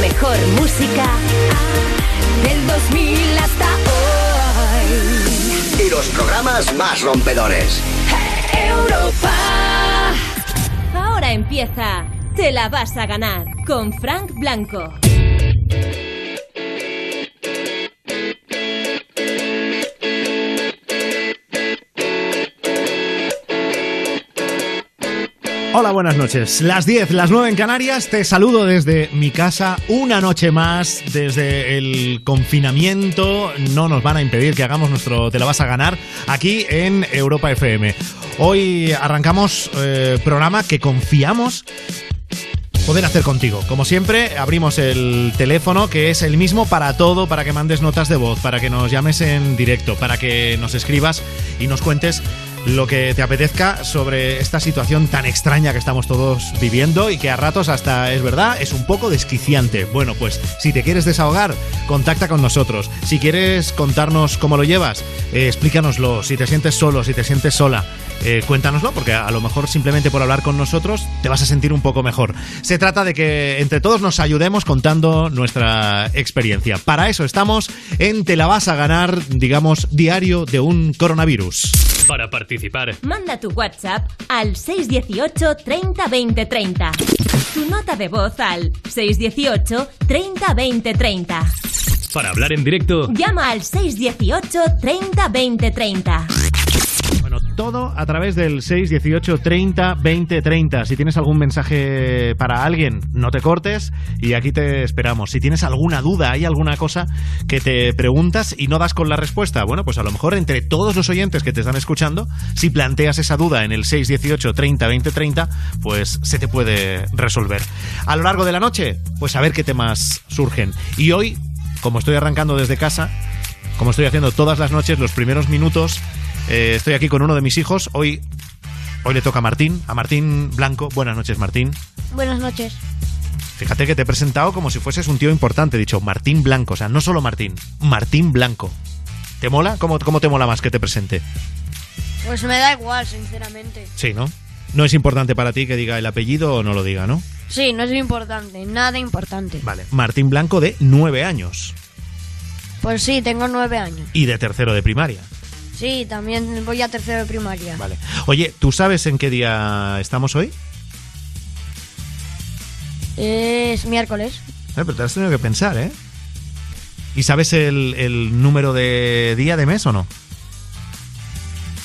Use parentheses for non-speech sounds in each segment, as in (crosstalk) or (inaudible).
mejor música del 2000 hasta hoy. Y los programas más rompedores. Europa. Ahora empieza. Te la vas a ganar con Frank Blanco. Hola, buenas noches. Las 10, las 9 en Canarias. Te saludo desde mi casa. Una noche más desde el confinamiento. No nos van a impedir que hagamos nuestro Te la vas a ganar aquí en Europa FM. Hoy arrancamos eh, programa que confiamos poder hacer contigo. Como siempre, abrimos el teléfono que es el mismo para todo, para que mandes notas de voz, para que nos llames en directo, para que nos escribas y nos cuentes lo que te apetezca sobre esta situación tan extraña que estamos todos viviendo y que a ratos hasta es verdad, es un poco desquiciante. Bueno, pues si te quieres desahogar, contacta con nosotros. Si quieres contarnos cómo lo llevas, eh, explícanoslo. Si te sientes solo, si te sientes sola, eh, cuéntanoslo, porque a lo mejor simplemente por hablar con nosotros te vas a sentir un poco mejor. Se trata de que entre todos nos ayudemos contando nuestra experiencia. Para eso estamos en Te la vas a ganar, digamos, diario de un coronavirus. Para participar, Manda tu WhatsApp al 618 30 20 30. Tu nota de voz al 618 30 20 30. para hablar en directo, Llama al 618 30 20 30. Todo a través del 618 30 20 30. Si tienes algún mensaje para alguien, no te cortes y aquí te esperamos. Si tienes alguna duda, hay alguna cosa que te preguntas y no das con la respuesta, bueno, pues a lo mejor entre todos los oyentes que te están escuchando, si planteas esa duda en el 618 30 20 30, pues se te puede resolver. A lo largo de la noche, pues a ver qué temas surgen. Y hoy, como estoy arrancando desde casa, como estoy haciendo todas las noches, los primeros minutos, eh, estoy aquí con uno de mis hijos. Hoy, hoy le toca a Martín, a Martín Blanco. Buenas noches, Martín. Buenas noches. Fíjate que te he presentado como si fueses un tío importante. He dicho Martín Blanco, o sea, no solo Martín, Martín Blanco. ¿Te mola? ¿Cómo, cómo te mola más que te presente? Pues me da igual, sinceramente. Sí, ¿no? No es importante para ti que diga el apellido o no lo diga, ¿no? Sí, no es importante, nada importante. Vale. Martín Blanco de nueve años Pues sí, tengo nueve años. y de tercero de primaria. Sí, también voy a tercero de primaria. Vale. Oye, ¿tú sabes en qué día estamos hoy? Es miércoles. Eh, pero te has tenido que pensar, ¿eh? ¿Y sabes el, el número de día de mes o no?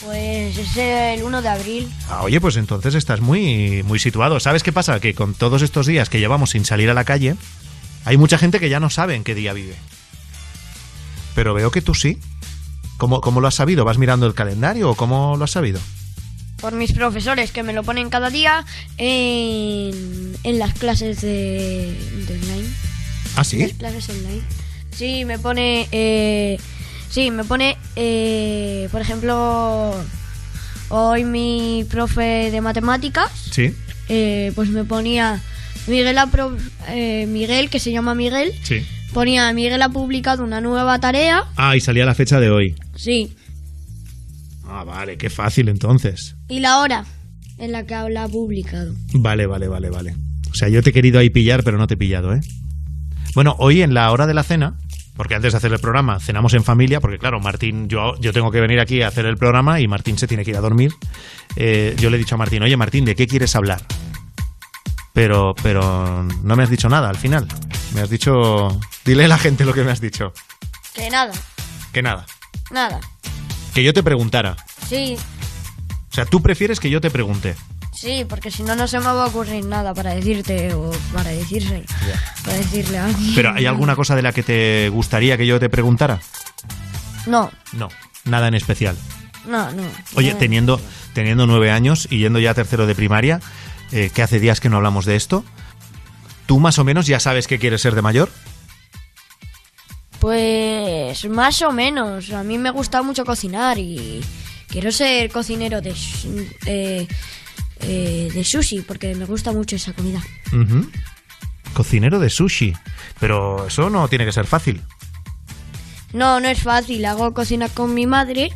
Pues es el 1 de abril. Ah, oye, pues entonces estás muy, muy situado. ¿Sabes qué pasa? Que con todos estos días que llevamos sin salir a la calle, hay mucha gente que ya no sabe en qué día vive. Pero veo que tú sí. ¿Cómo, cómo lo has sabido? ¿Vas mirando el calendario o cómo lo has sabido? Por mis profesores que me lo ponen cada día en, en las clases de, de online. ¿Ah, sí? Las clases online. Sí, me pone. Eh, sí, me pone. eh, por ejemplo, hoy mi profe de matemáticas. Sí, eh, pues me ponía Miguel, ha pro- eh, Miguel, que se llama Miguel, sí. Ponía Miguel ha publicado una nueva tarea. Ah, y salía la fecha de hoy. Sí. Ah, vale, qué fácil entonces. Y la hora en la que la ha publicado. Vale, vale, vale, vale. O sea, yo te he querido ahí pillar, pero no te he pillado, ¿eh? Bueno, hoy en la hora de la cena, porque antes de hacer el programa cenamos en familia, porque claro, Martín, yo, yo tengo que venir aquí a hacer el programa y Martín se tiene que ir a dormir. Eh, yo le he dicho a Martín, oye Martín, ¿de qué quieres hablar? Pero, pero no me has dicho nada al final. Me has dicho... Dile a la gente lo que me has dicho. Que nada, Que nada. nada. Que yo te preguntara. Sí, O sea, tú prefieres que yo te pregunte. sí, porque si no, no se me va a ocurrir nada para decirte o para decirse. Para decirle a alguien. Pero ¿hay alguna cosa de la que te gustaría que yo te preguntara? No, No, nada en especial. no, no. Oye, No. teniendo, teniendo nueve años y yendo ya a tercero de primaria, eh, que hace días que no hablamos de esto, ¿tú más o menos ya sabes qué quieres ser de mayor? Pues más o menos. A mí me gusta mucho cocinar y quiero ser cocinero de, eh, eh, de sushi porque me gusta mucho esa comida. Cocinero de sushi. Pero eso no tiene que ser fácil. No, no es fácil. Hago cocina con mi madre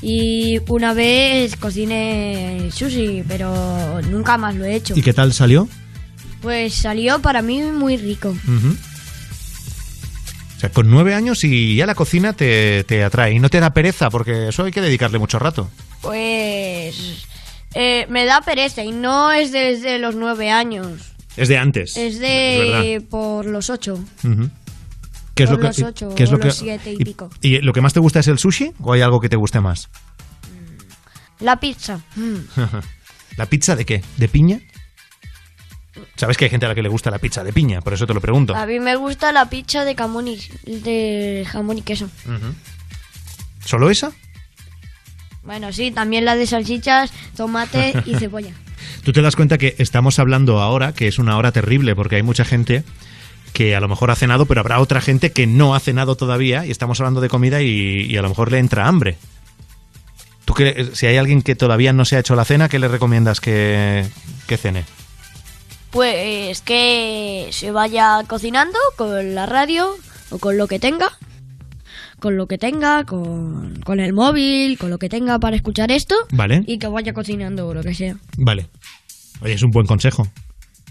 y una vez cociné sushi, pero nunca más lo he hecho. ¿Y qué tal salió? Pues salió para mí muy rico. O sea, con nueve años y ya la cocina te, te atrae y no te da pereza porque eso hay que dedicarle mucho rato. Pues eh, me da pereza y no es desde los nueve años. Es de antes. Es de por los ocho. ¿Qué es por lo que, los ocho qué es o lo que- los siete y pico. ¿Y lo que más te gusta es el sushi o hay algo que te guste más? La pizza. Mm. (laughs) ¿La pizza de qué? ¿De piña? Sabes que hay gente a la que le gusta la pizza de piña, por eso te lo pregunto. A mí me gusta la pizza de jamón y, de jamón y queso. ¿Solo esa? Bueno, sí, también la de salchichas, tomate y (laughs) cebolla. Tú te das cuenta que estamos hablando ahora, que es una hora terrible, porque hay mucha gente que a lo mejor ha cenado, pero habrá otra gente que no ha cenado todavía y estamos hablando de comida y, y a lo mejor le entra hambre. ¿Tú si hay alguien que todavía no se ha hecho la cena, qué le recomiendas que, que cene? Pues que se vaya cocinando con la radio o con lo que tenga. Con lo que tenga, con, con el móvil, con lo que tenga para escuchar esto. Vale. Y que vaya cocinando o lo que sea. Vale. Oye, es un buen consejo.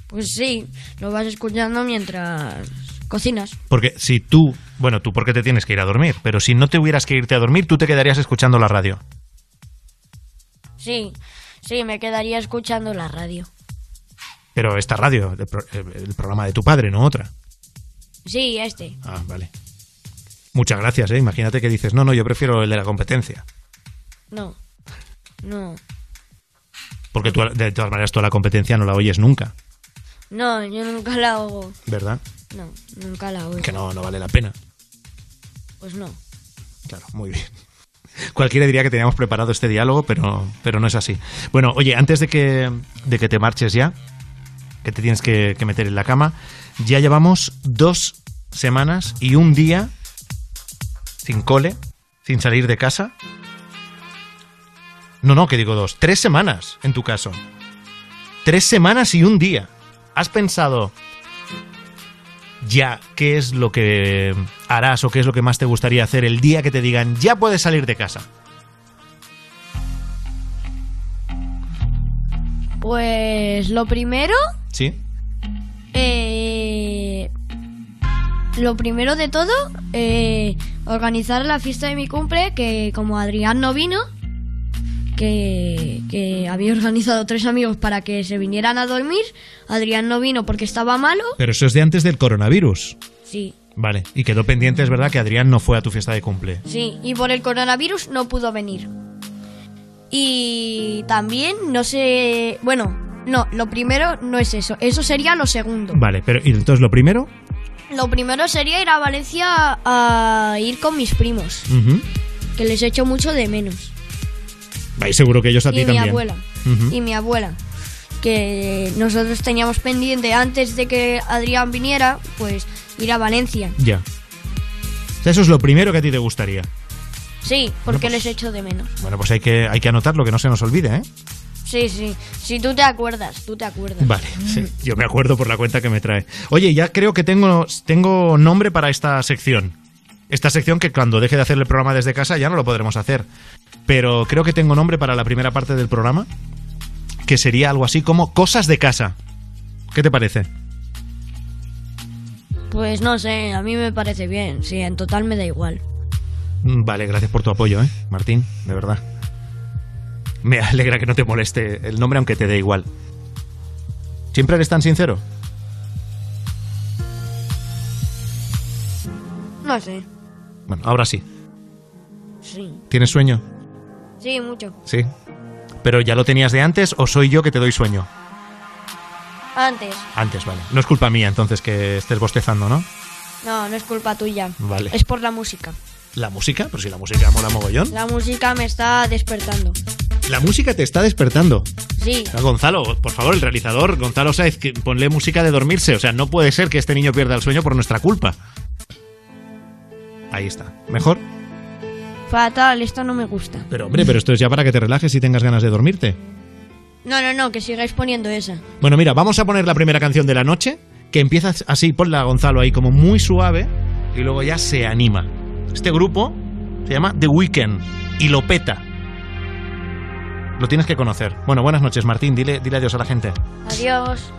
Pues sí, lo vas escuchando mientras cocinas. Porque si tú, bueno, tú porque te tienes que ir a dormir, pero si no te hubieras que irte a dormir, tú te quedarías escuchando la radio. Sí, sí, me quedaría escuchando la radio. Pero esta radio, el, pro- el programa de tu padre, no otra. Sí, este. Ah, vale. Muchas gracias, ¿eh? Imagínate que dices, no, no, yo prefiero el de la competencia. No. No. Porque tú, de todas maneras, tú a la competencia no la oyes nunca, No, yo nunca la oigo. ¿verdad? No, nunca la oigo. Que no, no vale la pena. Pues no. Claro, muy bien. Cualquiera diría que teníamos preparado este diálogo, pero, pero no es así. Bueno, oye, antes de que, de que te marches ya, que te tienes que, que meter en la cama, ya llevamos dos semanas y un día sin cole, sin salir de casa. No, no, que digo dos. Tres semanas, en tu caso. Tres semanas y un día. ¿Has pensado ya qué es lo que harás o qué es lo que más te gustaría hacer el día que te digan ya puedes salir de casa? Pues lo primero, ¿Sí? eh, lo primero de todo, eh, organizar la fiesta de mi cumple, que como Adrián no vino, que, que había (laughs) organizado tres amigos para que se vinieran a dormir, Adrián no vino porque estaba malo, Pero eso es de antes del coronavirus. sí, Vale. Y quedó pendiente, es verdad, que Adrián no fue a tu fiesta de cumple. Sí, y por el coronavirus no pudo venir. Y también, no sé, bueno, no, lo primero no es eso, eso sería lo segundo. Vale, pero ¿y entonces lo primero? Lo primero sería ir a Valencia a ir con mis primos, Ujú. que les echo mucho de menos. Vais seguro que ellos a ti Y mi también. abuela, Ujú. y mi abuela, que nosotros teníamos pendiente antes de que Adrián viniera, pues ir a Valencia. Ya. O sea, eso es lo primero que a ti te gustaría. Sí, porque pues- les echo de menos. Bueno, pues hay que, hay que anotarlo, que no se nos olvide, ¿eh? Sí, sí, si tú te acuerdas, tú te acuerdas. Vale, sí, yo me acuerdo por la cuenta que me trae. Oye, ya creo que tengo, tengo nombre para esta sección. Esta sección que cuando deje de hacer el programa desde casa ya no lo podremos hacer. Pero creo que tengo nombre para la primera parte del programa, que sería algo así como Cosas de casa. ¿Qué te parece? Pues no sé, a mí me parece bien. Sí, en total me da igual. Mm, Vale, gracias por tu apoyo, ¿eh, Martín? De verdad. Me alegra que no te moleste el nombre, aunque te dé igual. ¿Siempre eres tan sincero? No sé. Bueno, ahora sí. Sí. ¿Tienes sueño? Sí, mucho. Sí. ¿Pero ya lo tenías de antes o soy yo que te doy sueño? Antes. Antes, vale. No es culpa mía entonces que estés bostezando, ¿no? No, no es culpa tuya. Vale. Es por la música. ¿La música? Pero si la música mola mogollón. La música me está despertando. La música te está despertando. Sí. Gonzalo, por favor, el realizador, Gonzalo que ponle música de dormirse. O sea, no puede ser que este niño pierda el sueño por nuestra culpa. Ahí está. ¿Mejor? Fatal, esto no me gusta. Pero hombre, pero esto es ya para que te relajes y tengas ganas de dormirte. No, no, no, que sigáis poniendo esa. Bueno, mira, vamos a poner la primera canción de la noche, que empieza así, ponla Gonzalo ahí como muy suave, y luego ya se anima. Este grupo se llama The Weeknd y lo peta. Lo tienes que conocer. Bueno, buenas noches, Martín. Dile, dile adiós a la gente. Adiós.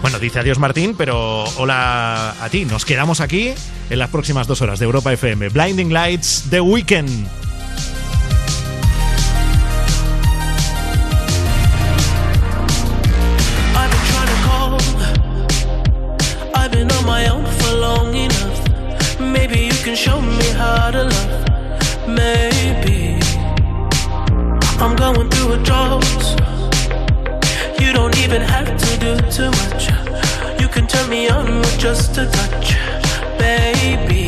Bueno, dice adiós Martín, pero hola a ti. Nos quedamos aquí en las próximas dos horas de Europa FM. Blinding Lights, The Weekend. can show me how to love. Maybe I'm going through a drought. You don't even have to do too much. You can turn me on with just a touch, baby.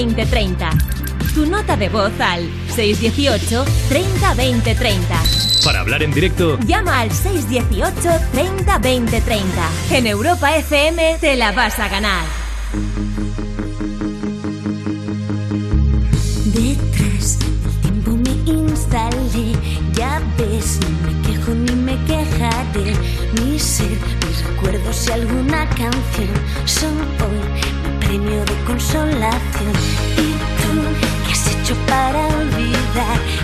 30 20 30. Tu nota de voz al 618 30 20 30. Para hablar en directo, llama al 618 30 20 30. En Europa FM te la vas a ganar. Detrás del tiempo me instalé, ya ves, no me quejo ni me quejaré, mi ser recuerdos y alguna canción son hoy mi premio de consolación. Para olvidar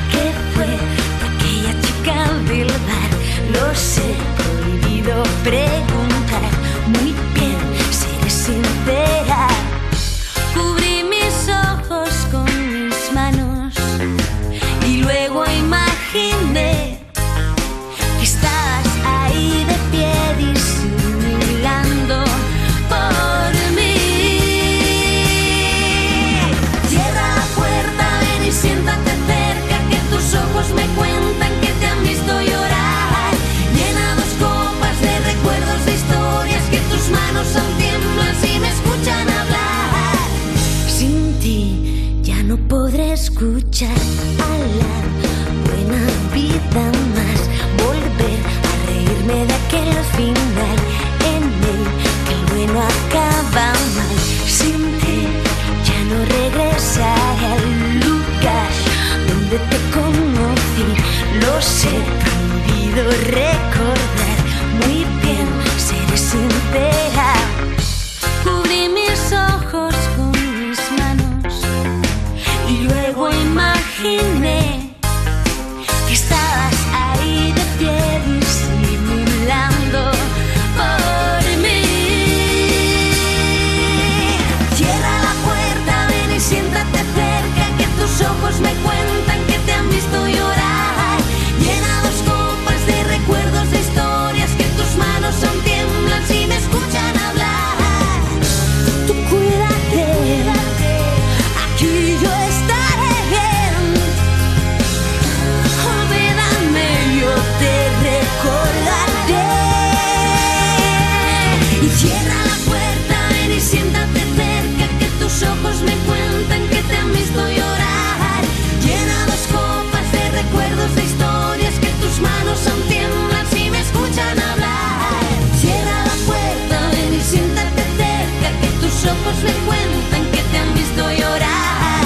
ojos me cuentan que te han visto llorar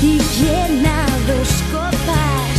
y llena dos copas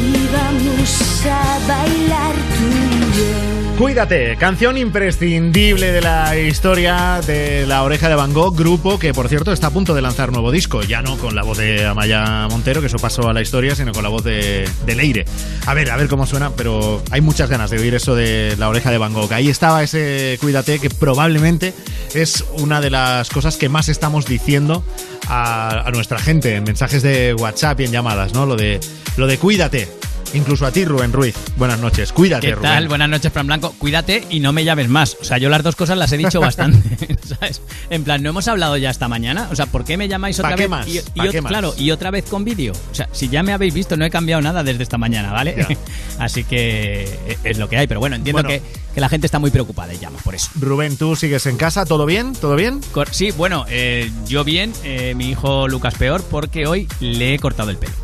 y vamos a bailar tú y yo. Cuídate, canción imprescindible de la historia de La Oreja de Van Gogh, grupo que por cierto está a punto de lanzar nuevo disco, ya no con la voz de Amaya Montero, que eso pasó a la historia, sino con la voz de, Leire. A ver, a ver cómo suena, pero hay muchas ganas de oír eso de La Oreja de Van Gogh. Ahí estaba ese Cuídate, que probablemente es una de las cosas que más estamos diciendo a, a nuestra gente en mensajes de WhatsApp y en llamadas, ¿no? Lo de, lo de Cuídate. Incluso a ti, Rubén Ruiz. Buenas noches. Cuídate, ¿Qué Rubén. tal? Buenas noches, Fran Blanco. Cuídate y no me llames más. O sea, yo las dos cosas las he dicho (laughs) bastante, (laughs) ¿sabes? En plan, ¿no hemos hablado ya esta mañana? O sea, ¿por qué me llamáis ¿Pa otra vez? más? Y. Claro, y otra vez con vídeo. O sea, si ya me habéis visto, no he cambiado nada desde esta mañana, ¿vale? Ya. (laughs) Así que eh, es lo que hay. Pero bueno, entiendo Bueno. que, que la gente está muy preocupada y llama por eso. Rubén, ¿tú sigues en casa? ¿Todo bien? ¿Todo bien? Sí, bueno, eh, yo bien, eh, mi hijo Lucas peor, porque hoy le he cortado el pelo.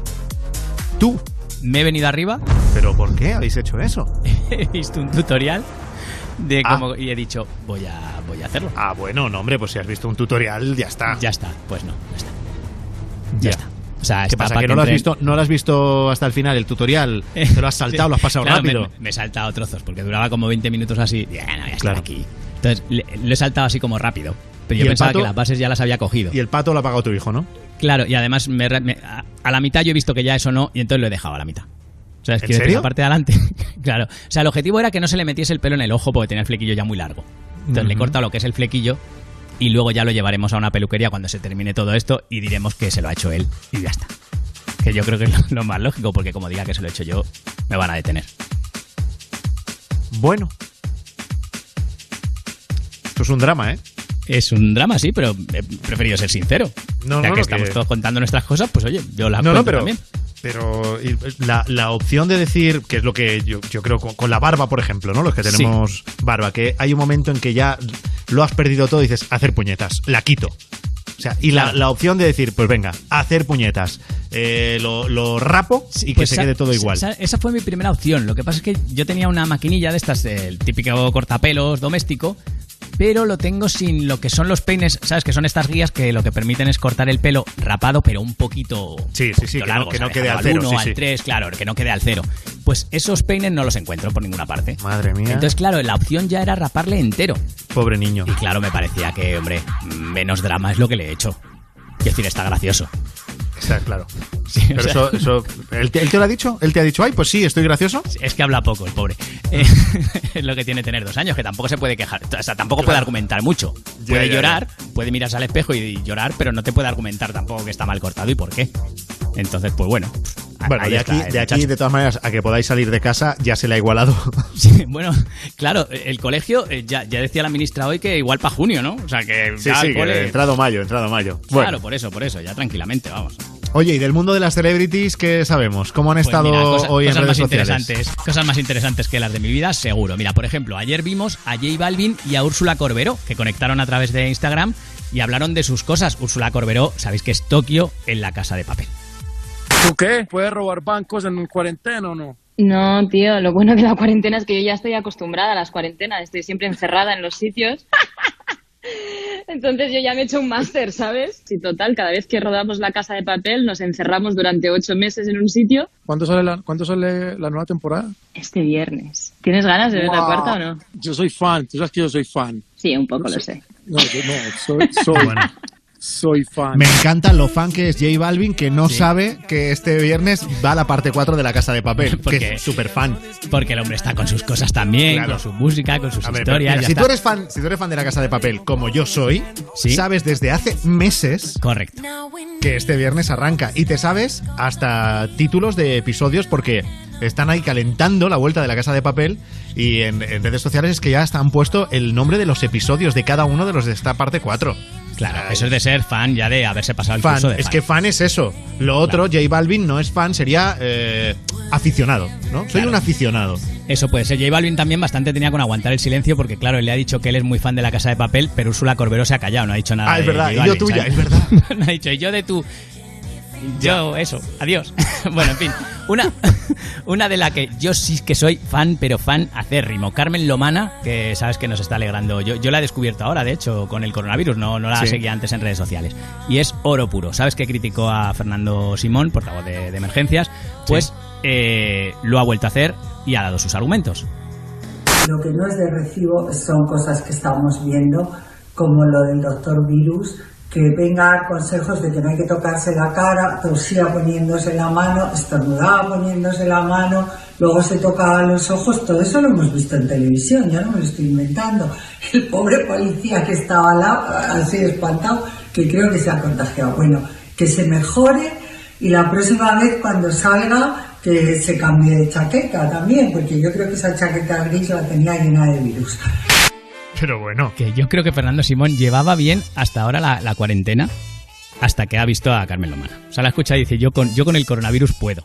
¿Tú? Me he venido arriba, ¿Pero por qué habéis hecho eso? (laughs) he visto un tutorial de Ah. cómo y he dicho, voy a, voy a hacerlo. Ah, bueno, no, hombre, pues si has visto un tutorial, ya está. Ya está, pues no, ya está. Ya. Ya está. O sea, ¿Qué está pasa? ¿Que no lo, has visto, no lo has visto hasta el final, el tutorial? (laughs) ¿Te lo has saltado, lo has pasado Claro, rápido? Me, me he saltado trozos porque duraba como 20 minutos así. Ya, no, ya Claro. aquí. Entonces, le- lo he saltado así como rápido. Pero ¿Y yo pensaba pato? que las bases ya las había cogido. Y el pato lo ha pagado tu hijo, ¿no? Claro, y además me re- me- a, la mitad yo he visto que ya eso no, y entonces lo he dejado a la mitad. O sea, es ¿En que serio? la parte de adelante. (laughs) claro. O sea, el objetivo era que no se le metiese el pelo en el ojo porque tenía el flequillo ya muy largo. Entonces le he cortado lo que es el flequillo y luego ya lo llevaremos a una peluquería cuando se termine todo esto y diremos que se lo ha hecho él y ya está. Que yo creo que es lo, lo más lógico porque como diga que se lo he hecho yo, me van a detener. Bueno. Esto es un drama, ¿eh? Es un drama, sí, pero he preferido ser sincero. No, ya no, que no, estamos que- todos contando nuestras cosas, pues oye, yo las no, cuento pero. también. Pero la, la opción de decir, que es lo que yo, yo creo con, con la barba, por ejemplo, ¿no? Los que tenemos barba, que hay un momento en que ya lo has perdido todo y dices, hacer puñetas, la quito. O sea, y la, Claro. la opción de decir, pues venga, hacer puñetas, eh, lo, lo rapo y que Pues se quede todo igual. sa- esa fue mi primera opción. Lo que pasa es que yo tenía una maquinilla de estas, el típico cortapelos doméstico, pero lo tengo sin lo que son los peines, ¿sabes? Que son estas guías que lo que permiten es cortar el pelo rapado, pero un poquito. Sí, sí, sí, poquito que no- largo, que no quede al Al cero, uno, sí, al sí. 3, claro, que no quede al cero. Pues esos peines no los encuentro por ninguna parte. Madre mía. Entonces, claro, la opción ya era raparle entero. Pobre niño. Y claro, me parecía que, hombre, menos drama es lo que le he hecho. Es decir, está gracioso. Está claro. (laughs) Sí, o Pero sea- eso, eso ¿él, te, él te lo ha dicho? ¿Él te ha dicho, ay, pues sí, estoy gracioso? Es que habla poco el pobre. Eh, es (laughs) lo que tiene tener dos años, que tampoco se puede quejar. O sea, tampoco puede argumentar mucho. Ya, puede ya, llorar, puede mirarse al espejo y llorar, pero no te puede argumentar tampoco que está mal cortado y por qué. Entonces, pues bueno. Bueno, ahí de aquí, de aquí, de todas maneras, a que podáis salir de casa, ya se le ha igualado. (laughs) Sí, bueno, claro, el colegio, eh, ya, ya decía la ministra hoy que igual para junio, ¿no? O sea, que Sí, ya sí, que entrado mayo, entrado mayo. Bueno, Claro, por eso, por eso, ya tranquilamente, vamos. oye, y del mundo de las celebrities, ¿qué sabemos? ¿Cómo han Pues estado mira, cosa- hoy en cosas redes más sociales? interesantes, cosas más interesantes que las de mi vida, seguro. Mira, por ejemplo, ayer vimos a J Balvin y a Úrsula Corberó, que conectaron a través de Instagram y hablaron de sus cosas. Úrsula Corberó, sabéis que es Tokio en la casa de papel. ¿Tú qué? ¿Puedes robar bancos en cuarentena o no? No, tío, lo bueno de la cuarentena es que yo ya estoy acostumbrada a las cuarentenas, estoy siempre encerrada en los sitios. (laughs) Entonces yo ya me he hecho un máster, ¿sabes? Y total, cada vez que rodamos la casa de papel nos encerramos durante ocho meses en un sitio. ¿Cuándo sale la, ¿cuándo sale la nueva temporada? Este viernes. ¿Tienes ganas de ver la Wow. cuarta o no? Yo soy fan, tú sabes que yo soy fan. Sí, un poco No lo sé. sé. No, no, soy, soy, (laughs) Bueno. Soy fan. Me encanta lo fan que es J Balvin, que no sabe que este viernes va la parte 4 de la Casa de Papel, (laughs) Porque- que es súper fan. Porque el hombre está con sus cosas también, Claro. con su música, con sus ver, pero historias. mira, si, está. tú eres fan, si tú eres fan de la Casa de Papel, como yo soy, Sí. sabes desde hace meses Correcto. que este viernes arranca y te sabes hasta títulos de episodios porque están ahí calentando la vuelta de la casa de papel y en, en redes sociales es que ya han puesto el nombre de los episodios de cada uno de los de esta parte 4. Claro, eso es de ser fan ya de haberse pasado el Fan, curso de es fan. que fan es eso. Lo otro, J Balvin no es fan, sería eh, aficionado, ¿no? Soy Claro. un aficionado. Eso puede ser. J Balvin también bastante tenía con aguantar el silencio porque, claro, él le ha dicho que él es muy fan de la casa de papel, pero Úrsula Corberó se ha callado, no ha dicho nada. Ah, es de verdad, y yo tuya, ¿sabes? es verdad. (laughs) no ha dicho, y yo de tu. Yo, eso, adiós. (laughs) bueno, en fin. Una, una de la que yo sí que soy fan, pero fan acérrimo. Carmen Lomana, que sabes que nos está alegrando. Yo, yo la he descubierto ahora, de hecho, con el coronavirus, no, no la Sí. seguía antes en redes sociales. Y es oro puro. ¿Sabes que criticó a Fernando Simón, portavoz de, de emergencias? Pues eh, lo ha vuelto a hacer y ha dado sus argumentos. Lo que no es de recibo son cosas que estamos viendo, como lo del doctor Virus, que venga a dar consejos de que no hay que tocarse la cara, tosía poniéndose la mano, estornudaba poniéndose la mano, luego se tocaba los ojos, todo eso lo hemos visto en televisión, ya no me lo estoy inventando. El pobre policía que estaba lado, así espantado, que creo que se ha contagiado. Bueno, que se mejore y la próxima vez cuando salga que se cambie de chaqueta también, porque yo creo que esa chaqueta gris la tenía llena de virus. Pero bueno. Que yo creo que Fernando Simón llevaba bien hasta ahora la, cuarentena, hasta que ha visto a Carmen Lomana. O sea, la escucha y dice, yo con, yo con el coronavirus puedo.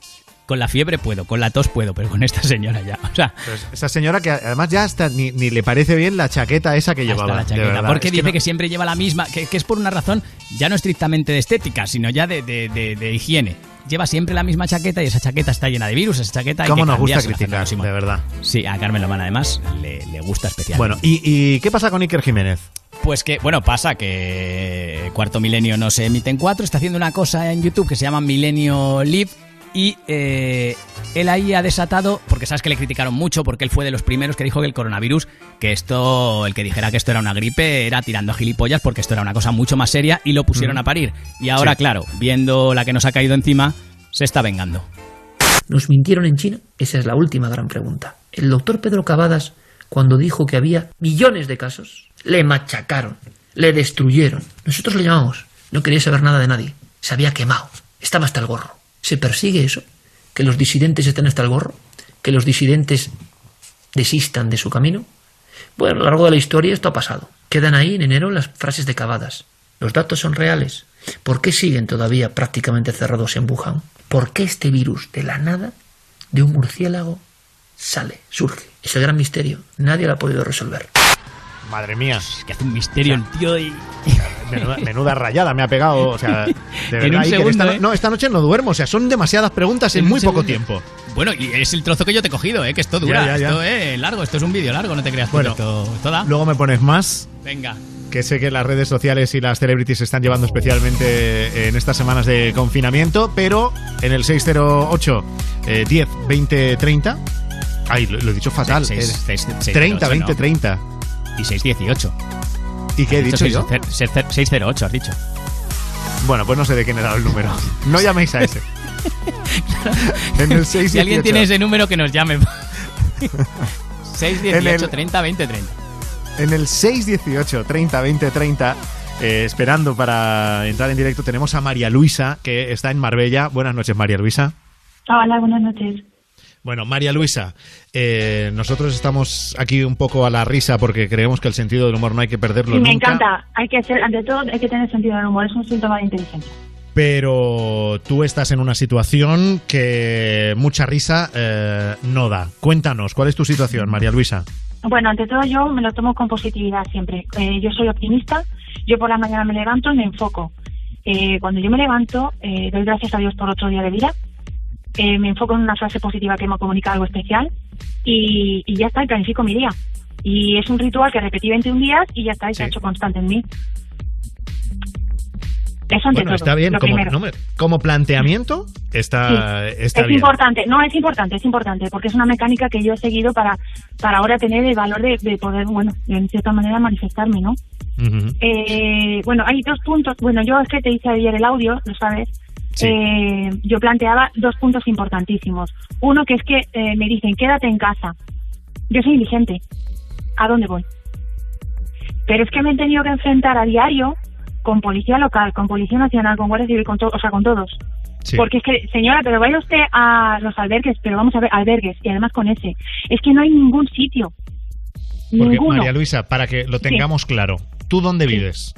Con la fiebre puedo, con la tos puedo, pero con esta señora ya. O sea, Pues esa señora que además ya hasta ni, ni le parece bien la chaqueta esa que llevaba. la chaqueta. porque Es que dice no- que siempre lleva la misma, que, que es por una razón ya no estrictamente de estética, sino ya de, de- de- de higiene. Lleva siempre la misma chaqueta y esa chaqueta está llena de virus, esa chaqueta hay ¿Cómo que nos gusta criticar, de verdad? Sí, a Carmen Lomana además le, le gusta especialmente. Bueno, ¿y, y qué pasa con Iker Jiménez? Pues que, bueno, pasa que Cuarto Milenio no se emite en cuatro, está haciendo una cosa en YouTube que se llama Milenio Live y eh, él ahí ha desatado, porque sabes que le criticaron mucho, porque él fue de los primeros que dijo que el coronavirus, que esto, el que dijera que esto era una gripe, era tirando a gilipollas, porque esto era una cosa mucho más seria y lo pusieron Mm. a parir. Y ahora, Sí. claro, viendo la que nos ha caído encima, se está vengando. ¿Nos mintieron en China? Esa es la última gran pregunta. El doctor Pedro Cavadas, cuando dijo que había millones de casos, le machacaron, le destruyeron. Nosotros le llamamos. No quería saber nada de nadie. Se había quemado. Estaba hasta el gorro. ¿Se persigue eso? ¿Que los disidentes estén hasta el gorro? ¿Que los disidentes desistan de su camino? Bueno, a lo largo de la historia esto ha pasado. Quedan ahí en enero las frases de Cavadas. Los datos son reales. ¿Por qué siguen todavía prácticamente cerrados en Wuhan? ¿Por qué este virus de la nada, de un murciélago, sale, surge? Es el gran misterio. Nadie lo ha podido resolver. Madre mía. Que hace un misterio el tío y... (laughs) Menuda, menuda rayada me ha pegado. O sea, (laughs) de verdad, En un Iker, segundo, esta, no- ¿eh? no, esta noche no duermo. O sea, son demasiadas preguntas en, muy poco tiempo. Bueno, y es el trozo que yo te he cogido, ¿eh? Que esto dura, Ya, ya, ya. esto es largo, esto es un vídeo largo, no te creas Bueno, esto, esto da. Luego me pones más. Venga. que sé que las redes sociales y las celebrities se están llevando especialmente en estas semanas de confinamiento, pero en el 608 eh, 10 20 30. Ay, lo, lo he dicho fatal. Seis- eh, seis- seis- 30 ocho, 20 no. 30. Y 618. ¿Y qué he dicho yo? 608, has dicho. Bueno, pues no sé de quién era el número. No (laughs) llaméis a ese. (laughs) en el 618. Si alguien tiene ese número, que nos llame. 618 (laughs) En el- 30 20 30. En el 618 30 20 30. eh, esperando para entrar en directo tenemos a María Luisa que está en Marbella. Buenas noches María Luisa. Hola, buenas noches. Bueno, María Luisa, eh, nosotros estamos aquí un poco a la risa porque creemos que el sentido del humor no hay que perderlo Sí, me nunca. encanta. Hay que ser, ante todo, hay que tener sentido del humor. Es un síntoma de inteligencia. Pero tú estás en una situación que mucha risa eh, no da. Cuéntanos, ¿cuál es tu situación, María Luisa? Bueno, ante todo, yo me lo tomo con positividad siempre. Eh, yo soy optimista. Yo por la mañana me levanto y me enfoco. Eh, cuando yo me levanto, eh, doy gracias a Dios por otro día de vida. Eh, me enfoco en una frase positiva que me comunica algo especial y, y ya está, y planifico mi día. Y es un ritual que repetí 21 días y ya está, y se ha hecho constante en mí. Eso ante Bueno, todo, está bien, como, no me- como planteamiento está, Sí, está es bien. importante, no es importante, es importante, porque es una mecánica que yo he seguido para, para ahora tener el valor de, de poder, bueno, en cierta manera manifestarme, ¿no? Eh, bueno, hay dos puntos, bueno, yo es que te hice ayer el audio, lo sabes, Sí. Eh, yo planteaba dos puntos importantísimos. Uno que es que eh, me dicen, quédate en casa. Yo soy diligente. ¿A dónde voy? Pero es que me he tenido que enfrentar a diario con policía local, con policía nacional, con guardia civil, con to- o sea, con todos. Sí. Porque es que, señora, pero vaya usted a los albergues, pero vamos a ver, albergues, y además con ese. Es que no hay ningún sitio. Porque, Ninguno. María Luisa, para que lo Sí. tengamos claro, ¿tú dónde vives?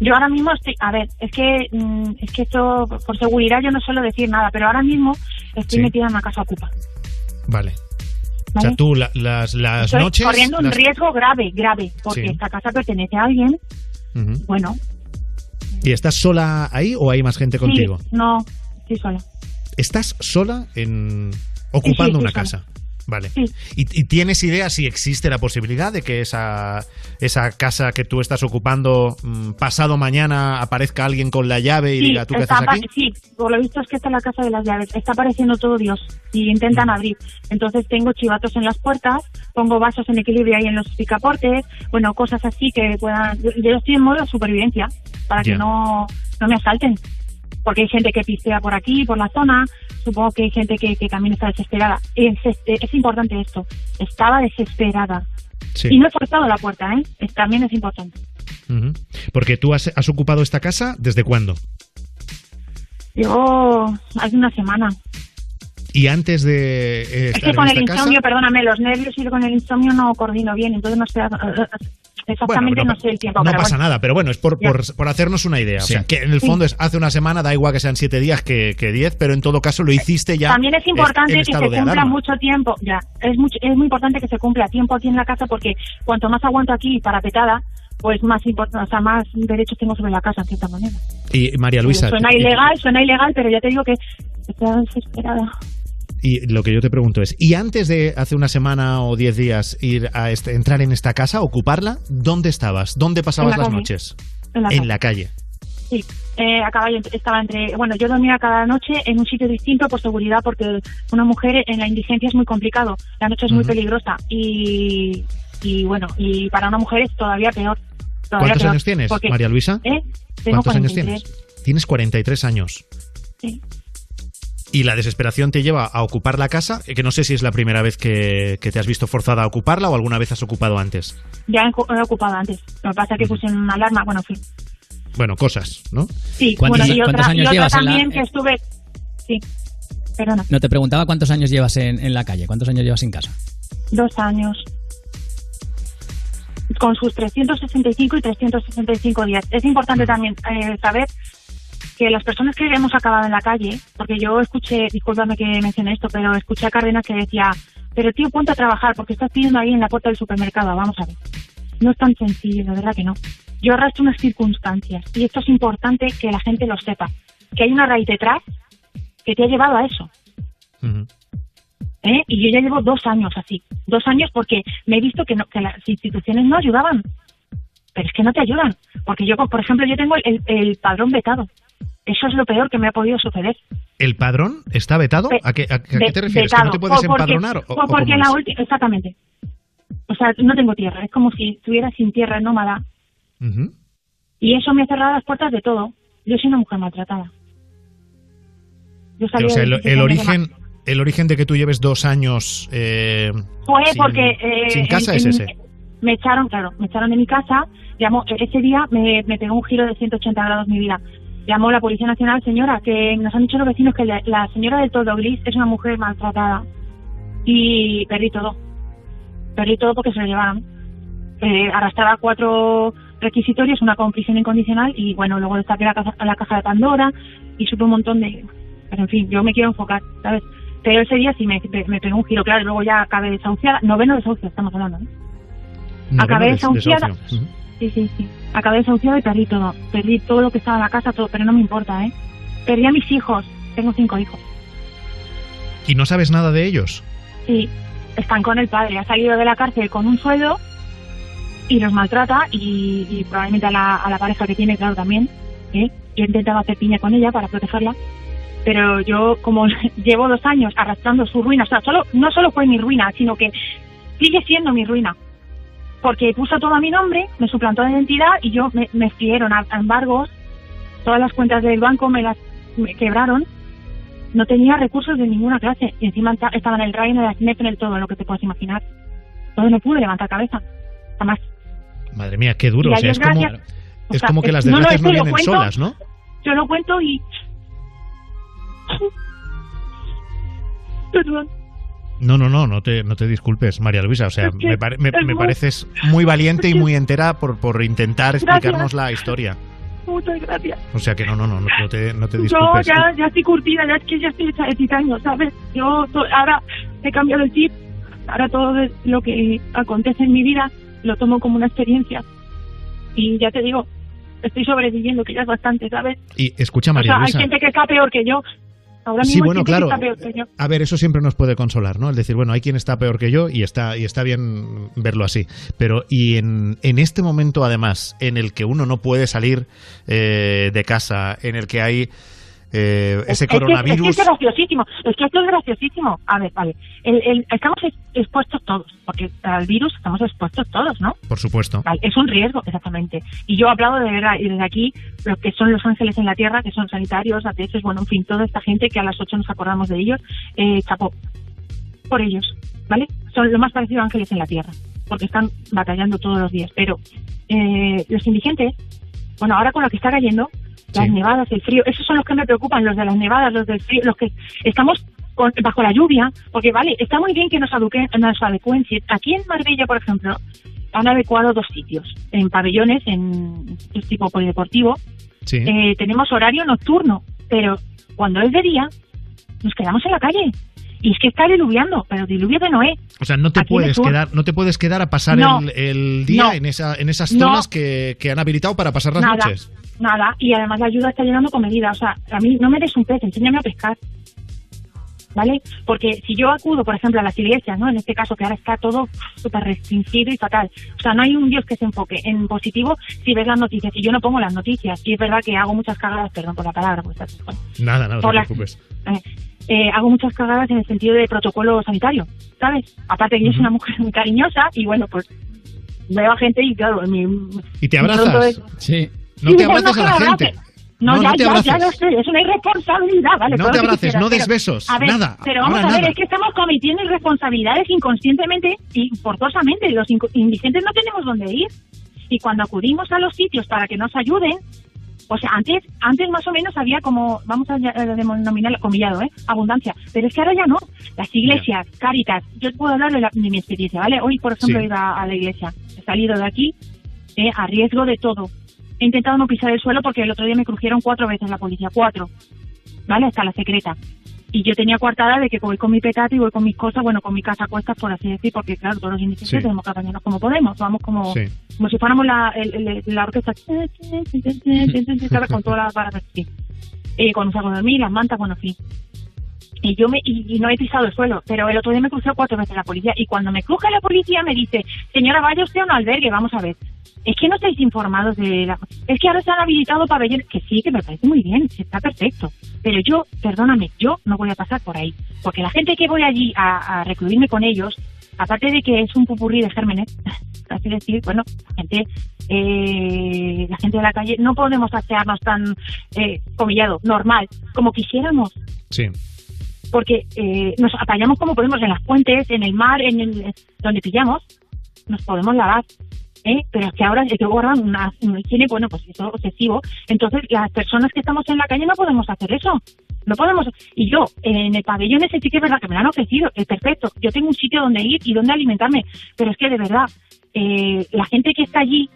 Yo ahora mismo estoy, a ver, es que mm, es que esto por seguridad yo no suelo decir nada, pero ahora mismo estoy Sí. metida en una casa ocupa. Vale. O ¿vale? sea, tú la- las, las Estoy noches... corriendo un las- riesgo grave, grave, porque Sí. esta casa pertenece a alguien. Bueno, ¿Y estás sola ahí o hay más gente contigo? sí, no, estoy sola. ¿Estás sola en ocupando una sola. Vale. ¿Y, y tienes idea si existe la posibilidad de que esa, esa casa que tú estás ocupando mm, pasado mañana aparezca alguien con la llave y Sí, diga, ¿tú qué está haces aquí? sí, por lo visto es que esta es la casa de las llaves. Está apareciendo todo Dios y intentan Mm. abrir. Entonces tengo chivatos en las puertas, pongo vasos en equilibrio ahí en los picaportes, bueno, cosas así que puedan... Yo yo estoy en modo de supervivencia para que no, no me asalten. Porque hay gente que pistea por aquí, por la zona, supongo que hay gente que, que también está desesperada. Es, es, es importante esto, estaba desesperada. Sí. Y no he forzado la puerta, ¿eh? Es- también es importante. Porque tú has, has ocupado esta casa desde cuándo? Yo hace una semana. Y antes de eh, Es que con el insomnio, casa, perdóname, los nervios y con el insomnio no coordino bien, entonces no sé exactamente Bueno, no, sé el tiempo. no pero pasa bueno. nada, pero bueno, es por, por, por hacernos una idea. Sí. O sea, que en el Sí. fondo es hace una semana, da igual que sean siete días que, que diez, pero en todo caso lo hiciste ya. También es importante en que se cumpla alarma. mucho tiempo, ya, es, mucho, es muy importante que se cumpla tiempo aquí en la casa porque cuanto más aguanto aquí parapetada, pues más import- o sea, más derechos tengo sobre la casa, en cierta manera. Y María Luisa, suena y- ilegal, suena ilegal, pero ya te digo que estoy desesperada. Y lo que yo te pregunto es, ¿y antes de hace una semana o diez días ir a este- entrar en esta casa, ocuparla, dónde estabas? ¿Dónde pasabas la las noches? En la en calle. la calle. Sí, eh, estaba entre, bueno, yo dormía cada noche en un sitio distinto por seguridad porque una mujer en la indigencia es muy complicado, la noche es muy peligrosa y, y bueno, y para una mujer es todavía peor. todavía ¿Cuántos peor, años tienes, porque- María Luisa? ¿Eh? Tengo ¿Cuántos años 43. tienes? Tienes 43 años. Sí. Y la desesperación te lleva a ocupar la casa, eh, que no sé si es la primera vez que, que te has visto forzada a ocuparla o alguna vez has ocupado antes. Ya he, he ocupado antes, lo que pasa es que puse una alarma, bueno, fin. Bueno, cosas, ¿no? Sí, ¿Cuántos- bueno, y cuántos otra, y años otra llevas en la- también que estuve, sí, perdona, No te preguntaba cuántos años llevas en, en la calle, cuántos años llevas en casa. dos años. Con sus 365 y 365 días. Es importante también eh, saber que las personas que hemos acabado en la calle, porque yo escuché, discúlpame que mencione esto, pero escuché a Cárdenas que decía, pero tío, ponte a trabajar porque estás pidiendo ahí en la puerta del supermercado. Vamos a ver. No es tan sencillo, la verdad que no. Yo arrastro unas circunstancias y esto es importante que la gente lo sepa. Que hay una raíz detrás que te ha llevado a eso. ¿eh? Y yo ya llevo dos años así. Dos años porque me he visto que, no, que las instituciones no ayudaban. Pero es que no te ayudan. Porque yo, por ejemplo, yo tengo el, el padrón vetado. Eso es lo peor que me ha podido suceder. ¿El padrón está vetado? Ve- ¿A qué, a- a qué te refieres? ¿Que vetado. no te puedes porque- empadronar? o- o o porque cómo la es? última, exactamente. O sea, no tengo tierra. Es como si estuviera sin tierra, nómada. Y eso me ha cerrado las puertas de todo. Yo soy una mujer maltratada. Yo salí O sea, el, 17 el años de origen, el origen de que tú lleves dos años eh, Fue sin- porque... eh, sin casa en- es ese. Me echaron, claro, me echaron de mi casa. Llamó, ese día me, me pegó un giro de 180 grados mi vida. Llamó la Policía Nacional, señora, que nos han dicho los vecinos que la, la señora del todo gris es una mujer maltratada. Y perdí todo. Perdí todo porque se lo llevaron. Eh, arrastraba cuatro requisitorios, una con prisión incondicional y bueno, luego destaqué la, caja- la caja de Pandora y supe un montón de... Pero en fin, yo me quiero enfocar, ¿sabes? Pero ese día sí me, me pegó un giro, claro, y luego ya acabé desahuciada. Noveno desahucio, estamos hablando. Noveno acabé de- desahuciada. desahucio. Sí, sí, sí. Acabé desahuciada y perdí todo. Perdí todo lo que estaba en la casa, todo, pero no me importa, ¿eh? Perdí a mis hijos. Tengo cinco hijos. ¿Y no sabes nada de ellos? Sí, están con el padre. Ha salido de la cárcel con un sueldo y los maltrata y, y probablemente a la, a la pareja que tiene, claro, también. ¿eh? Yo intentaba hacer piña con ella para protegerla. Pero yo, como (laughs) llevo dos años arrastrando su ruina, o sea, solo, no solo fue mi ruina, sino que sigue siendo mi ruina. Porque puso todo a mi nombre, me suplantó la identidad y yo me, me fieron a, a embargos. Todas las cuentas del banco me las me quebraron no tenía recursos de ninguna clase y encima esta- estaba en el RAI, en el ACNEP, en el todo, lo que te puedes imaginar. Entonces no pude levantar cabeza, jamás. Madre mía, qué duro. O sea, es como, o sea, como que es- las no, no, desgracias no lo vienen cuento- solas, ¿no? Yo lo cuento y... Perdón. (laughs) No, no, no, no te, no te disculpes, María Luisa. O sea, Es que me, pare- me- pareces (laughs) muy valiente y muy entera por, por intentar Gracias. explicarnos la historia. Muchas gracias. O sea que no, no, no, no, te, no te Yo disculpes. ya, ya estoy curtida, ya es que ya estoy hecha de titanio, ¿sabes? Yo to- ahora he cambiado el chip, ahora todo lo que acontece en mi vida lo tomo como una experiencia. Y ya te digo, estoy sobreviviendo, que ya es bastante, ¿sabes? Y escucha, O María sea, hay Luisa. gente que está peor que yo. Ahora mismo Sí, bueno, claro. está peor que yo. A ver, eso siempre nos puede consolar, ¿no? Es decir, bueno, hay quien está peor que yo y está, y está bien verlo así. Pero, y en, en este momento, además, en el que uno no puede salir eh, de casa, en el que hay eh, ese Es que- coronavirus. Es que, es graciosísimo. Es que esto es graciosísimo. A ver, vale. El- el- estamos ex- expuestos todos, porque al virus estamos expuestos todos, ¿no? Por supuesto. Vale, es un riesgo, exactamente. Y yo hablado de verdad, y desde aquí, lo que son los ángeles en la tierra, que son sanitarios, ATS, bueno, en fin, toda esta gente que a las 8 nos acordamos de ellos, eh, chapó por ellos, ¿vale? Son lo más parecido a ángeles en la tierra, porque están batallando todos los días. Pero eh, los indigentes, bueno, ahora con lo que está cayendo, las nevadas, el frío, esos son los que me preocupan, los de las nevadas, los del frío, los que estamos con- bajo la lluvia, porque vale, está muy bien que nos, aduque- nos adecuen. Aquí en Marbella, por ejemplo, han adecuado dos sitios, en pabellones, en es tipo polideportivo, Sí. eh, tenemos horario nocturno, pero cuando es de día, nos quedamos en la calle. Y es que está diluviando, pero diluvio de Noé. O sea, no te Aquí puedes quedar, no te puedes quedar a pasar No. el, el día No. en esa, en esas No. zonas que, que han habilitado para pasar las nada, noches. Nada. Y además la ayuda está llegando con medida. O sea, a mí no me des un pez, enséñame a pescar. ¿Vale? Porque si yo acudo, por ejemplo, a las iglesias, ¿no? En este caso, que ahora está todo súper restringido y fatal. O sea, no hay un Dios que se enfoque en positivo si ves las noticias. Y yo no pongo las noticias. Y es verdad que hago muchas cagadas, perdón por la palabra, pues, bueno, Nada, nada, no te las- preocupes. eh, eh, hago muchas cagadas en el sentido de protocolo sanitario, ¿sabes? Aparte que yo soy una mujer muy cariñosa y bueno, pues veo a gente y claro, mi... ¿Y te abrazas? es- Sí. No Sí, te abraces a la gente. No, No, ya, no te ya, abraces. ya lo sé, es una irresponsabilidad, ¿vale? No te abraces, no des pero- besos, a ver, nada, Pero vamos a ver, nada. es que estamos cometiendo irresponsabilidades inconscientemente y forzosamente. Los indigentes no tenemos dónde ir. Y cuando acudimos a los sitios para que nos ayuden, o sea, antes antes más o menos había como, vamos a eh, denominar comillado, ¿eh? Abundancia. Pero es que ahora ya no. Las iglesias, Cáritas, yo puedo hablar de, la- de mi experiencia, ¿vale? Hoy, por ejemplo, Sí. he ido a, a la iglesia. He salido de aquí eh, a riesgo de todo. He intentado no pisar el suelo porque el otro día me crujieron cuatro veces la policía, cuatro, ¿vale? Hasta la secreta. Y yo tenía coartada de que voy con mi petate y voy con mis cosas, bueno, con mi casa cuestas, por así decir, porque claro, todos los indigentes Sí. tenemos que apañarnos como podemos, vamos como, Sí. como si fuéramos la, el- el- la orquesta, (laughs) con todas las barras así. Eh, con un saco de dormir, las mantas, bueno, en fin. Y yo me, y, y no he pisado el suelo, pero el otro día me crucé cuatro veces la policía, y cuando me cruje la policía me dice, señora, vaya usted a un albergue, vamos a ver. Es que no estáis informados de la... Es que ahora se han habilitado pabellones, que sí, que me parece muy bien, está perfecto. Pero yo, perdóname, yo no voy a pasar por ahí. Porque la gente que voy allí a, a recluirme con ellos, aparte de que es un pupurrí de gérmenes, (laughs) así decir, bueno, la gente, eh, la gente de la calle, no podemos asearnos tan, eh, comillado, normal, como quisiéramos Sí. porque eh, nos apañamos como podemos en las fuentes, en el mar, en el, donde pillamos, nos podemos lavar. ¿Eh? Pero es que ahora que guardan una, una higiene, bueno, pues eso obsesivo. Entonces, las personas que estamos en la calle no podemos hacer eso. No podemos. Y yo, en el pabellón ese sí que es verdad que me lo han ofrecido, es perfecto. Yo tengo un sitio donde ir y donde alimentarme. Pero es que de verdad, eh, la gente que está allí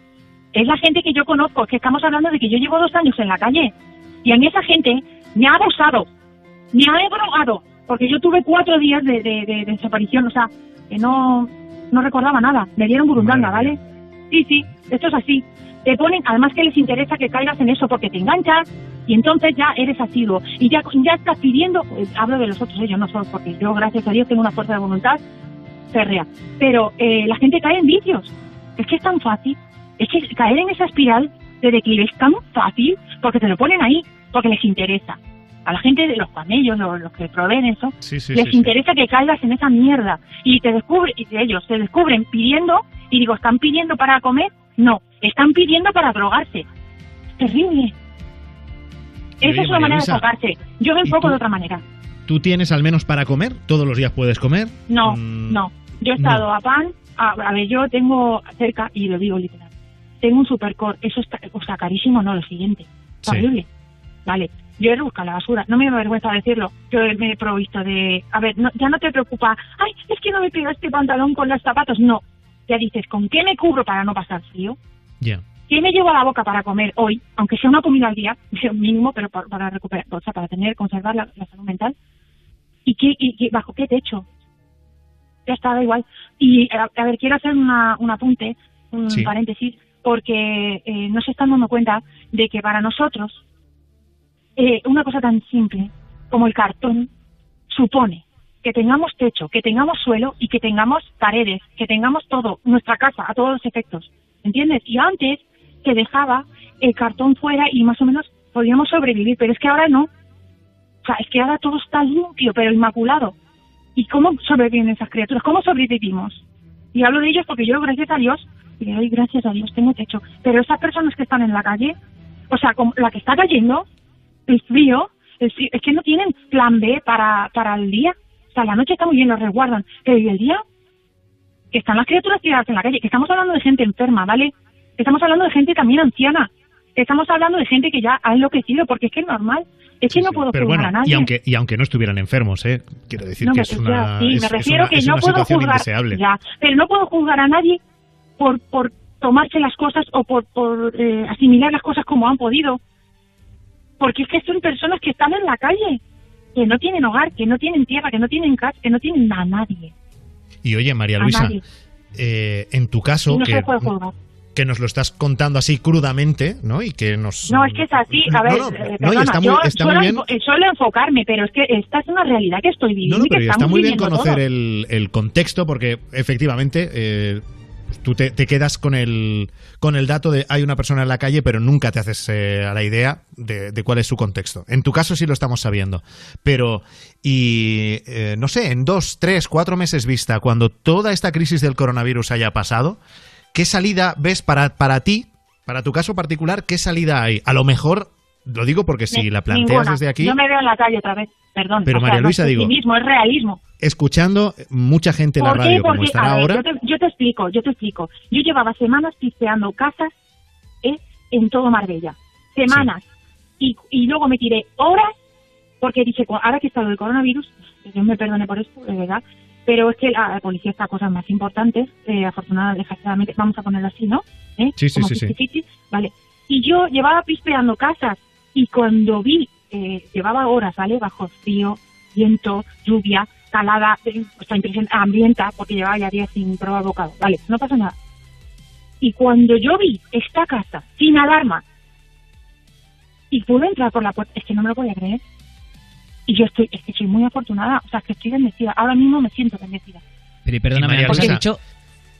es la gente que yo conozco. Es que estamos hablando de que yo llevo dos años en la calle. Y a mí esa gente me ha abusado me ha drogado, porque yo tuve cuatro días de, de, de- de desaparición, o sea, que no, no recordaba nada, me dieron burundanga, ¿vale? Sí, sí, esto es así. Te ponen, además que les interesa que caigas en eso porque te enganchas y entonces ya eres asiduo. Y ya, ya estás pidiendo, eh, hablo de los otros, eh, yo no solo porque yo, gracias a Dios, tengo una fuerza de voluntad férrea, pero eh, la gente cae en vicios, es que es tan fácil, es que caer en esa espiral de declive es tan fácil porque te lo ponen ahí, porque les interesa a la gente de los camellos, los, los que proveen eso, Sí, sí, les sí, interesa que caigas en esa mierda y te descubre y ellos se descubren pidiendo y digo, ¿están pidiendo para comer? No, están pidiendo para drogarse. Es terrible. Esa es una María manera de Luisa, enfocarse. Yo me enfoco de otra manera. ¿Tú tienes al menos para comer? ¿Todos los días puedes comer? No, Mm, no. Yo he estado a pan, a, a ver, yo tengo cerca, y lo digo literal, tengo un supercore, eso está, o sea, carísimo, no, lo siguiente. Horrible. Vale, yo he buscado la basura, no me da vergüenza decirlo. Yo me he provisto de, a ver, no- ya no te preocupa, ay, es que no me pido este pantalón con los zapatos, no. Ya dices, ¿con qué me cubro para no pasar frío? Ya. ¿Qué me llevo a la boca para comer hoy? Aunque sea una comida al día, (laughs) mínimo, pero para, para recuperar, o sea, para tener, conservar la, la salud mental. ¿Y qué, y, qué- bajo qué techo? Ya está, da igual. Y a, a ver, quiero hacer una, un apunte, un Sí. paréntesis, porque eh, no se están dando cuenta de que para nosotros, eh, una cosa tan simple como el cartón, supone que tengamos techo, que tengamos suelo y que tengamos paredes, que tengamos todo, nuestra casa, a todos los efectos. ¿Entiendes? Y antes se dejaba el cartón fuera y más o menos podíamos sobrevivir, pero es que ahora no. O sea, es que ahora todo está limpio, pero inmaculado. ¿Y cómo sobreviven esas criaturas? ¿Cómo sobrevivimos? Y hablo de ellos porque yo, gracias a Dios, y le doy gracias a Dios, tengo techo. Pero esas personas que están en la calle, o sea, como la que está cayendo, el frío, el frío, es que no tienen plan B para, para el día. O sea, la noche está muy bien, lo resguardan. Pero ¿y el día? Que están las criaturas tiradas en la calle, que estamos hablando de gente enferma, ¿vale? Que estamos hablando de gente también anciana. Que estamos hablando de gente que ya ha enloquecido, porque es que es normal. Es que no puedo Pero juzgar bueno, a nadie. y aunque, y aunque no estuvieran enfermos, ¿eh? quiero decir No, que es una, sí, es- me refiero una- que no puedo juzgar, ya, pero no puedo juzgar a nadie por por tomarse las cosas o por, por eh, asimilar las cosas como han podido, porque es que son personas que están en la calle, que no tienen hogar, que no tienen tierra, que no tienen casa, que no tienen a nadie, Y oye, María Luisa, eh, en tu caso, no que, que nos lo estás contando así crudamente, ¿no? Y que nos... No, es que es así, a ver, no, eh, no, y perdona, está muy- yo está muy suelo, bien. eh, suelo enfocarme, pero es que esta es una realidad que estoy viviendo No, no, y que pero está estamos muy bien conocer el, el contexto porque efectivamente eh, tú te, quedas con el, con el dato de hay una persona en la calle pero nunca te haces eh, a la idea de, de cuál es su contexto. En tu caso sí lo estamos sabiendo. Pero, y eh, no sé, en dos, tres, cuatro meses vista, cuando toda esta crisis del coronavirus haya pasado, ¿qué salida ves para, para ti, para tu caso particular, qué salida hay? A lo mejor, lo digo porque si la planteas ninguna. desde aquí... Yo me veo en la calle otra vez, perdón. Pero o sea, María no Luisa, es digo- pesimismo, es realismo. Escuchando mucha gente en la radio como estará ver, ahora... Yo te, yo te explico, yo te explico. Yo llevaba semanas pisteando casas ¿eh? en todo Marbella. Semanas. Y, y luego me tiré horas porque dije, "Cu- ahora que está lo del coronavirus, que Dios me perdone por esto, de verdad, pero es que la, la policía está a cosas más importantes, eh, afortunadamente, desgraciadamente, vamos a ponerlo así, ¿no? ¿Eh? Sí, sí, Como sí, sí. 50-50, Vale. Y yo llevaba pispeando casas y cuando vi, eh, llevaba horas, ¿vale? Bajo frío, viento, lluvia, calada, eh, o sea, impresión hambrienta, porque llevaba ya días sin probar bocado. Vale, no pasa nada. Y cuando yo vi esta casa sin alarma y pude entrar por la puerta, es que no me lo podía creer. Y yo estoy, es que soy muy afortunada, o sea, que estoy bendecida. Ahora mismo me siento bendecida. Pero y perdóname, María has Luisa. dicho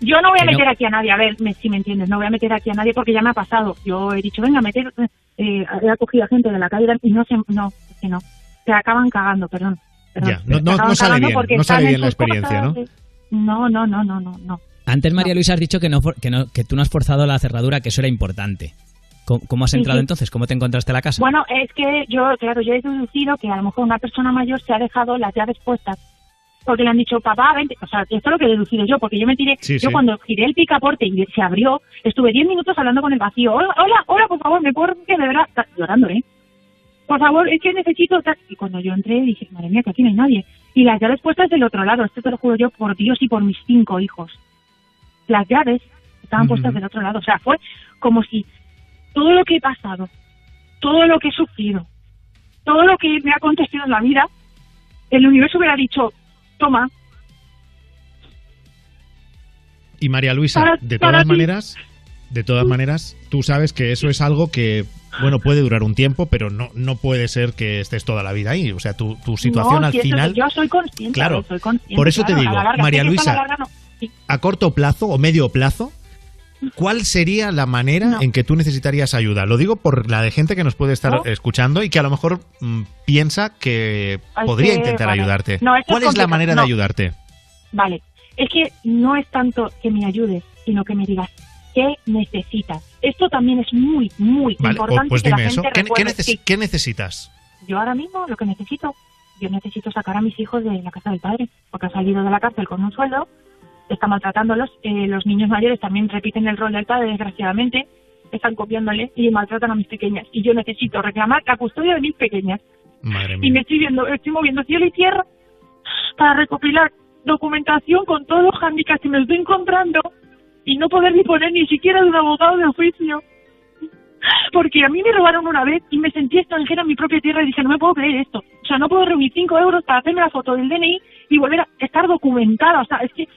Yo no voy a no- meter aquí a nadie, a ver me- si me entiendes, no voy a meter aquí a nadie porque ya me ha pasado. Yo he dicho, venga, meter, eh, he acogido a gente de la calle y no se, no, que no, se acaban cagando, perdón. perdón. Ya, no- no- no sale bien, porque no sale bien la experiencia, ¿no? cosas, No, no, no, no, no, no. Antes María Luisa has dicho que no, que no que tú no has forzado la cerradura, que eso era importante. ¿Cómo, cómo has Sí, entrado sí. entonces? ¿Cómo te encontraste la casa? Bueno, es que yo, claro, yo he deducido que a lo mejor una persona mayor se ha dejado las llaves puestas porque le han dicho, papá, vente. O sea, esto es lo que he deducido yo, porque yo me tiré, Sí, yo sí. cuando giré el picaporte y se abrió, estuve 10 minutos hablando con el vacío. Hola, hola, hola, por favor, me puedo que de verdad, llorando, ¿eh? Por favor, es que necesito. tal". Y cuando yo entré dije, madre mía, que aquí no hay nadie. Y las llaves puestas del otro lado, esto te lo juro yo por Dios y por mis cinco hijos. Las llaves estaban puestas del otro lado. O sea, fue como si todo lo que he pasado, todo lo que he sufrido, todo lo que me ha acontecido en la vida, el universo hubiera dicho, toma, Y María Luisa, Para- de todas ti. maneras, de todas maneras, tú sabes que eso es algo que, bueno, puede durar un tiempo, pero no, no puede ser que estés toda la vida ahí. O sea, tu, tu situación no, al si final, yo soy consciente, Claro, soy consciente, por eso te digo, larga, María Luisa, larga no. Sí. a corto plazo o medio plazo, ¿cuál sería la manera No. en que tú necesitarías ayuda? Lo digo por la de gente que nos puede estar ¿No? escuchando y que a lo mejor mm, piensa que podría que- intentar vale. ayudarte. No, esto es ¿Cuál es la manera de ayudarte? Vale, es que no es tanto que me ayudes, sino que me digas qué necesitas. Esto también es muy, muy Vale, importante pues que la dime eso. ¿Qué, qué recuerde. neces- Sí, qué necesitas? yo ahora mismo lo que necesito, yo necesito sacar a mis hijos de la casa del padre, porque ha salido de la cárcel con un sueldo, está maltratándolos, eh, los niños mayores también repiten el rol del padre, desgraciadamente, están copiándole y maltratan a mis pequeñas. Y yo necesito reclamar la custodia de mis pequeñas. Madre y mía. me estoy viendo, estoy moviendo cielo y tierra para recopilar documentación con todos los handicaps que me estoy encontrando y no poder disponer ni siquiera de un abogado de oficio. Porque a mí me robaron una vez y me sentí extranjera en mi propia tierra y dije, no me puedo creer esto. O sea, no puedo reunir cinco euros para hacerme la foto del DNI y volver a estar documentada. O sea, es que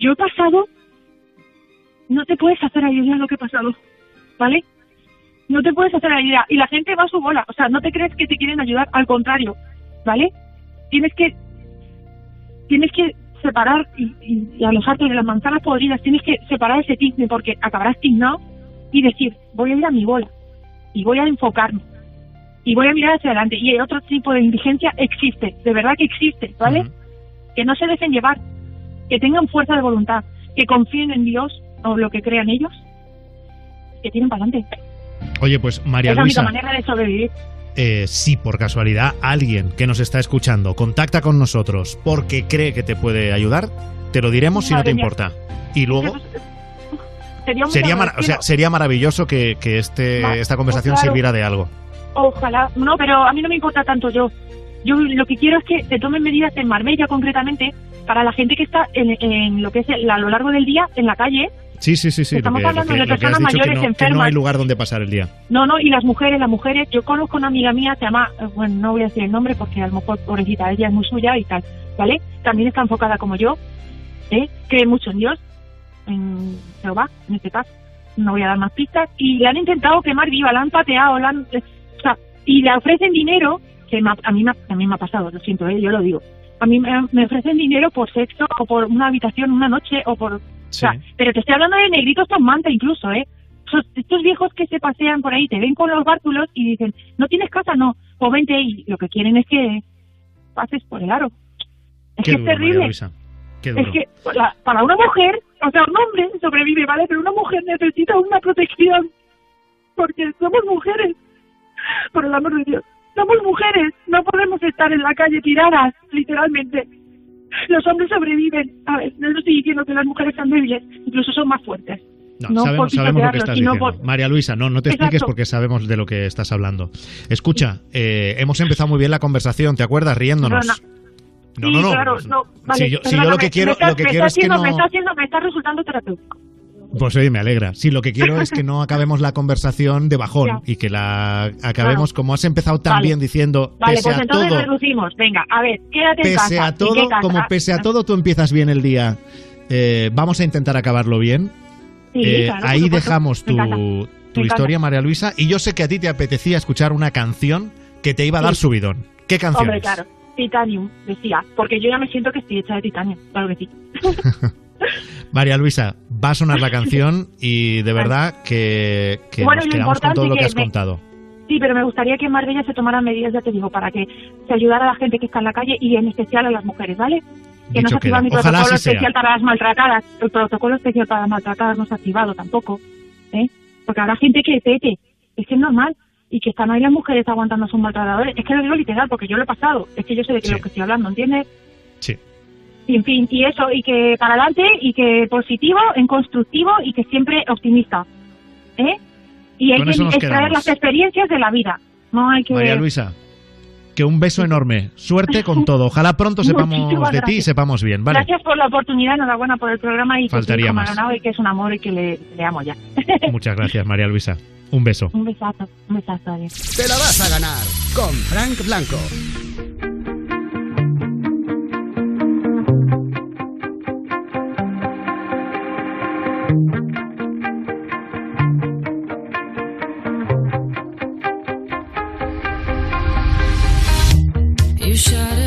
yo he pasado, no te puedes hacer a idea lo que he pasado, ¿vale? No te puedes hacer la idea. Y la gente va a su bola. O sea, no te crees que te quieren ayudar, al contrario, ¿vale? Tienes que tienes que separar y, y- y alejarte de las manzanas podridas. Tienes que separar ese tizne porque acabarás tiznado y decir, voy a ir a mi bola y voy a enfocarme y voy a mirar hacia adelante. Y el otro tipo de indigencia existe, de verdad que existe, ¿vale? Que no se dejen llevar, que tengan fuerza de voluntad, que confíen en Dios o lo que crean ellos, que tienen para adelante. Oye, pues María es la única manera de sobrevivir. eh, si por casualidad alguien que nos está escuchando contacta con nosotros porque cree que te puede ayudar, te lo diremos si no te mía. importa. Y luego Sería, muy sería, mar- o sea, sería maravilloso que, que este, Va, esta conversación pues claro. sirviera de algo. Ojalá, no, pero a mí no me importa tanto yo. Yo lo que quiero es que se tomen medidas en Marbella concretamente para la gente que está en, en lo que es el- a lo largo del día en la calle. Sí, sí, sí, sí. Estamos lo que, hablando lo que- de personas mayores no, que no enfermas. hay lugar donde pasar el día. No, no, y las mujeres, las mujeres, yo conozco una amiga mía, se llama, eh, bueno, no voy a decir el nombre porque a lo mejor, pobrecita, ella es muy suya y tal, ¿vale? También está enfocada como yo, ¿eh? Cree mucho en Dios, en Jehová, en este caso. No voy a dar más pistas. Y le han intentado quemar viva, la han pateado, la han, eh, o sea, y le ofrecen dinero, que a mí me ha, también me ha pasado, lo siento, ¿eh? yo lo digo. A mí me, me ofrecen dinero por sexo o por una habitación una noche o por... O sea, pero te estoy hablando de negritos con manta incluso, ¿eh? Estos viejos que se pasean por ahí, te ven con los bártulos y dicen, ¿no tienes casa? No, pues vente y lo que quieren es que pases por el aro. Es Qué que es duro, terrible. Es que la- para una mujer, o sea, un hombre sobrevive, ¿vale? Pero una mujer necesita una protección. Porque somos mujeres. Por el amor de Dios. Somos mujeres. No podemos estar en la calle tiradas, literalmente. Los hombres sobreviven. A ver, no estoy diciendo que las mujeres sean débiles. Incluso son más fuertes. No, No sabemos, por sabemos lo que estás diciendo. por- María Luisa, no, no te Exacto. expliques porque sabemos de lo que estás hablando. Escucha, eh, hemos empezado muy bien la conversación, ¿te acuerdas? Riéndonos. Perdona. No, Sí, no, no. claro, no. Vale, si yo, si yo lo que quiero, me está- lo que me quiero está es que haciendo- no. Me está, haciendo, me está resultando terapéutico. Pues oye, me alegra. Sí, lo que quiero es que no acabemos la conversación de bajón Ya. y que la acabemos como has empezado tan Vale. bien diciendo, Vale, pese pues a entonces todo, reducimos. Venga, a ver, quédate en pese casa. a ¿En todo, como pese a todo tú empiezas bien el día. Eh, vamos a intentar acabarlo bien. Sí, Eh, claro, ahí dejamos tu, historia, María Luisa, y yo sé que a ti te apetecía escuchar una canción que te iba a dar Sí. subidón. ¿Qué canción? Hombre, claro. Titanium, decía. Porque yo ya me siento que estoy hecha de titanio. Claro que sí. (laughs) María Luisa, va a sonar la (laughs) canción y de verdad que, que Bueno, nos quedamos con todo lo que que has me- contado. Sí, pero me gustaría que en Marbella se tomaran medidas, ya te digo, para que se ayudara a la gente que está en la calle y en especial a las mujeres, ¿vale? Que no se activa mi protocolo sea. especial para las maltratadas. El protocolo especial para las maltratadas no se ha activado tampoco, ¿eh? Porque habrá gente que pete. Es que es normal. Y que están ahí las mujeres aguantando a sus maltratadores. Es que lo digo literal, porque yo lo he pasado. Es que yo sé de qué Sí. lo que estoy hablando, ¿entiendes? Sí. Y en fin, y eso, y que para adelante, y que positivo, en constructivo, y que siempre optimista. ¿Eh? Y hay Con que extraer quedamos. las experiencias de la vida. No hay que... María Luisa, que un beso enorme. Suerte con (laughs) todo. Ojalá pronto sepamos Muchísimas de ti y gracias. sepamos bien, ¿vale? Gracias por la oportunidad, enhorabuena por el programa y que Faltaría hijo más. Y que es un amor y que le, le amo ya. (laughs) Muchas gracias, María Luisa. Un beso. un besazo, un besazo, adiós. Te la vas a ganar con Frank Blanco. You shout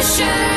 ocean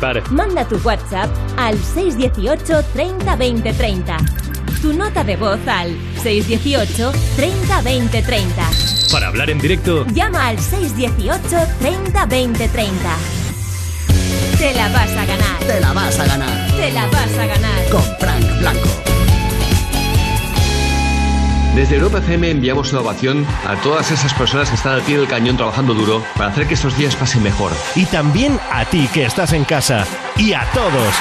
participar, Manda tu WhatsApp al 618 30 20 30. Tu nota de voz al 618 30 20 30. para hablar en directo, Llama al 618 30 20 30. Te la vas a ganar. Te la vas a ganar Te la vas a ganar. con Frank Blanco. Desde Europa FM enviamos una ovación a todas esas personas que están al pie del cañón trabajando duro para hacer que estos días pasen mejor. Y también a ti que estás en casa. Y a todos.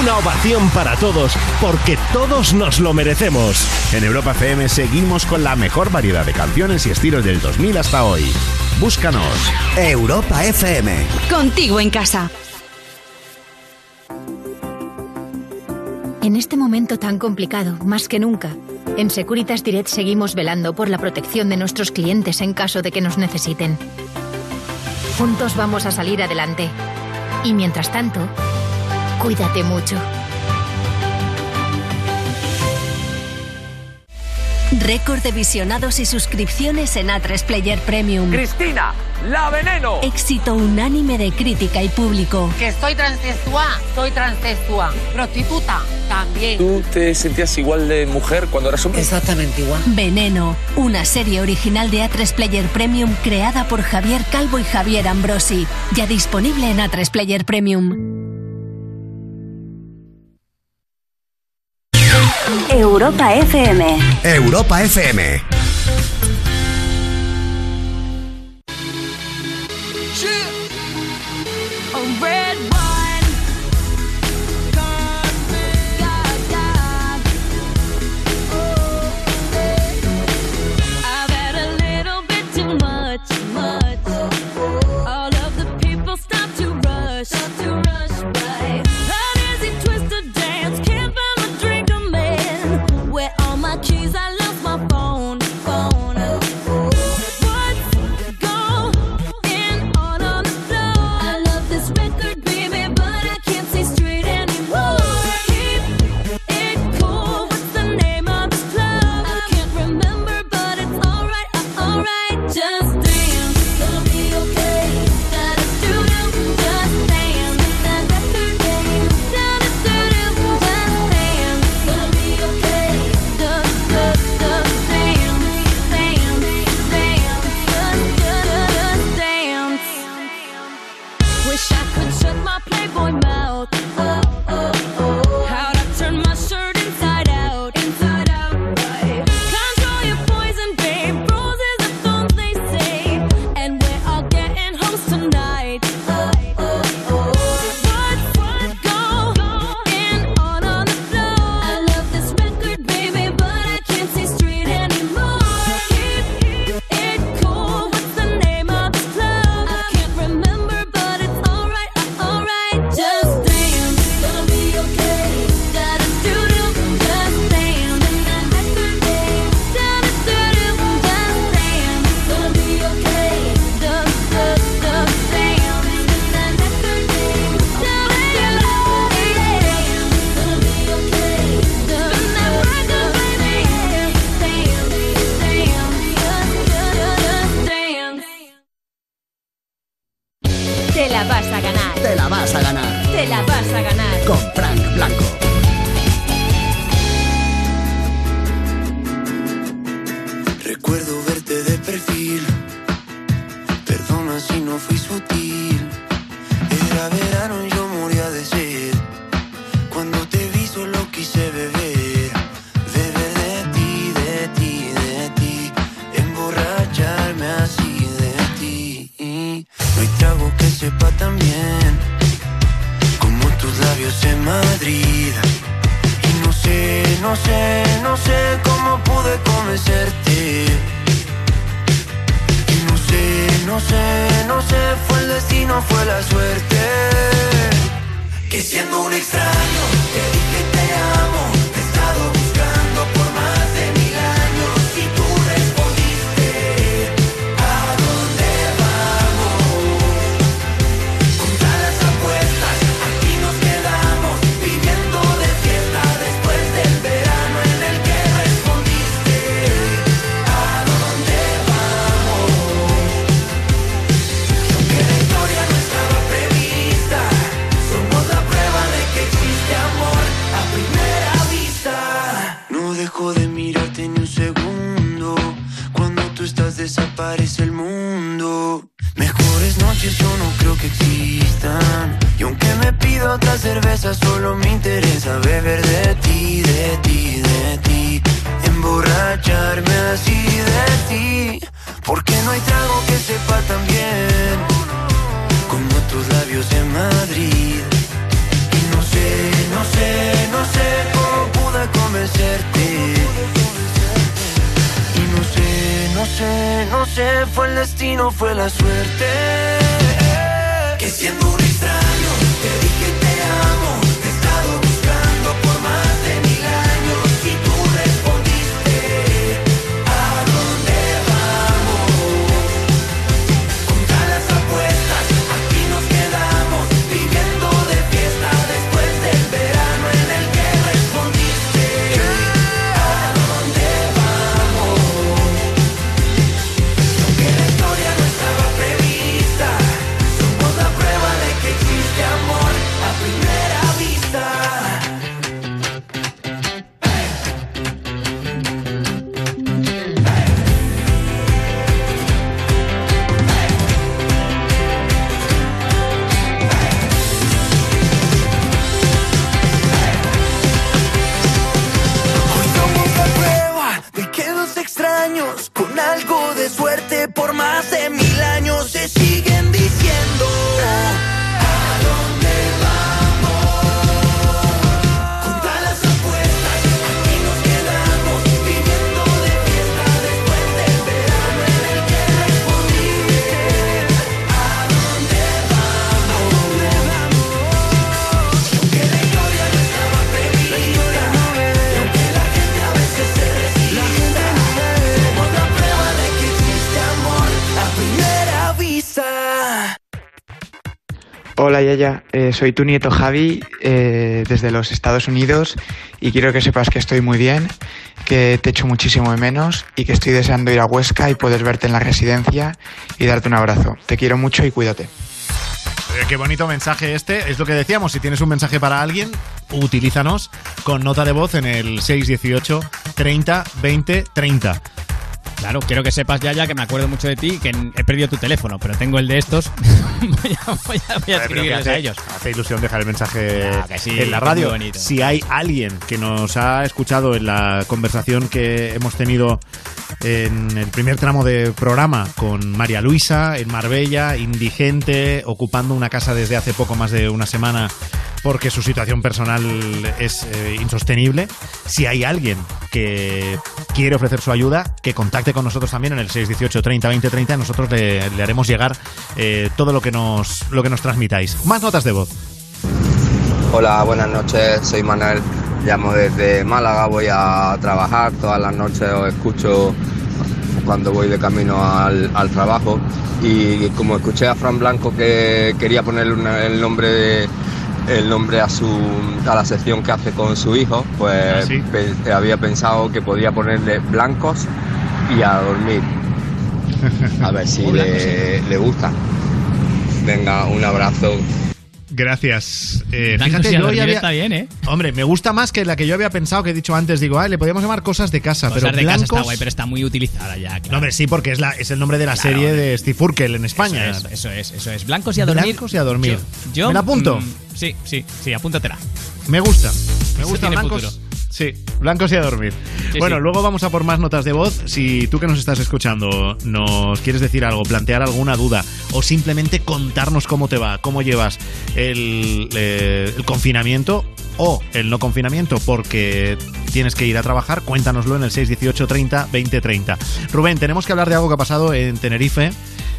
Una ovación para todos, porque todos nos lo merecemos. En Europa FM seguimos con la mejor variedad de canciones y estilos del 2000 hasta hoy. Búscanos. Europa FM. Contigo en casa. En este momento tan complicado, más que nunca, en Securitas Direct seguimos velando por la protección de nuestros clientes en caso de que nos necesiten. Juntos vamos a salir adelante. Y mientras tanto, cuídate mucho. Récord de visionados y suscripciones en A3 Player Premium. Cristina, la veneno. Éxito unánime de crítica y público. Que soy transexual, soy transexual. Prostituta, también. ¿Tú te sentías igual de mujer cuando eras hombre? Exactamente igual. Veneno, una serie original de A3 Player Premium creada por Javier Calvo y Javier Ambrosi. Ya disponible en A3 Player Premium. Europa FM. Europa FM. Soy tu nieto Javi eh, desde los Estados Unidos y quiero que sepas que estoy muy bien, que te echo muchísimo de menos y que estoy deseando ir a Huesca y poder verte en la residencia y darte un abrazo. Te quiero mucho y cuídate. Qué bonito mensaje este. Es lo que decíamos, si tienes un mensaje para alguien, utilízanos con nota de voz en el 618 30 20 30. Claro, quiero que sepas ya ya que me acuerdo mucho de ti y que he perdido tu teléfono, pero tengo el de estos. (laughs) voy a, voy a- voy a Pero que escribirles hace, a ellos. hace ilusión dejar el mensaje sí, en la radio. Si hay alguien que nos ha escuchado en la conversación que hemos tenido en el primer tramo de programa con María Luisa en Marbella, indigente, ocupando una casa desde hace poco más de una semana porque su situación personal es eh, insostenible. Si hay alguien que quiere ofrecer su ayuda, que contacte con nosotros también en el 618 30 20 30. Nosotros le, le haremos llegar eh, todo lo que, nos, lo que nos transmitáis. Más notas de voz. Hola, buenas noches, soy Manuel, llamo desde Málaga, voy a trabajar, todas las noches os escucho cuando voy de camino al, al trabajo y como escuché a Fran Blanco que quería ponerle una- el nombre de- el nombre a su a la sección que hace con su hijo, pues pe- había pensado que podía ponerle blancos y a dormir. A ver si (laughs) le, le gusta. Venga, un abrazo. Gracias. Eh, fíjate, yo ya había... está bien, ¿eh? Hombre, me gusta más que la que yo había pensado que he dicho antes. Digo, ah, le podíamos llamar cosas de casa, Cosas pero de casa está guay, pero está muy utilizada ya. No, hombre, sí, porque es, la, es el nombre de la Claro, serie de Steve Urkel en España. Eso es, eso es, eso es. Blancos y a dormir. Blancos y a dormir. Yo, yo, ¿Me la apunto? mm, sí, sí, sí, apúntatela. Me gusta. Me gusta blancos. futuro. Sí, blancos y a dormir. Sí, bueno, sí. luego vamos a por más notas de voz. Si tú que nos estás escuchando nos quieres decir algo, plantear alguna duda o simplemente contarnos cómo te va, cómo llevas el, eh, el confinamiento o el no confinamiento porque tienes que ir a trabajar, cuéntanoslo en el 618 30 20 30. Rubén, tenemos que hablar de algo que ha pasado en Tenerife.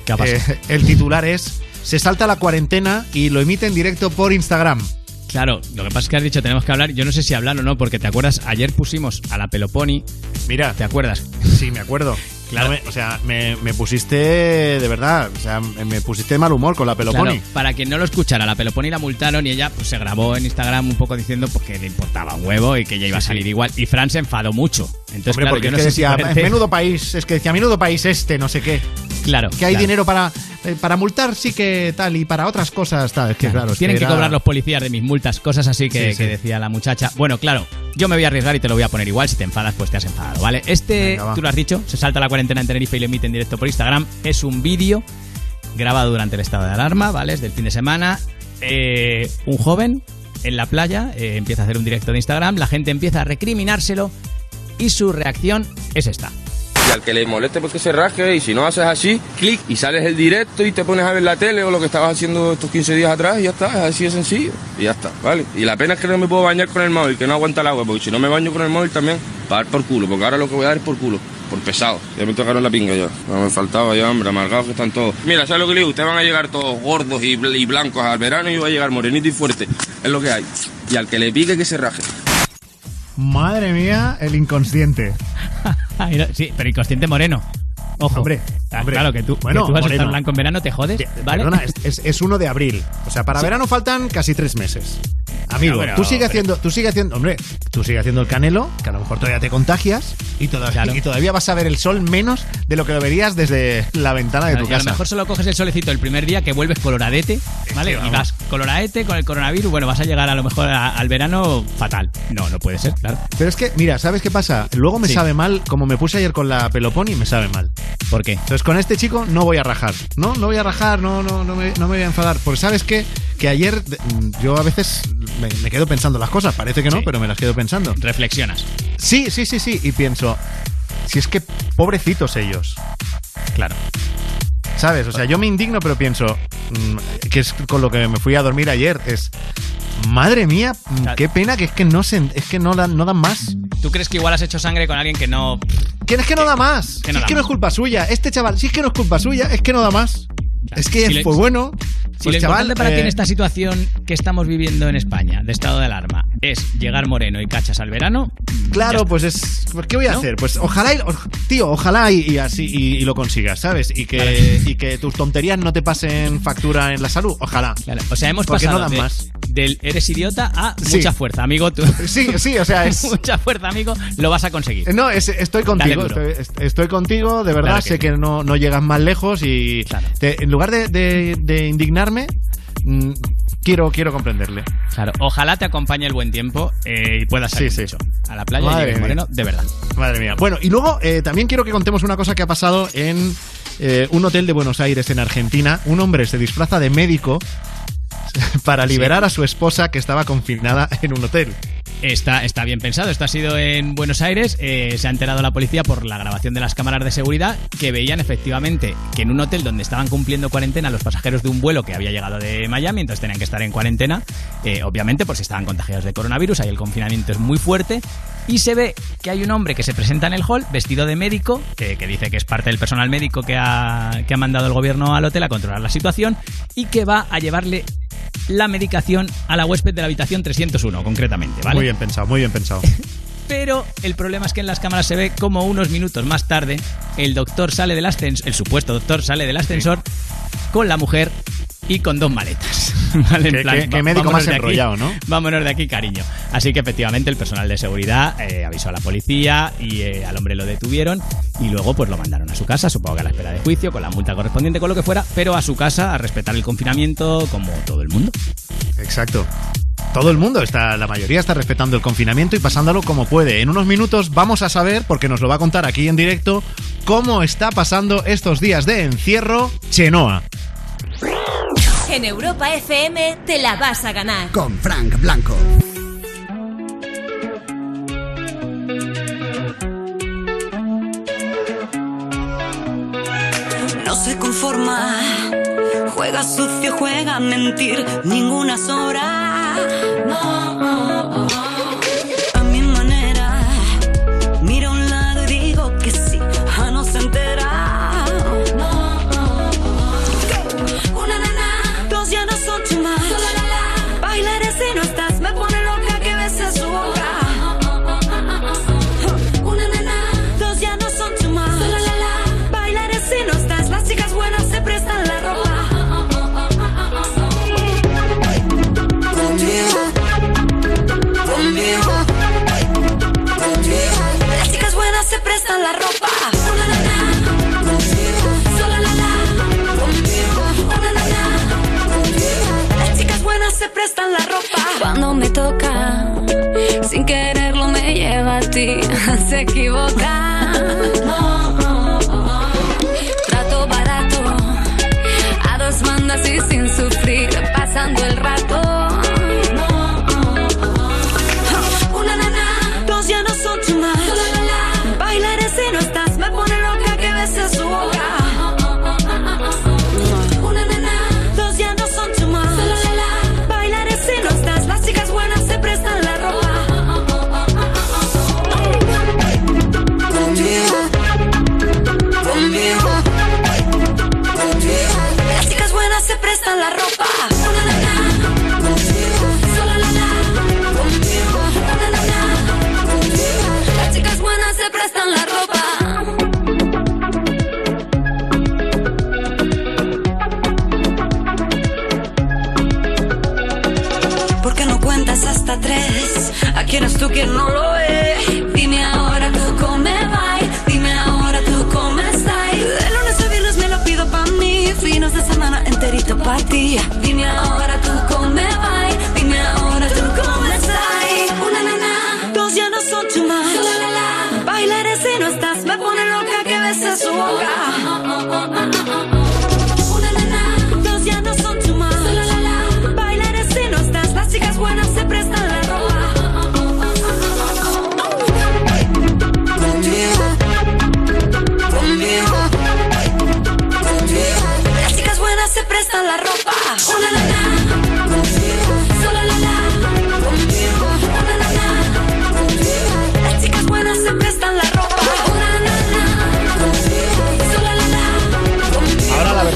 ¿Qué ha pasado? Eh, el titular es Se salta la cuarentena y lo emite en directo por Instagram. Claro, lo que pasa es que has dicho tenemos que hablar. Yo no sé si hablar o no, porque te acuerdas, ayer pusimos a la Peloponi. Mira. ¿Te acuerdas? Sí, me acuerdo. (laughs) Claro. No me- o sea, me, me pusiste de verdad, o sea, me pusiste de mal humor con la Peloponi. Claro, para quien no lo escuchara, la Peloponi la multaron y ella pues, se grabó en Instagram un poco diciendo pues, que le importaba un huevo y que ella iba a salir igual. Y Fran se enfadó mucho. Entonces, Hombre, claro, porque yo es no que decía, menudo país, es que decía, menudo país este, no sé qué. Claro. Que hay claro. dinero para, eh, para multar, sí que tal, y para otras cosas tal. Es que claro, es Tienen que era- cobrar los policías de mis multas, cosas así que, Sí, sí. que decía la muchacha. Bueno, claro, yo me voy a arriesgar y te lo voy a poner igual. Si te enfadas, pues te has enfadado, ¿vale? Este, Venga, tú lo has dicho, se salta la cuarentena en Tenerife y lo emite en directo por Instagram. Es un vídeo grabado durante el estado de alarma, ¿vale? Es del fin de semana. Eh, un joven en la playa eh, empieza a hacer un directo de Instagram, la gente empieza a recriminárselo y su reacción es esta. Y al que le moleste pues que se rasque y si no haces así, clic y sales el directo y te pones a ver la tele o lo que estabas haciendo estos 15 días atrás y ya está, es así de sencillo. Y ya está, ¿vale? Y la pena es que no me puedo bañar con el móvil, que no aguanta el agua, porque si no me baño con el móvil también, va a dar por culo, porque ahora lo que voy a dar es por culo. Por pesado. Ya me tocaron la pinga ya. No me faltaba ya, hombre, amargados que están todos. Mira, ¿sabes lo que le digo? Ustedes van a llegar todos gordos y, bl- y blancos al verano y yo voy a llegar morenito y fuerte. Es lo que hay. Y al que le pique que se raje. Madre mía, el inconsciente. (laughs) sí, pero inconsciente moreno. Ojo. Hombre, Ah, hombre. Claro que tú, Bueno, que tú vas a estar blanco en verano, te jodes, ¿vale? Perdona, es, es, es 1 de abril. O sea, para Sí. verano faltan casi tres meses. Amigo, bueno, tú sigue pero- haciendo, tú sigue haciendo, hombre, tú sigue haciendo el canelo, que a lo mejor todavía te contagias y todavía, Claro. y todavía vas a ver el sol menos de lo que lo verías desde la ventana de Claro, tu y a casa. lo mejor solo coges el solecito el primer día que vuelves coloradete, ¿vale? Y vas coloradete con el coronavirus, bueno, vas a llegar a lo mejor a- al verano fatal. No, no puede ser, claro. Pero es que, mira, ¿sabes qué pasa? Luego me Sí. sabe mal, como me puse ayer con la Peloponi, me sabe mal. ¿Por qué? Entonces con este chico no voy a rajar. No, no voy a rajar, no, no, no, me, no me voy a enfadar. Porque sabes qué? que ayer mm, yo a veces me, me quedo pensando las cosas. Parece que no, Sí. pero me las quedo pensando. Reflexionas. Sí, sí, sí, sí. Y pienso, si es que pobrecitos ellos. Claro. ¿Sabes? O sea, yo me indigno, pero pienso, mm, que es con lo que me fui a dormir ayer, es, madre mía, mm, qué pena que es que no se, es que no dan, no dan más. ¿Tú crees que igual has hecho sangre con alguien que no... Que es que no da más. que Si no es que no es culpa suya. Este chaval, si es que no es culpa suya, es que no da más. Es que Si le- fue bueno. Si Pues lo chaval, importante para ti en eh, esta situación que estamos viviendo en España, de estado de alarma, es llegar moreno y cachas al verano, Claro, pues es. pues, ¿Qué voy a ¿No? hacer? Pues ojalá, y- tío, ojalá y, y así y, y lo consigas, ¿sabes? Y que, y que tus tonterías no te pasen factura en la salud. Ojalá. o sea, hemos Porque pasado no dan de- más. del eres idiota a Sí. mucha fuerza, amigo. Tú. (laughs) Sí, sí, o sea, es. (laughs) mucha fuerza, amigo, lo vas a conseguir. No, es- estoy contigo, estoy, est- estoy contigo, de verdad, Claro que sé sí. que no, no llegas más lejos y te- en lugar de, de- de indignarme, mm, quiero, quiero comprenderle. Claro, ojalá te acompañe el buen tiempo eh, y puedas salir Sí, a la playa y llegues moreno, de verdad. Madre mía. Bueno, y luego eh, también quiero que contemos una cosa que ha pasado en eh, un hotel de Buenos Aires, en Argentina. Un hombre se disfraza de médico (laughs) para liberar a su esposa que estaba confinada en un hotel. Está, está bien pensado. Esto ha sido en Buenos Aires. Eh, se ha enterado la policía por la grabación de las cámaras de seguridad que veían efectivamente que en un hotel donde estaban cumpliendo cuarentena los pasajeros de un vuelo que había llegado de Miami, entonces tenían que estar en cuarentena, eh, obviamente, por si estaban contagiados de coronavirus. Ahí el confinamiento es muy fuerte. Y se ve que hay un hombre que se presenta en el hall vestido de médico, que, que dice que es parte del personal médico que ha, que ha mandado el gobierno al hotel a controlar la situación y que va a llevarle la medicación a la huésped de la habitación 301, concretamente, ¿vale? Muy bien pensado, muy bien pensado. (laughs) Pero el problema es que en las cámaras se ve como unos minutos más tarde el doctor sale del ascensor, el supuesto doctor sale del ascensor con la mujer y con dos maletas. (laughs) ¿vale? En Qué- plan, qué- qué va- médico más de aquí, enrollado, ¿no? Vámonos de aquí, cariño. Así que efectivamente el personal de seguridad eh, avisó a la policía y eh, al hombre lo detuvieron y luego pues lo mandaron a su casa, supongo que a la espera de juicio, con la multa correspondiente, con lo que fuera, pero a su casa a respetar el confinamiento como todo el mundo. Exacto. Todo el mundo está, la mayoría está respetando el confinamiento y pasándolo como puede. En unos minutos vamos a saber, porque nos lo va a contar aquí en directo, cómo está pasando estos días de encierro Chenoa. En Europa FM te la vas a ganar. Con Frank Blanco. No se conforma, juega sucio, juega a mentir, ninguna sobra. No, a Cuando me toca, sin quererlo me lleva a ti, (laughs) se equivoca. Trato barato, a dos bandas y sin sufrir, pasando el rato. Quién es tú quien no lo es? Dime ahora tú cómo me va. Dime ahora tú cómo estás. De lunes a viernes me lo pido pa' mí. Fines de semana enterito pa' ti. Dime ahora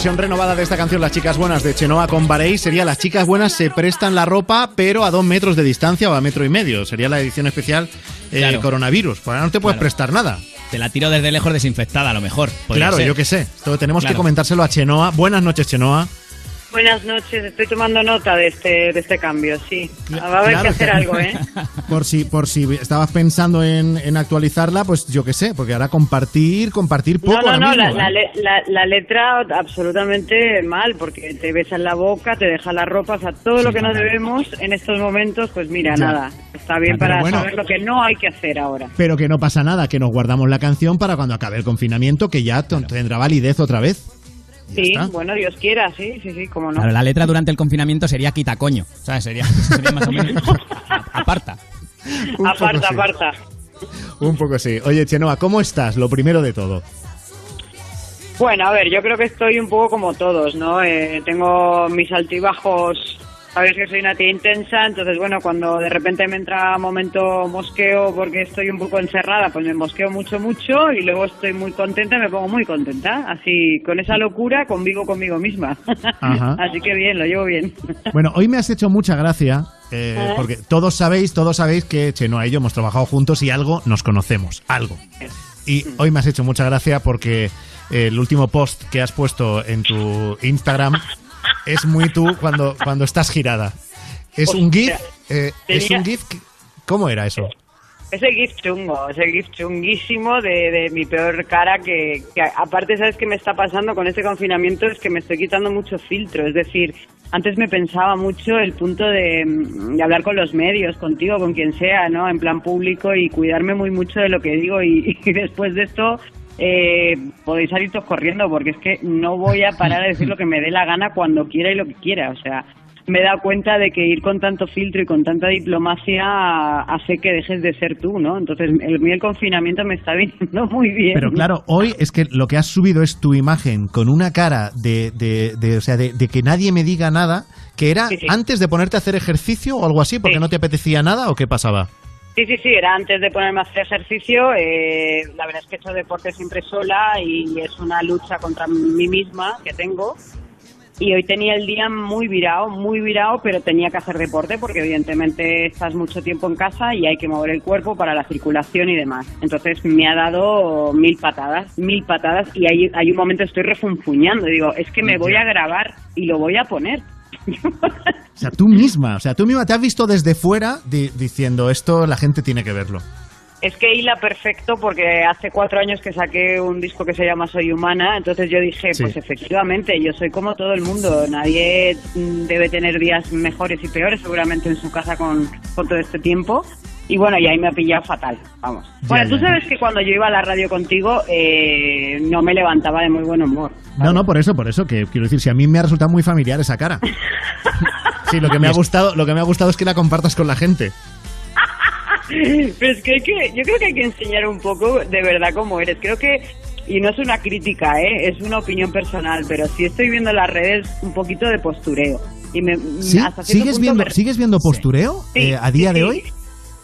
versión renovada de esta canción, Las Chicas Buenas de Chenoa con Barey, sería Las Chicas Buenas se prestan la ropa, pero a dos metros de distancia o a metro y medio. Sería la edición especial eh, Claro. coronavirus. Pues ahora no te puedes Claro. prestar nada. Te la tiro desde lejos desinfectada, a lo mejor. Claro, ser. yo qué sé. Esto tenemos que comentárselo a Chenoa. Buenas noches, Chenoa. Buenas noches, estoy tomando nota de este, de este cambio, sí. Va a haber Claro. que hacer algo, ¿eh? (laughs) Por si, por si estabas pensando en, en actualizarla, pues yo qué sé, porque ahora compartir, compartir poco. No, no, no, mismo, la, ¿eh? la la- la letra absolutamente mal, porque te besa en la boca, te deja la ropa, o sea, todo lo que no debemos en estos momentos, pues mira, Ya. nada, está bien Ah, pero para bueno. saber lo que no hay que hacer ahora. Pero que no pasa nada, que nos guardamos la canción para cuando acabe el confinamiento, que ya tendrá validez otra vez. Sí, bueno, Dios quiera, sí, sí, sí, cómo no. Claro, la letra durante el confinamiento sería quita coño. ¿Sabes? Sería, sería más o menos. (laughs) Aparta. Un Aparta, sí. aparta. Un poco sí. Oye, Chenoa, ¿cómo estás? Lo primero de todo. Bueno, a ver, yo creo que estoy un poco como todos, ¿no? Eh, tengo mis altibajos, sabes que soy una tía intensa, entonces bueno, cuando de repente me entra momento mosqueo porque estoy un poco encerrada, pues me mosqueo mucho, mucho y luego estoy muy contenta y me pongo muy contenta. Así, con esa locura convivo conmigo misma. Ajá. (laughs) Así que bien, lo llevo bien. Bueno, hoy me has hecho mucha gracia, eh, ¿Eh? porque todos sabéis, todos sabéis que Chenoa y yo hemos trabajado juntos y algo nos conocemos, algo. Y hoy me has hecho mucha gracia porque eh, el último post que has puesto en tu Instagram es muy tú cuando, cuando estás girada. Es un GIF. eh, es un GIF. que- ¿Cómo era eso? Es el GIF chungo, es el GIF chunguísimo de, de mi peor cara que, que aparte, ¿sabes qué me está pasando con este confinamiento? Es que me estoy quitando mucho filtro, es decir, antes me pensaba mucho el punto de, mm, de hablar con los medios, contigo, con quien sea, ¿no? En plan público y cuidarme muy mucho de lo que digo y, (laughs) y después de esto eh, podéis salir todos corriendo porque es que no voy a parar a decir lo que me dé la gana cuando quiera y lo que quiera, o sea, me he dado cuenta de que ir con tanto filtro y con tanta diplomacia hace que dejes de ser tú, ¿no? Entonces, el, el confinamiento me está (laughs) viniendo muy bien. Pero claro, hoy es que lo que has subido es tu imagen con una cara de, de, de- o sea, de, de que nadie me diga nada, que era Sí, sí. antes de ponerte a hacer ejercicio o algo así, porque no te apetecía nada o qué pasaba. Sí, sí, sí, era antes de ponerme a hacer ejercicio. eh, la verdad es que he hecho deporte siempre sola y es una lucha contra mí misma que tengo. Y hoy tenía el día muy virado, muy virado, pero tenía que hacer deporte porque evidentemente estás mucho tiempo en casa y hay que mover el cuerpo para la circulación y demás. Entonces me ha dado mil patadas, mil patadas y hay, hay un momento estoy refunfuñando. Digo, es que me voy a grabar y lo voy a poner. O sea, tú misma, o sea, tú misma te has visto desde fuera di- diciendo esto la gente tiene que verlo. Es que hila perfecto porque hace cuatro años que saqué un disco que se llama Soy Humana, entonces yo dije, Sí. pues efectivamente, yo soy como todo el mundo, nadie mm, debe tener días mejores y peores seguramente en su casa con, con todo este tiempo. Y bueno, y ahí me ha pillado fatal, vamos. Ya, bueno, tú ya. sabes que cuando yo iba a la radio contigo eh, no me levantaba de muy buen humor. No, no, por eso, por eso, que quiero decir, si a mí me ha resultado muy familiar esa cara. (laughs) Sí, lo que me ha gustado, lo que me ha gustado es que la compartas con la gente. (laughs) Pero es que, hay que yo creo que hay que enseñar un poco de verdad cómo eres. Creo que, y no es una crítica, ¿eh? es una opinión personal, pero sí estoy viendo en las redes un poquito de postureo. Y me, ¿Sí? hasta ¿Sigues, punto viendo, me- ¿Sigues viendo postureo Sí, eh, a día sí, de sí. hoy?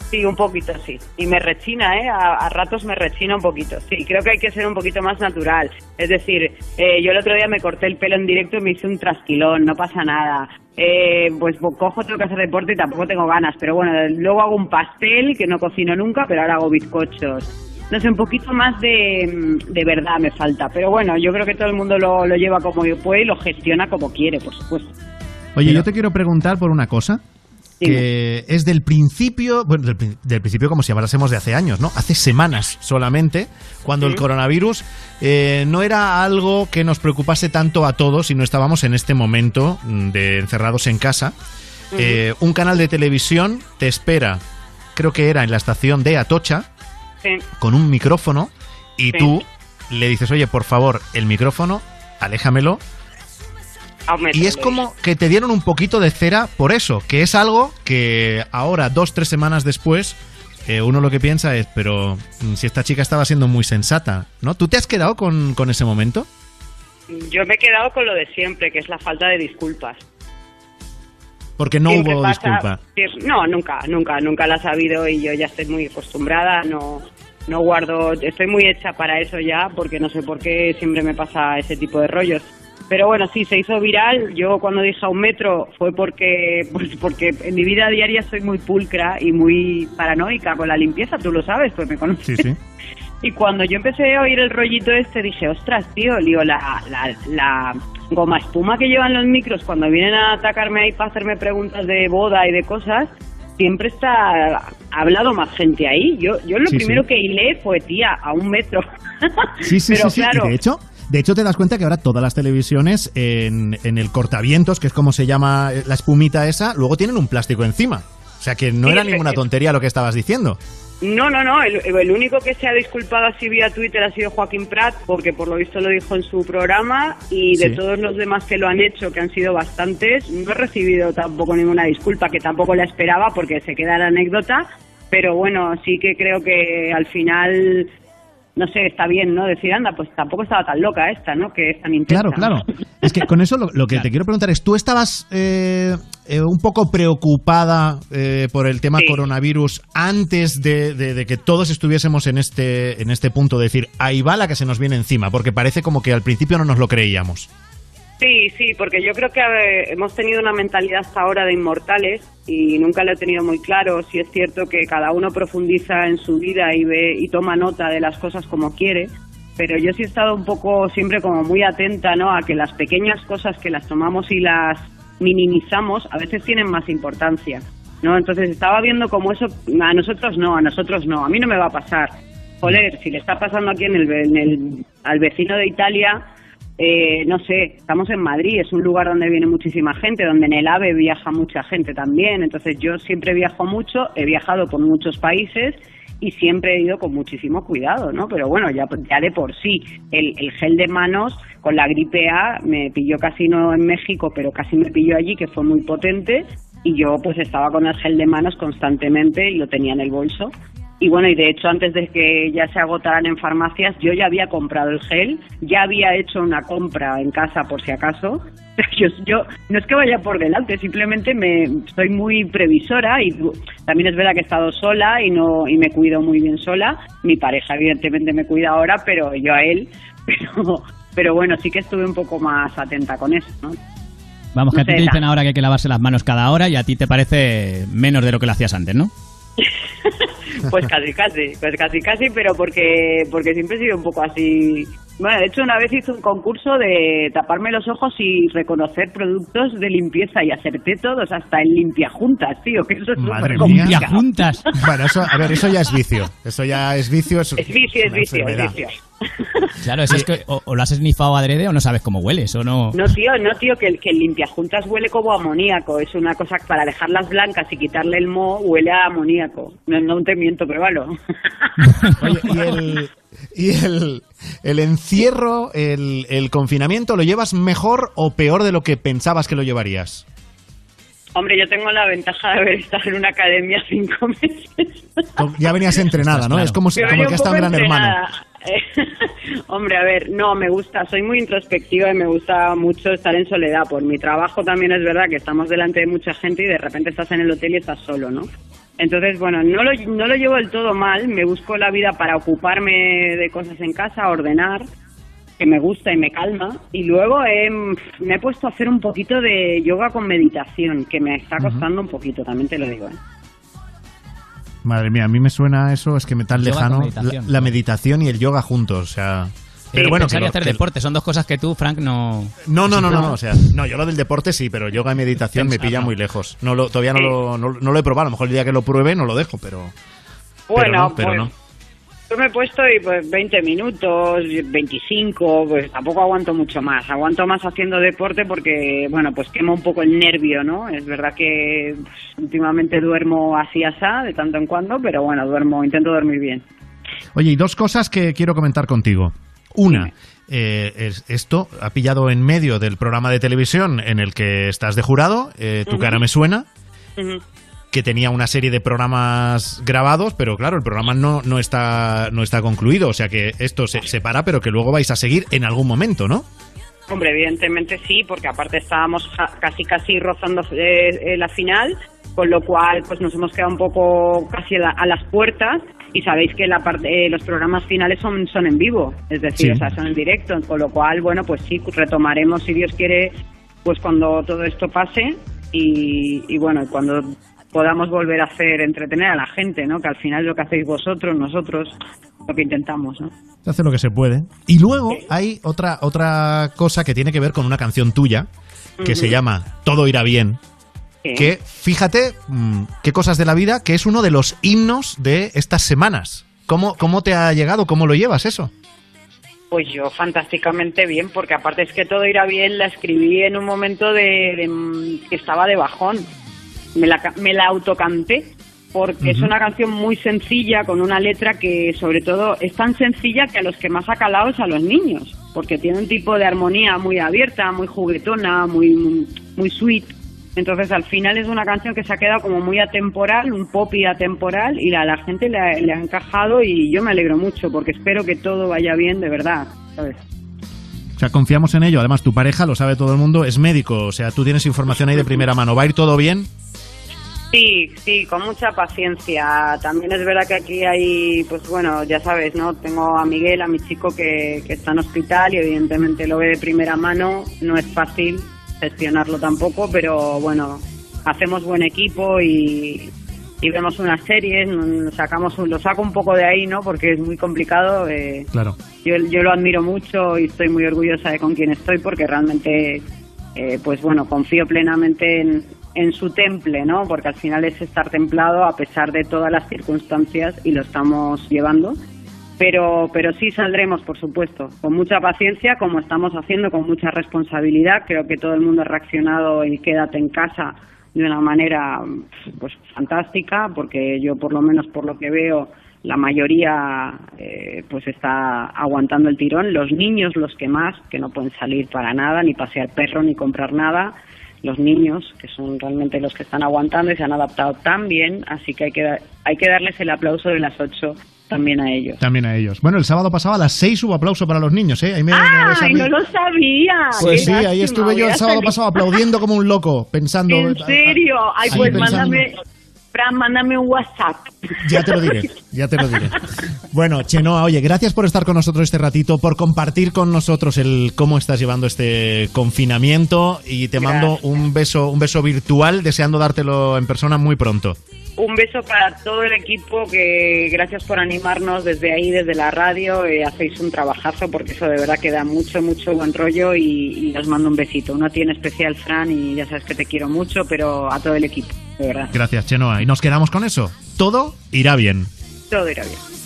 Sí, un poquito, sí. Y me rechina, ¿eh? A, a ratos me rechina un poquito. Sí, creo que hay que ser un poquito más natural. Es decir, eh, yo el otro día me corté el pelo en directo y me hice un trasquilón, no pasa nada. Eh, pues cojo, tengo que hacer deporte y tampoco tengo ganas. Pero bueno, luego hago un pastel, que no cocino nunca, pero ahora hago bizcochos. No sé, un poquito más de, mm, de verdad me falta. Pero bueno, yo creo que todo el mundo lo, lo lleva como puede y lo gestiona como quiere, por supuesto. Oye, yo te quiero preguntar por una cosa que es del principio, bueno, del, prin- del principio como si hablásemos de hace años, ¿no? Hace semanas solamente, cuando el coronavirus eh, no era algo que nos preocupase tanto a todos y no estábamos en este momento mm, de encerrados en casa. Eh, un canal de televisión te espera, creo que era en la estación de Atocha, Sí. con un micrófono y Sí. tú le dices, oye, por favor, el micrófono, aléjamelo. Y es como que te dieron un poquito de cera por eso, que es algo que ahora, dos, tres semanas después, eh, uno lo que piensa es, pero mm, si esta chica estaba siendo muy sensata, ¿no? ¿Tú te has quedado con, con ese momento? Yo me he quedado con lo de siempre, que es la falta de disculpas. Porque no Siempre hubo pasa- disculpa. No, nunca, nunca, nunca la ha sabido y yo ya estoy muy acostumbrada, no, no guardo, estoy muy hecha para eso ya, porque no sé por qué siempre me pasa ese tipo de rollos. Pero bueno, sí, se hizo viral. Yo cuando dije a un metro fue porque, (laughs) pues porque en mi vida diaria soy muy pulcra y muy paranoica con la limpieza, tú lo sabes, pues me conoces. Sí, sí. (laughs) Y cuando yo empecé a oír el rollito este, dije, ostras, tío, lío, la, la, la goma espuma que llevan los micros cuando vienen a atacarme ahí para hacerme preguntas de boda y de cosas, siempre está, ha hablado más gente ahí. Yo, yo lo Sí, primero sí. que hilé fue, tía, a un metro. Sí, sí, (laughs) Pero sí, sí. claro, Y de hecho, de hecho te das cuenta que ahora todas las televisiones en, en el cortavientos, que es como se llama la espumita esa, luego tienen un plástico encima. O sea que no Sí, era ninguna tontería lo que estabas diciendo. No, no, no. El, el único que se ha disculpado así vía Twitter ha sido Joaquín Prat, porque por lo visto lo dijo en su programa. Y de Sí. todos los demás que lo han hecho, que han sido bastantes, no he recibido tampoco ninguna disculpa, que tampoco la esperaba porque se queda la anécdota. Pero bueno, sí que creo que al final, no sé, está bien, ¿no? Decir, anda, pues tampoco estaba tan loca esta, ¿no? Que es tan intensa. Claro, claro. Es que con eso lo, lo que te quiero preguntar es, ¿tú estabas eh, eh, un poco preocupada eh, por el tema Sí. coronavirus antes de, de- de que todos estuviésemos en este, en este punto de decir, ahí va la que se nos viene encima? Porque parece como que al principio no nos lo creíamos. Sí, sí, porque yo creo que hemos tenido una mentalidad hasta ahora de inmortales y nunca lo he tenido muy claro. Si es cierto que cada uno profundiza en su vida y ve y toma nota de las cosas como quiere. pero yo sí he estado un poco siempre como muy atenta, ¿no? A que las pequeñas cosas que las tomamos y las minimizamos a veces tienen más importancia, ¿no? Entonces estaba viendo como eso, a nosotros no, a nosotros no, a mí no me va a pasar. Joder, si le está pasando aquí en el- al vecino de Italia, eh, no sé, estamos en Madrid, es un lugar donde viene muchísima gente, donde en el AVE viaja mucha gente también, entonces yo siempre viajo mucho, he viajado por muchos países y siempre he ido con muchísimo cuidado, ¿no? Pero bueno, ya, ya de por sí, el, el gel de manos con la gripe A me pilló casi no en México, pero casi me pilló allí, que fue muy potente, y yo pues estaba con el gel de manos constantemente y lo tenía en el bolso. Y bueno, y de hecho antes de que ya se agotaran en farmacias, yo ya había comprado el gel, ya había hecho una compra en casa por si acaso. (laughs) Yo, yo no es que vaya por delante, simplemente me soy muy previsora y también es verdad que he estado sola y no y me cuido muy bien sola. Mi pareja evidentemente me cuida ahora, pero yo a él, (laughs) pero pero bueno, sí que estuve un poco más atenta con eso, ¿no? Vamos, que No a ti te dicen ahora que hay que lavarse las manos cada hora y a ti te parece menos de lo que lo hacías antes, ¿no? (laughs) Pues casi, casi, pues casi, casi, pero porque, porque siempre he sido un poco así. Bueno, de hecho, una vez hice un concurso de taparme los ojos y reconocer productos de limpieza y acerté todos, hasta el limpiajuntas, tío, que eso es Madre mía. complicado. juntas. Bueno, eso, a ver, eso ya es vicio. Eso ya es vicio. Es, Es vicio, es vicio, es vicio. Claro, eso es que o, o lo has esnifado adrede o no sabes cómo hueles, o no. No, tío, no, tío, que el, que el limpiajuntas huele como amoníaco. Es una cosa que para dejarlas blancas y quitarle el moho huele a amoníaco. No, no te miento, pruébalo. (laughs) Oye, y el, y el, el encierro, el, el confinamiento, ¿lo llevas mejor o peor de lo que pensabas que lo llevarías? Hombre, yo tengo la ventaja de haber estado en una academia cinco meses. Ya venías entrenada, ¿no? Es como, si- como que has estado en gran hermano. Eh, (laughs) Hombre, a ver, no, me gusta, soy muy introspectiva y me gusta mucho estar en soledad. Por mi trabajo también es verdad que estamos delante de mucha gente y de repente estás en el hotel y estás solo, ¿no? Entonces, bueno, no lo, no lo llevo del todo mal, me busco la vida para ocuparme de cosas en casa, ordenar, que me gusta y me calma. Y luego eh, me he puesto a hacer un poquito de yoga con meditación, que me está costando un poquito, también te lo digo. ¿eh? Madre mía, a mí me suena eso, es que me tan Yoga lejano. meditación. La, la meditación y el yoga juntos, o sea. Pero bueno, pensar que y lo- hacer que- deporte son dos cosas que tú, Frank, no. No, no, no, no, no, o sea, no, yo lo del deporte sí, pero yoga y meditación me pilla muy lejos. No lo, todavía no lo, no, no lo he probado, a lo mejor el día que lo pruebe no lo dejo, pero. pero Bueno, no, pero pues, no. yo me he puesto y pues 20 minutos, 25, pues tampoco aguanto mucho más. Aguanto más haciendo deporte porque, bueno, pues quema un poco el nervio, ¿no? Es verdad que pues, últimamente duermo así asá de tanto en cuando, pero bueno, duermo, intento dormir bien. Oye, y dos cosas que quiero comentar contigo. Una, eh, es- esto ha pillado en medio del programa de televisión en el que estás de jurado, eh, Tu cara me suena, que tenía una serie de programas grabados, pero claro, el programa no, no, está, no está concluido, o sea que esto se, se para, pero que luego vais a seguir en algún momento, ¿no? Hombre, evidentemente sí, porque aparte estábamos casi casi rozando eh, eh, la final, con lo cual pues nos hemos quedado un poco casi a, la- a las puertas y sabéis que la parte, eh, los programas finales son, son en vivo, es decir, Sí. o sea, son en directo, con lo cual, bueno, pues sí, retomaremos si Dios quiere, pues cuando todo esto pase y, y bueno, cuando podamos volver a hacer entretener a la gente, ¿no? Que al final es lo que hacéis vosotros, nosotros, lo que intentamos, ¿no? Se hace lo que se puede. Y luego hay otra, otra cosa que tiene que ver con una canción tuya, que se llama Todo irá bien. Sí. Que fíjate mm, qué cosas de la vida, que es uno de los himnos de estas semanas. ¿Cómo, ¿Cómo te ha llegado? ¿Cómo lo llevas eso? Pues yo fantásticamente bien, porque aparte es que todo irá bien, la escribí en un momento de, mm, que estaba de bajón. Me la, me la autocanté, porque es una canción muy sencilla, con una letra que sobre todo es tan sencilla que a los que más ha calado es a los niños, porque tiene un tipo de armonía muy abierta, muy juguetona, muy, muy, muy sweet. Entonces al final es una canción que se ha quedado como muy atemporal, un pop y atemporal, y a la gente le ha, le ha encajado y yo me alegro mucho porque espero que todo vaya bien de verdad. ¿sabes? O sea, confiamos en ello. Además, tu pareja, lo sabe todo el mundo, es médico. O sea, tú tienes información ahí de primera mano. ¿Va a ir todo bien? Sí, sí, con mucha paciencia. También es verdad que aquí hay, pues bueno, ya sabes, ¿no? Tengo a Miguel, a mi chico que, que está en hospital y evidentemente lo ve de primera mano. No es fácil gestionarlo tampoco, pero bueno, hacemos buen equipo y, y vemos unas series, sacamos un- lo saco un poco de ahí, ¿no? Porque es muy complicado. eh, Claro. yo, yo lo admiro mucho y estoy muy orgullosa de con quién estoy porque realmente, eh, pues bueno, confío plenamente en, en su temple, ¿no? Porque al final es estar templado a pesar de todas las circunstancias y lo estamos llevando. Pero, pero sí saldremos, por supuesto, con mucha paciencia, como estamos haciendo, con mucha responsabilidad. Creo que todo el mundo ha reaccionado y quédate en casa de una manera pues fantástica, porque yo por lo menos por lo que veo la mayoría eh, pues está aguantando el tirón. Los niños los que más, que no pueden salir para nada, ni pasear perro, ni comprar nada. Los niños, que son realmente los que están aguantando y se han adaptado tan bien, así que hay que, hay que darles el aplauso de las ocho también a ellos. También a ellos. Bueno, el sábado pasado a las 6 hubo aplauso para los niños, ¿eh? Ahí me- me ves a ¡Ay, no lo sabía! Pues sí, ahí estuve yo el sábado salido. pasado aplaudiendo como un loco, pensando... ¿En serio? Ay, Sí, pues pensando. mándame, Fran, mándame un WhatsApp. Ya te lo diré, (laughs) ya te lo diré. Bueno, Chenoa, oye, gracias por estar con nosotros este ratito, por compartir con nosotros el cómo estás llevando este confinamiento y te mando un beso, un beso virtual, deseando dártelo en persona muy pronto. Un beso para todo el equipo que gracias por animarnos desde ahí, desde la radio. eh, hacéis un trabajazo porque eso de verdad que da mucho, mucho buen rollo y, y os mando un besito. Uno tiene especial, Fran, y ya sabes que te quiero mucho, pero a todo el equipo, de verdad. Gracias, Chenoa. Y nos quedamos con eso. Todo irá bien. Todo irá bien.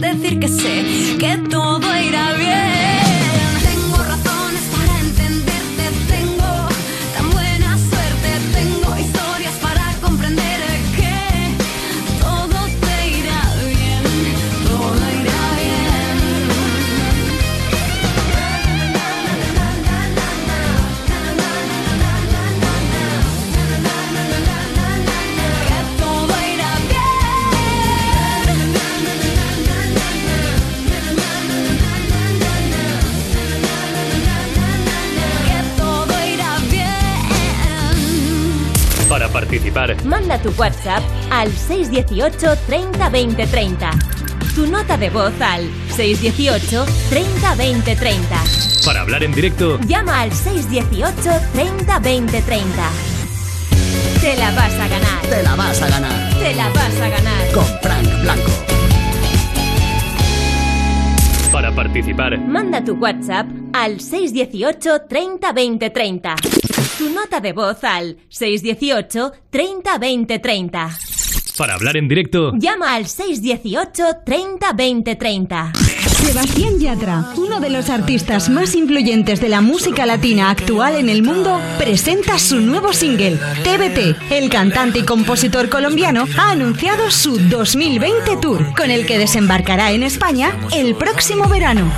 Decir que sé que todo Manda tu WhatsApp al 618 30 20 30. Tu nota de voz al 618 30 20 30. para hablar en directo, Llama al 618 30 20 30. Te la vas a ganar. Te la vas a ganar. Te la vas a ganar. Con Frank Blanco. para participar, Manda tu WhatsApp al 618 30 20 30. Tu nota de voz al 618 30 20 30. para hablar en directo, Llama al 618 30 20 30. Sebastián Yatra, uno de los artistas más influyentes de la música latina actual en el mundo, presenta su nuevo single, TBT. El cantante y compositor colombiano ha anunciado su 2020 tour, con el que desembarcará en España el próximo verano.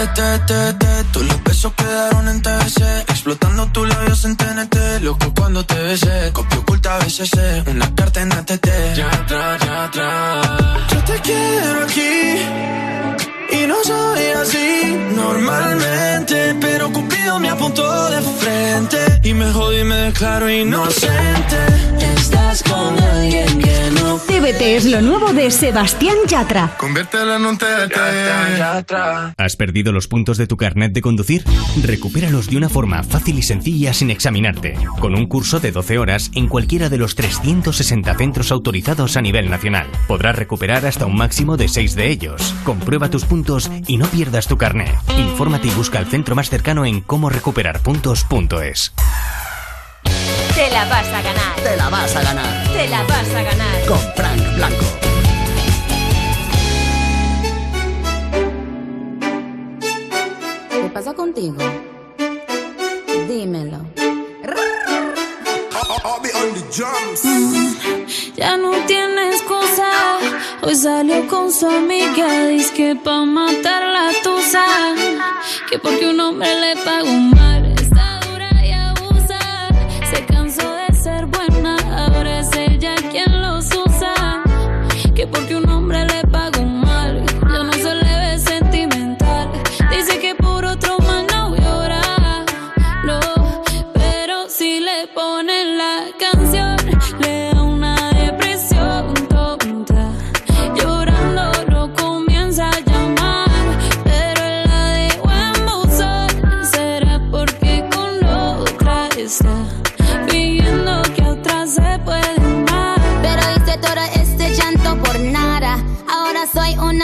Te, te, te, todos los besos quedaron en TBC. Explotando tus labios en TNT. Loco cuando te besé. Copia oculta BCC. Una carta en ATT. Ya atrás, ya atrás. Yo te quiero aquí. Y no soy así normalmente, pero Cupido me apuntó de frente y me jodí y me declaro inocente. Estás con alguien que no TBT es lo nuevo de Sebastián Yatra. Conviértela en un ¿Has perdido los puntos de tu carnet de conducir? Recupéralos de una forma fácil y sencilla sin examinarte, con un curso de 12 horas en cualquiera de los 360 centros autorizados a nivel nacional. Podrás recuperar hasta un máximo de 6 de ellos. Comprueba tus puntos y no pierdas tu carnet. Infórmate y busca el centro más cercano en cómo recuperar puntos.es. Te la vas a ganar. Te la vas a ganar. Te la vas a ganar. Con Frank Blanco. ¿Qué pasa contigo? Dímelo. Mm, Ya no tiene excusa. Hoy salió con su amiga. Dice que pa' matar la tusa. Que porque un hombre le pagó mal.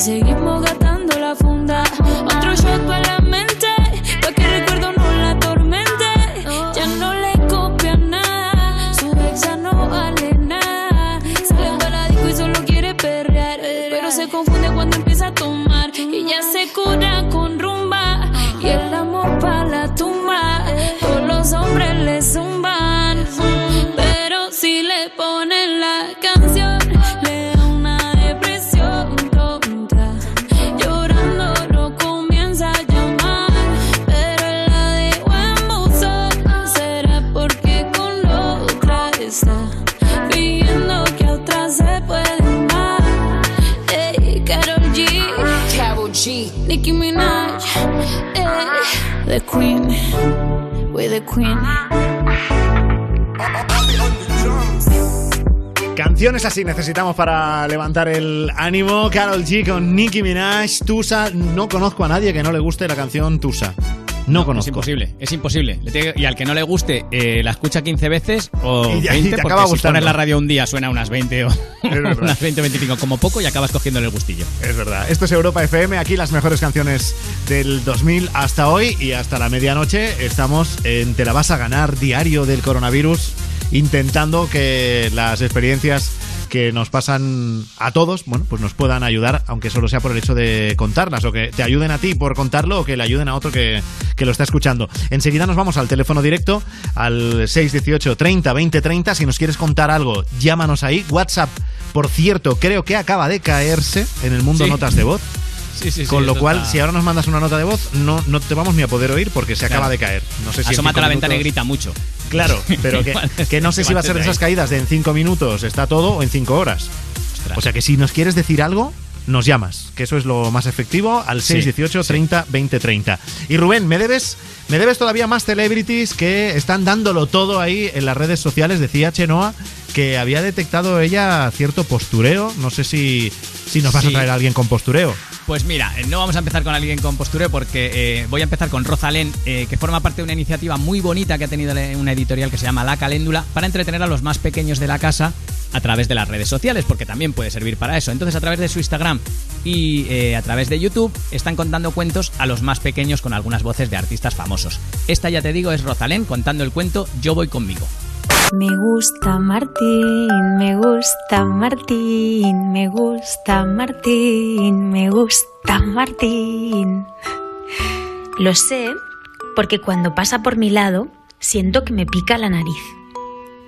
y seguimos gastando Queen. Canciones así necesitamos para levantar el ánimo. Carol G con Nicki Minaj, Tusa. No conozco a nadie que no le guste la canción Tusa. No, Es conozco. imposible, es imposible. Le tiene- Y al que no le guste, eh, la escucha 15 veces o (laughs) Y ya- y 20, te porque acaba si pones la radio un día suena unas 20 o (laughs) unas 20 o 25 como poco y acabas cogiéndole el gustillo. Es verdad. Esto es Europa FM, aquí las mejores canciones del 2000 hasta hoy y hasta la medianoche estamos en Te la vas a ganar diario del coronavirus, intentando que las experiencias que nos pasan a todos, bueno, pues nos puedan ayudar, aunque solo sea por el hecho de contarlas, o que te ayuden a ti por contarlo, o que le ayuden a otro que, que lo está escuchando. Enseguida nos vamos al teléfono directo, al 618 30 20 30. Si nos quieres contar algo, llámanos ahí. WhatsApp, por cierto, creo que acaba de caerse en el mundo Sí. notas de voz. Sí, sí, sí, Con lo cual, está- si ahora nos mandas una nota de voz, no, no te vamos ni a poder oír porque se acaba de caer. No sé si Asómate cinco a la ventana y grita mucho. Claro, (laughs) pero que, que no sé si va a ser de esas caídas de en 5 minutos está todo o en 5 horas. O sea que si nos quieres decir algo, nos llamas, que eso es lo más efectivo, al Sí, 618 30 20 30. Y Rubén, me debes, me debes todavía más celebrities que están dándolo todo ahí en las redes sociales. Decía Chenoa que había detectado ella cierto postureo. No sé si, si nos vas a traer a alguien con postureo. Pues mira, eh, no vamos a empezar con alguien con postureo porque eh, voy a empezar con Rosalén, eh, que forma parte de una iniciativa muy bonita que ha tenido una editorial que se llama La Caléndula para entretener a los más pequeños de la casa a través de las redes sociales, porque también puede servir para eso. Entonces, a través de su Instagram y eh, a través de YouTube, están contando cuentos a los más pequeños con algunas voces de artistas famosos. Esta, ya te digo, es Rosalén contando el cuento Yo voy conmigo. Me gusta Martín, me gusta Martín, me gusta Martín, me gusta Martín. Lo sé porque cuando pasa por mi lado siento que me pica la nariz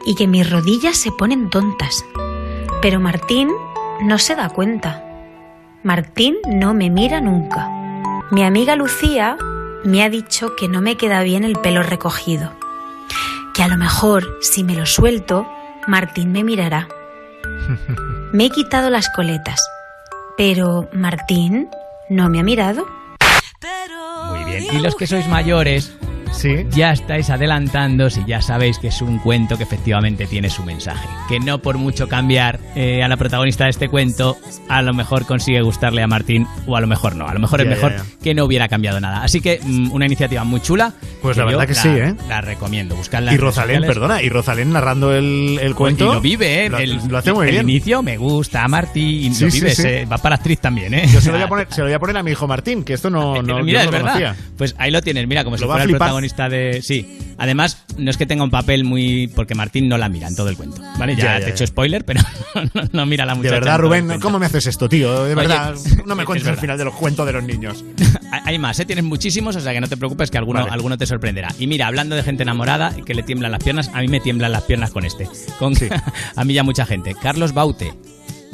y que mis rodillas se ponen tontas. Pero Martín no se da cuenta. Martín no me mira nunca. Mi amiga Lucía me ha dicho que no me queda bien el pelo recogido que a lo mejor si me lo suelto, Martín me mirará. (laughs) Me he quitado las coletas, pero Martín no me ha mirado. Muy bien. Y los que sois mayores, ya estáis adelantando si ya sabéis que es un cuento que efectivamente tiene su mensaje. Que no por mucho cambiar eh, a la protagonista de este cuento, a lo mejor consigue gustarle a Martín o a lo mejor no. A lo mejor es Ya, mejor ya. que no hubiera cambiado nada. Así que mm, una iniciativa muy chula. Pues la verdad que sí, ¿eh? La recomiendo. Buscarla Y Rosalén, perdona, y Rosalén narrando el, el cuento. Y lo vive, ¿eh? Lo, el, lo hace muy el bien. inicio me gusta, Martín. Sí, lo sí, sí. eh, Va para actriz también, ¿eh? Yo se lo, voy a (laughs) poner, se lo voy a poner a mi hijo Martín, que esto no, (laughs) no, Mira, yo no es lo verdad. conocía. Pues ahí lo tienes, mira, como si Lo va a fuera el flipar. Protagonista de. Sí. Además, no es que tenga un papel muy. Porque Martín no la mira en todo el cuento. ¿Vale? Ya, Ya, ya, te he hecho spoiler, pero (laughs) no, no mira la De muchacha. verdad, todo el Rubén. ¿cómo me haces esto, tío? De Oye, verdad, (laughs) no me es cuentes el verdad. final de los cuentos de los niños. (laughs) Hay- más, ¿eh? tienes muchísimos, o sea que no te preocupes que alguno, Vale. alguno te sorprenderá. Y mira, hablando de gente enamorada y que le tiemblan las piernas, a mí me tiemblan las piernas con este. Con, a mí ya mucha gente. Carlos Baute,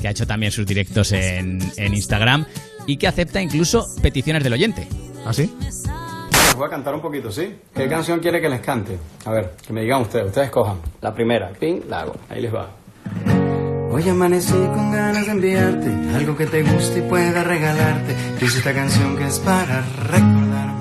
que ha hecho también sus directos en, en Instagram y que acepta incluso peticiones del oyente. ¿Ah, sí? Voy a cantar un poquito, ¿sí? ¿Qué canción quiere que les cante? A ver, que me digan ustedes, ustedes cojan. La primera, ping, la hago. Ahí les va. Hoy amanecí con ganas de enviarte algo que te guste y pueda regalarte. Dice esta canción que es para recordarme.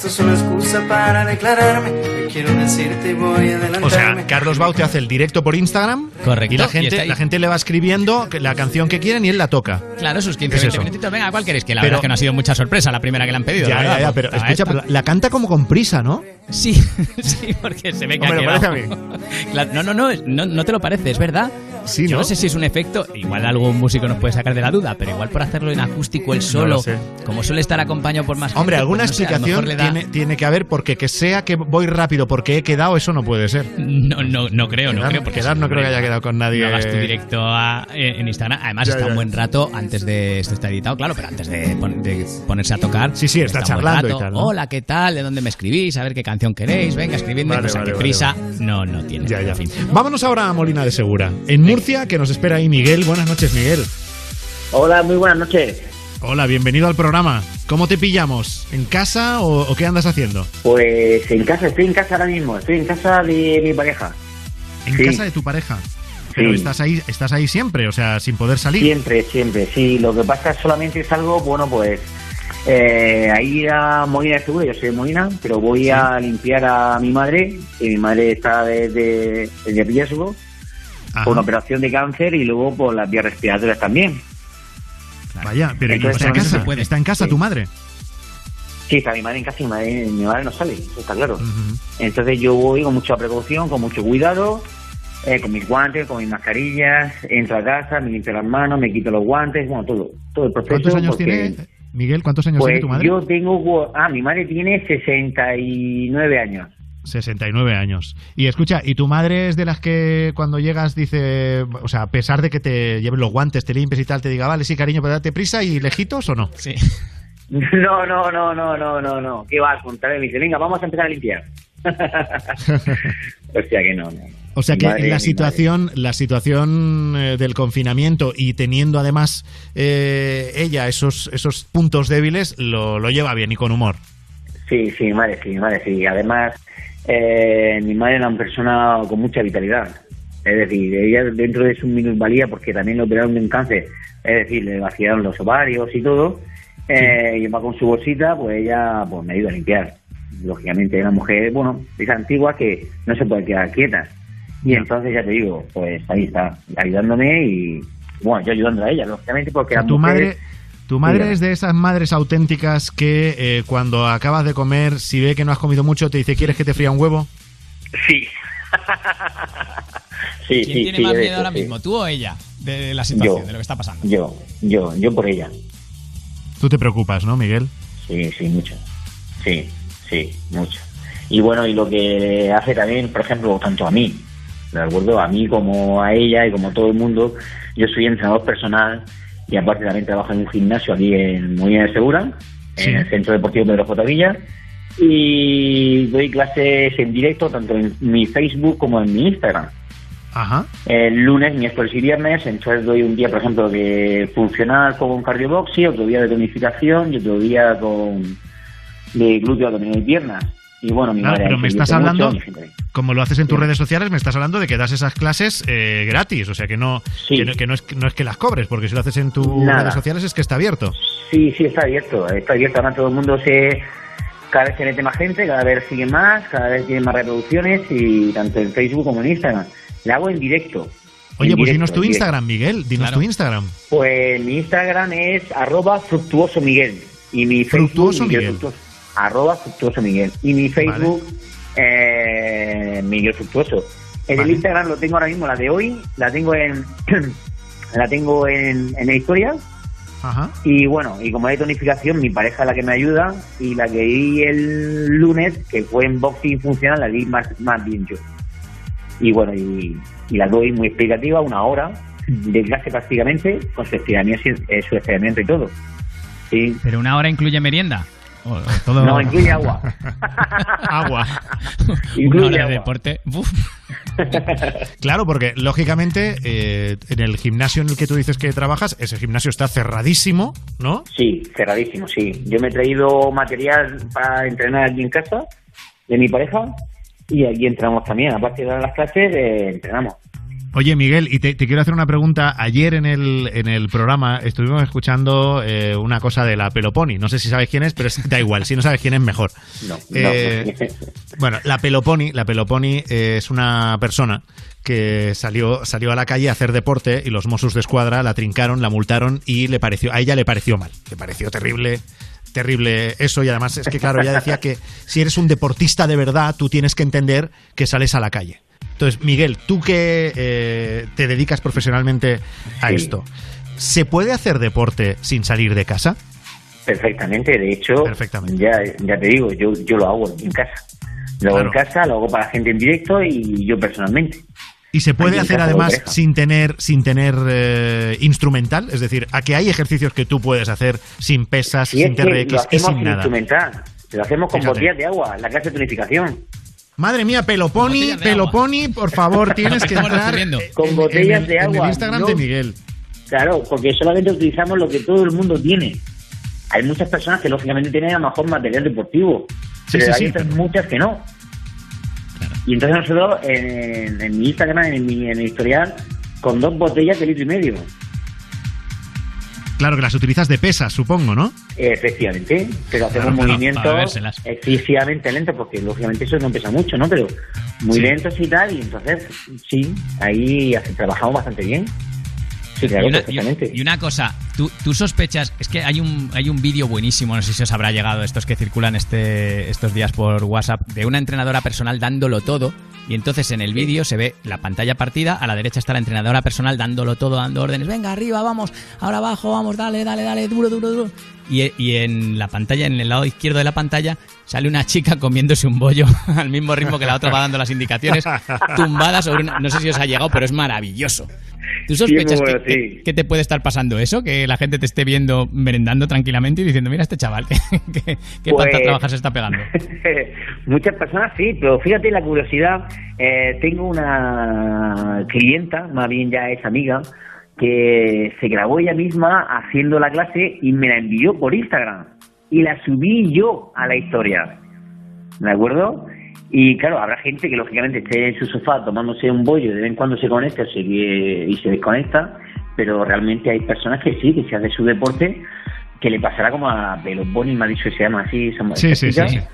Esto es una excusa para declararme. Te quiero decirte y voy adelantarme. O sea, Carlos Baute hace el directo por Instagram. Correcto, Y la gente, la gente le va escribiendo la canción que quieren y él la toca. Claro, sus 15 ¿Qué es 20 eso? minutitos. Venga, ¿cuál queréis? Que la Pero- verdad es que no ha sido mucha sorpresa la primera que le han pedido. Ya, la verdad, ya, ya, pero escucha, la canta como con prisa, ¿no? Sí, (laughs) sí, porque se ve que Hombre, ha me quedado. parece a (laughs) Claro, no, no, no, no, no te lo parece, es verdad. Sí, Yo ¿no? no sé si es un efecto, igual algún músico nos puede sacar de la duda, pero igual por hacerlo en acústico el No solo, como suele estar acompañado por más Hombre, gente, alguna pues no explicación da- tiene, tiene que haber porque que sea que voy rápido porque he quedado, eso no puede ser. No, no, no creo, no creo. porque quedar no creo que haya quedado con nadie. No hagas tu directo a- en Instagram. Además, Ya, está ya. un buen rato antes de. Esto está editado, claro, pero antes de, pon- de ponerse a tocar. Sí, sí, está charlando y rato. tal, ¿no? Hola, ¿qué tal? ¿De dónde me escribís? A ver qué canción queréis. Venga, escribidme. Vale, o sea, vale, que vale, prisa no, no tiene. Ya, ya. En fin. Vámonos ahora a Molina de Segura, en Murcia, que nos espera ahí Miguel. Buenas noches, Miguel. Hola, muy buenas noches. Hola, bienvenido al programa. ¿Cómo te pillamos? ¿En casa o, o qué andas haciendo? Pues en casa, estoy en casa ahora mismo, estoy en casa de mi pareja. En Sí. casa de tu pareja. Pero Sí. estás ahí, estás ahí siempre, o sea, sin poder salir. Siempre, siempre, sí. Lo que pasa es solamente es algo, bueno, pues eh, ahí a Molina de Segura, yo soy de Molina, pero voy a limpiar a mi madre, que mi madre está desde de, de por una operación de cáncer y luego por las vías respiratorias también. Vaya, pero ¿y Entonces, está en no se casa? puede. ¿Está en casa Sí. tu madre? Sí, está mi madre en casa y mi madre, mi madre no sale, eso está claro. Entonces yo voy con mucha precaución, con mucho cuidado, eh, con mis guantes, con mis mascarillas, entro a casa, me limpio las manos, me quito los guantes, bueno, todo, todo el proceso. ¿Cuántos años porque, tiene, Miguel? ¿Cuántos años Pues tiene tu madre? yo tengo, ah, mi madre tiene 69 años. 69 años. Y escucha, ¿y tu madre es de las que cuando llegas dice, o sea, a pesar de que te lleven los guantes, te limpies y tal, te diga, vale, sí, cariño, pero date prisa y lejitos o no? Sí. (laughs) No, no, no, no, no, no, no. ¿Qué va a contar? Me dice, venga, vamos a empezar a limpiar. (laughs) o sea que no, no. O sea que madre, la situación, la situación eh, del confinamiento y teniendo además eh, ella esos, esos puntos débiles, lo, lo lleva bien y con humor. Sí, sí, madre, sí, madre, sí. Además, eh, mi madre era una persona con mucha vitalidad. Es decir, ella dentro de su minusvalía, porque también le operaron de un cáncer, es decir, le vaciaron los ovarios y todo, eh, y va con su bolsita, pues ella pues me ayuda a limpiar. Lógicamente, una mujer, bueno, es antigua que no se puede quedar quieta. Y entonces, ya te digo, pues ahí está, ayudándome y, bueno, yo ayudando a ella, lógicamente, porque O sea, tu madre, tu madre es de esas madres auténticas que eh, cuando acabas de comer, si ve que no has comido mucho, te dice, ¿quieres que te fría un huevo? Sí, (laughs) Sí, ¿Quién sí, tiene sí, más miedo eso, ahora sí. mismo, tú o ella, de la situación, Yo. de lo que está pasando? Yo, yo, yo por ella. Tú te preocupas, ¿no, Miguel? Sí, sí, mucho. Sí, sí, mucho. Y bueno, y lo que hace también, por ejemplo, tanto a mí, ¿de acuerdo? A mí como a ella y como a todo el mundo, yo soy entrenador personal y aparte también trabajo en un gimnasio aquí en Molina de Segura, en el Centro Deportivo Pedro J. Villa, y doy clases en directo tanto en mi Facebook como en mi Instagram. Ajá. El lunes, miércoles y viernes, entonces doy un día, por ejemplo, de funcional con cardioboxy, otro día de tonificación y otro día con de glúteo, abdominal y piernas. Y bueno, mi Claro, madre pero me estás hablando, mucho, como lo haces en tus redes sociales, me estás hablando de que das esas clases eh, gratis, o sea que no que, no, que no es, no es que las cobres, porque si lo haces en tus redes sociales es que está abierto. Sí, sí, está abierto, está abierto. Ahora todo el mundo se... Cada vez se mete más gente, cada vez sigue más, cada vez tiene más reproducciones y tanto en Facebook como en Instagram. La hago en directo. Oye, pues directo, dinos tu. Instagram, Miguel, dinos tu Instagram. Pues mi Instagram es arroba fructuoso Miguel. Y mi Facebook Fructuoso Miguel Miguel. Fructuoso. Arroba fructuoso Miguel. Y mi Facebook eh, Miguel Fructuoso. En el Instagram lo tengo ahora mismo, la de hoy, la tengo en (clears throat) la tengo en, en historia. Ajá. Y bueno, y como hay tonificación, mi pareja es la que me ayuda y la que vi el lunes, que fue en boxing funcional, la vi más, más bien yo. Y bueno, y, y la doy muy explicativa, una hora de clase prácticamente, con su estiramiento, eh, su estiramiento y todo. Sí. ¿Pero una hora incluye merienda? ¿O- o todo... No, incluye (laughs) agua. agua. Incluye de deporte. Uf. Claro, porque lógicamente eh, en el gimnasio en el que tú dices que trabajas, ese gimnasio está cerradísimo, ¿no? Sí, cerradísimo, sí. Yo me he traído material para entrenar aquí en casa de mi pareja y aquí entrenamos también. Aparte de dar las clases, eh, entrenamos. Oye, Miguel, y te, te quiero hacer una pregunta. Ayer en el, en el programa estuvimos escuchando eh, una cosa de la Peloponi. No sé si sabes quién es, pero da igual. Si no sabes quién es, mejor. No, (laughs) Eh, Bueno, la Peloponi, la Peloponi eh, es una persona que salió, salió a la calle a hacer deporte y los Mossos de Escuadra la trincaron, la multaron y le pareció, a ella le pareció mal. Le pareció terrible, terrible eso y además es que claro, ella decía que si eres un deportista de verdad, tú tienes que entender que sales a la calle. Entonces, Miguel, tú que eh, te dedicas profesionalmente a Sí. esto, ¿se puede hacer deporte sin salir de casa? Perfectamente, de hecho, Ya, ya te digo, yo, yo lo hago en casa. Lo hago en casa, lo hago para la gente en directo y yo personalmente. Y se puede hacer además sin tener, sin tener eh, instrumental, es decir, a que hay ejercicios que tú puedes hacer sin pesas, sin TRX y sin nada. instrumental, lo hacemos con Fíjate. botellas de agua, la clase de tonificación. Madre mía, Peloponi, Peloponi, por favor, (laughs) tienes que entrar en- Con en botellas el- de en agua, el Instagram no- de Miguel. Claro, porque solamente utilizamos lo que todo el mundo tiene. Hay muchas personas que lógicamente tienen a lo mejor material deportivo, Sí, pero sí, hay sí, otras pero- muchas que no. Y entonces nosotros en, en mi Instagram, en mi, en mi historial, con dos botellas de litro y medio. Claro que las utilizas de pesas, supongo, ¿no? Efectivamente, pero hacemos Claro, movimientos excesivamente lentos, porque lógicamente eso no pesa mucho, ¿no? Pero muy Sí. lentos y tal, y entonces sí, ahí trabajamos bastante bien. Sí, claro, y, una, perfectamente. y- y una cosa, ¿tú, tú sospechas, es que hay un, hay un vídeo buenísimo, no sé si os habrá llegado, estos que circulan este, estos días por WhatsApp, de una entrenadora personal dándolo todo, y entonces en el vídeo se ve la pantalla partida, a la derecha está la entrenadora personal dándolo todo, dando órdenes, venga, arriba, vamos, ahora abajo, vamos, dale, dale, dale, duro, duro, duro. Y, y en la pantalla, en el lado izquierdo de la pantalla, sale una chica comiéndose un bollo (laughs) al mismo ritmo que la otra va dando las indicaciones, (laughs) tumbada sobre una... No sé si os ha llegado, pero es maravilloso. ¿Tú sospechas que, sí. que- que te puede estar pasando eso? Que la gente te esté viendo merendando tranquilamente y diciendo, mira este chaval, (laughs) que, que, qué Pues- se está pegando. (laughs) Muchas personas sí, pero fíjate la curiosidad. eh, tengo una clienta, más bien ya es amiga, que se grabó ella misma haciendo la clase y me la envió por Instagram. Y la subí yo a la historia. ¿De acuerdo? Y claro, habrá gente que lógicamente esté en su sofá tomándose un bollo, de vez en cuando se conecta se- y se desconecta, pero realmente hay personas que sí, que se hace su deporte, que le pasará como a Peloponi, me ha dicho que se llama así, somos Sí, sí, sí, chica,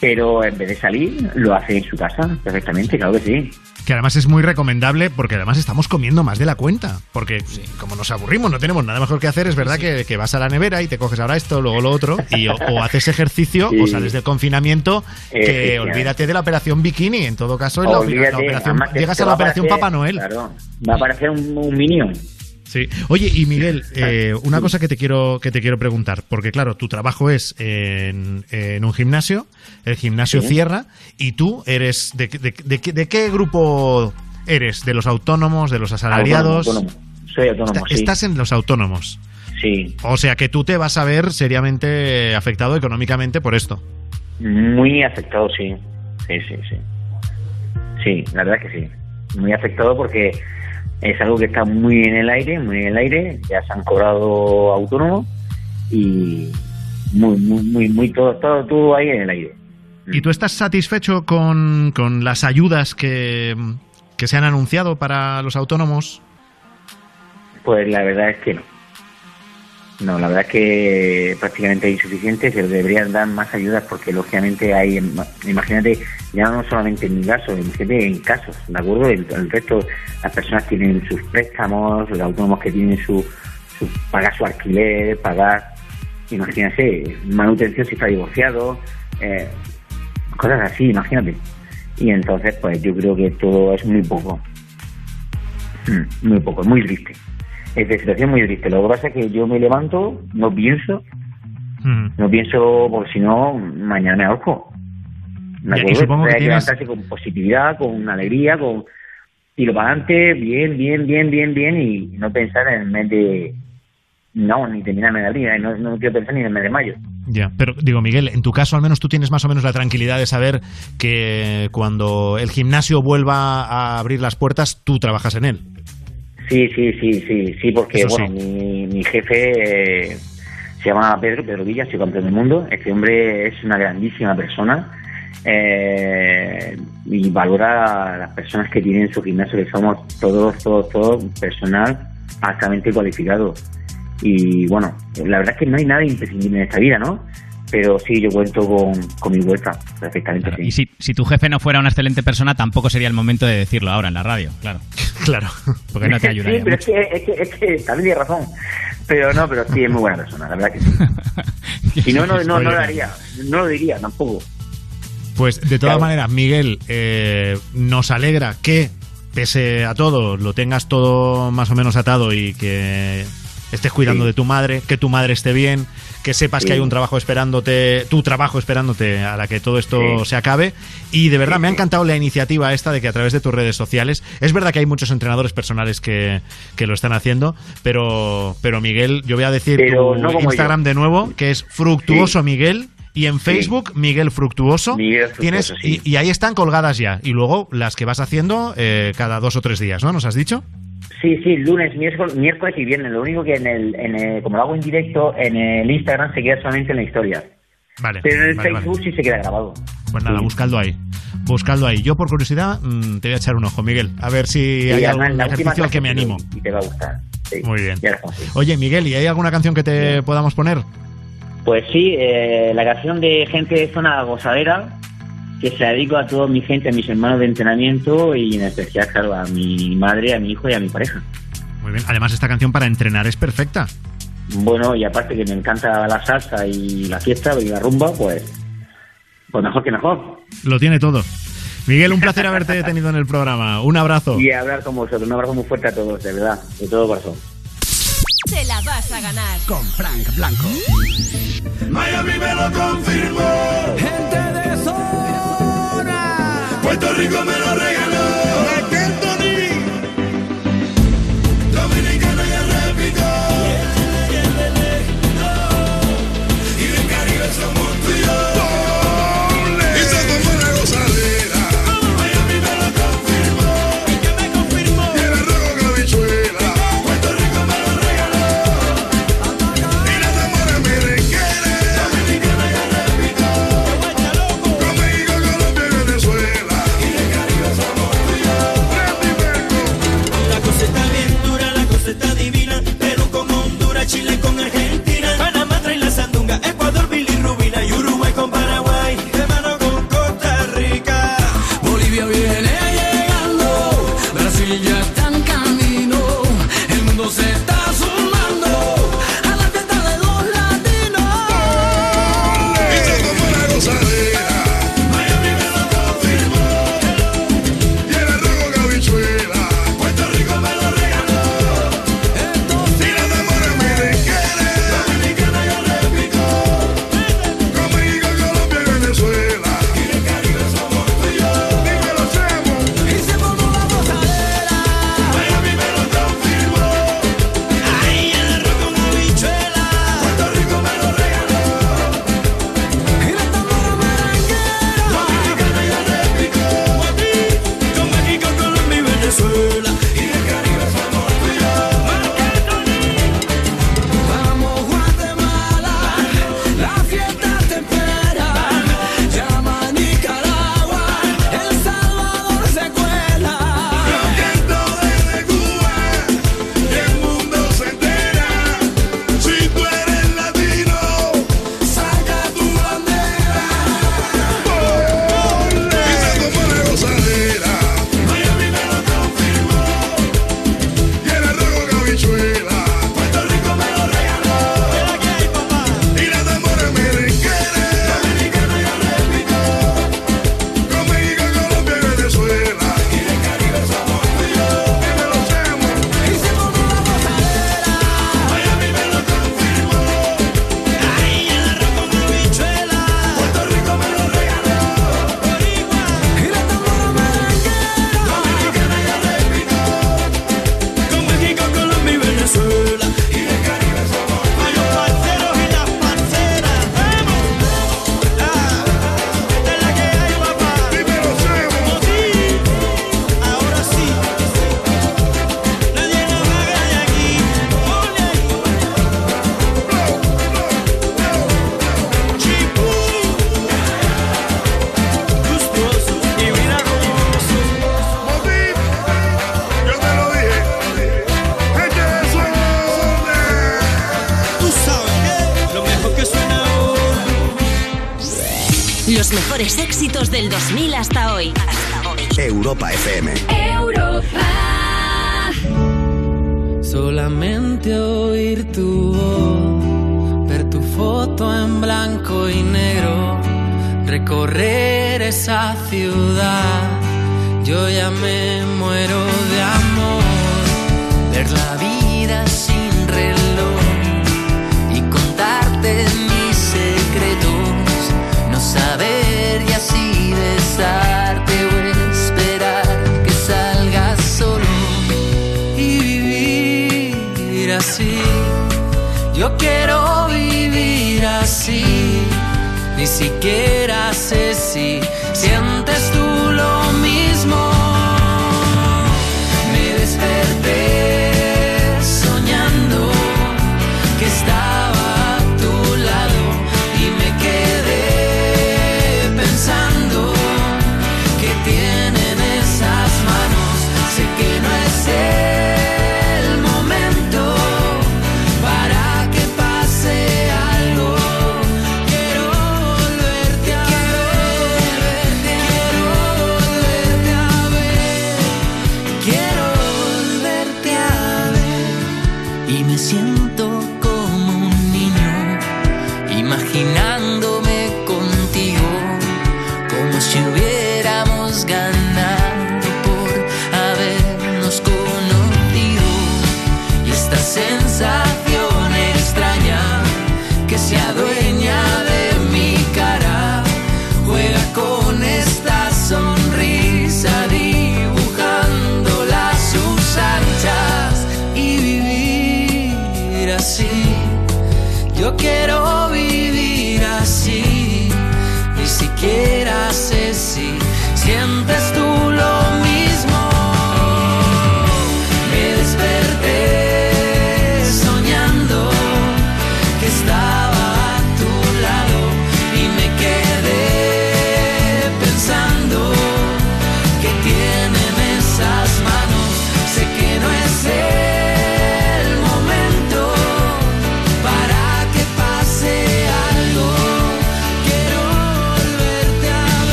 pero en vez de salir, lo hace en su casa, perfectamente, claro que sí. Que además es muy recomendable porque además estamos comiendo más de la cuenta. Porque como nos aburrimos, no tenemos nada mejor que hacer, es verdad que, que vas a la nevera y te coges ahora esto, luego lo otro, y o, o haces ejercicio Sí. o sales del confinamiento, que olvídate de la operación bikini. En todo caso, en la, Olvídate, la operación, llegas a la operación Papá Noel. Claro, va a aparecer un, un minion. Sí. Oye, y Miguel, (laughs) eh, una cosa que te quiero que te quiero preguntar, porque claro, tu trabajo es en, en un gimnasio, el gimnasio Sí. cierra y tú eres de, de- de qué- de qué grupo eres, de los autónomos, de los asalariados. Autónomo, autónomo. Soy autónomo, Está- sí. Estás en los autónomos. Sí. O sea que tú te vas a ver seriamente afectado económicamente por esto. Muy afectado, sí. Sí, sí, sí. Sí, la verdad que sí. Muy afectado porque es algo que está muy en el aire, muy en el aire. Ya se han cobrado autónomos y muy, muy, muy, muy todo, todo, todo ahí en el aire. ¿Y tú estás satisfecho con, con las ayudas que, que se han anunciado para los autónomos? Pues la verdad es que no. No, la verdad es que prácticamente insuficiente, se deberían dar más ayudas porque lógicamente hay, imagínate, ya no solamente en mi caso, imagínate en casos, ¿de acuerdo? El, resto, las personas tienen sus préstamos, los autónomos que tienen su, su pagar su alquiler, pagar, imagínate, manutención si está divorciado, eh, cosas así, imagínate. Y entonces, pues yo creo que todo es muy poco. Mm, Muy poco, muy triste. Es de situación muy triste. Lo que pasa es que yo me levanto, no pienso, no pienso, porque si no, mañana me ahorco. ¿Me Y- y acuerdo? supongo que tienes- levantarse con positividad, con alegría, con tiro para adelante, bien, bien, bien, bien, bien, y no pensar en el mes de. No, ni terminarme de abril, no, no quiero pensar ni en el mes de mayo. Ya, pero digo, Miguel, en tu caso al menos tú tienes más o menos la tranquilidad de saber que cuando el gimnasio vuelva a abrir las puertas, tú trabajas en él. Sí, sí, sí, sí, sí, porque Eso bueno, mi, mi jefe eh, se llama Pedro, Pedro Villa, soy campeón del mundo. Este hombre es una grandísima persona eh, y valora a las personas que tienen su gimnasio, que somos todos, todos, todos personal altamente cualificado. Y bueno, la verdad es que no hay nada imprescindible en esta vida, ¿no? Pero sí, yo cuento con, con mi vuelta, perfectamente. sí. Y si, si tu jefe no fuera una excelente persona, tampoco sería el momento de decirlo ahora en la radio, claro. (laughs) Claro. Porque no te ayudaría Sí, pero mucho. es que, es, que, es que también tiene razón. Pero no, pero sí, es muy buena persona, la verdad que sí. (laughs) Si no, no, no, no lo haría, no lo diría tampoco. Pues de todas maneras, Miguel, eh, nos alegra que, pese a todo, lo tengas todo más o menos atado y que estés cuidando Sí. de tu madre, que tu madre esté bien, que sepas Sí. que hay un trabajo esperándote, tu trabajo esperándote a la que todo esto Sí. se acabe. Y de verdad, me ha encantado la iniciativa esta de que a través de tus redes sociales, es verdad que hay muchos entrenadores personales que, que lo están haciendo, pero, pero Miguel, yo voy a decir Pero tu no como Instagram yo. de nuevo, que es Fructuoso Miguel. Y en Facebook, Miguel Fructuoso. Miguel Fructuoso, tienes, sí. y, y ahí están colgadas ya. Y luego las que vas haciendo eh, cada dos o tres días, ¿no? ¿Nos has dicho? Sí, sí, lunes, miércoles, miércoles y viernes. Lo único que en el, en el- como lo hago en directo, en el Instagram se queda solamente en la historia. Vale. Pero en el vale, Facebook sí se queda grabado. Pues nada, buscadlo ahí. Buscadlo ahí. Yo, por curiosidad, mm, te voy a echar un ojo, Miguel. A ver si Sí, hay algún ejercicio al que me animo. Y te va a gustar. Sí, Muy bien. sí. Oye, Miguel, ¿y hay alguna canción que te podamos poner? Pues sí, eh, la canción de Gente de Zona Gozadera, que se la dedico a toda mi gente, a mis hermanos de entrenamiento y en especial, claro, a mi madre, a mi hijo y a mi pareja. Muy bien. Además, esta canción para entrenar es perfecta. Bueno, y aparte que me encanta la salsa y la fiesta y la rumba, pues, pues mejor que mejor. Lo tiene todo. Miguel, un placer haberte tenido en el programa. Un abrazo. Y hablar con vosotros. Un abrazo muy fuerte a todos, de verdad, de todo corazón. Te la vas a ganar. Con Frank Blanco. Miami me lo confirmó. Gente de. Puerto Rico me lo regaló.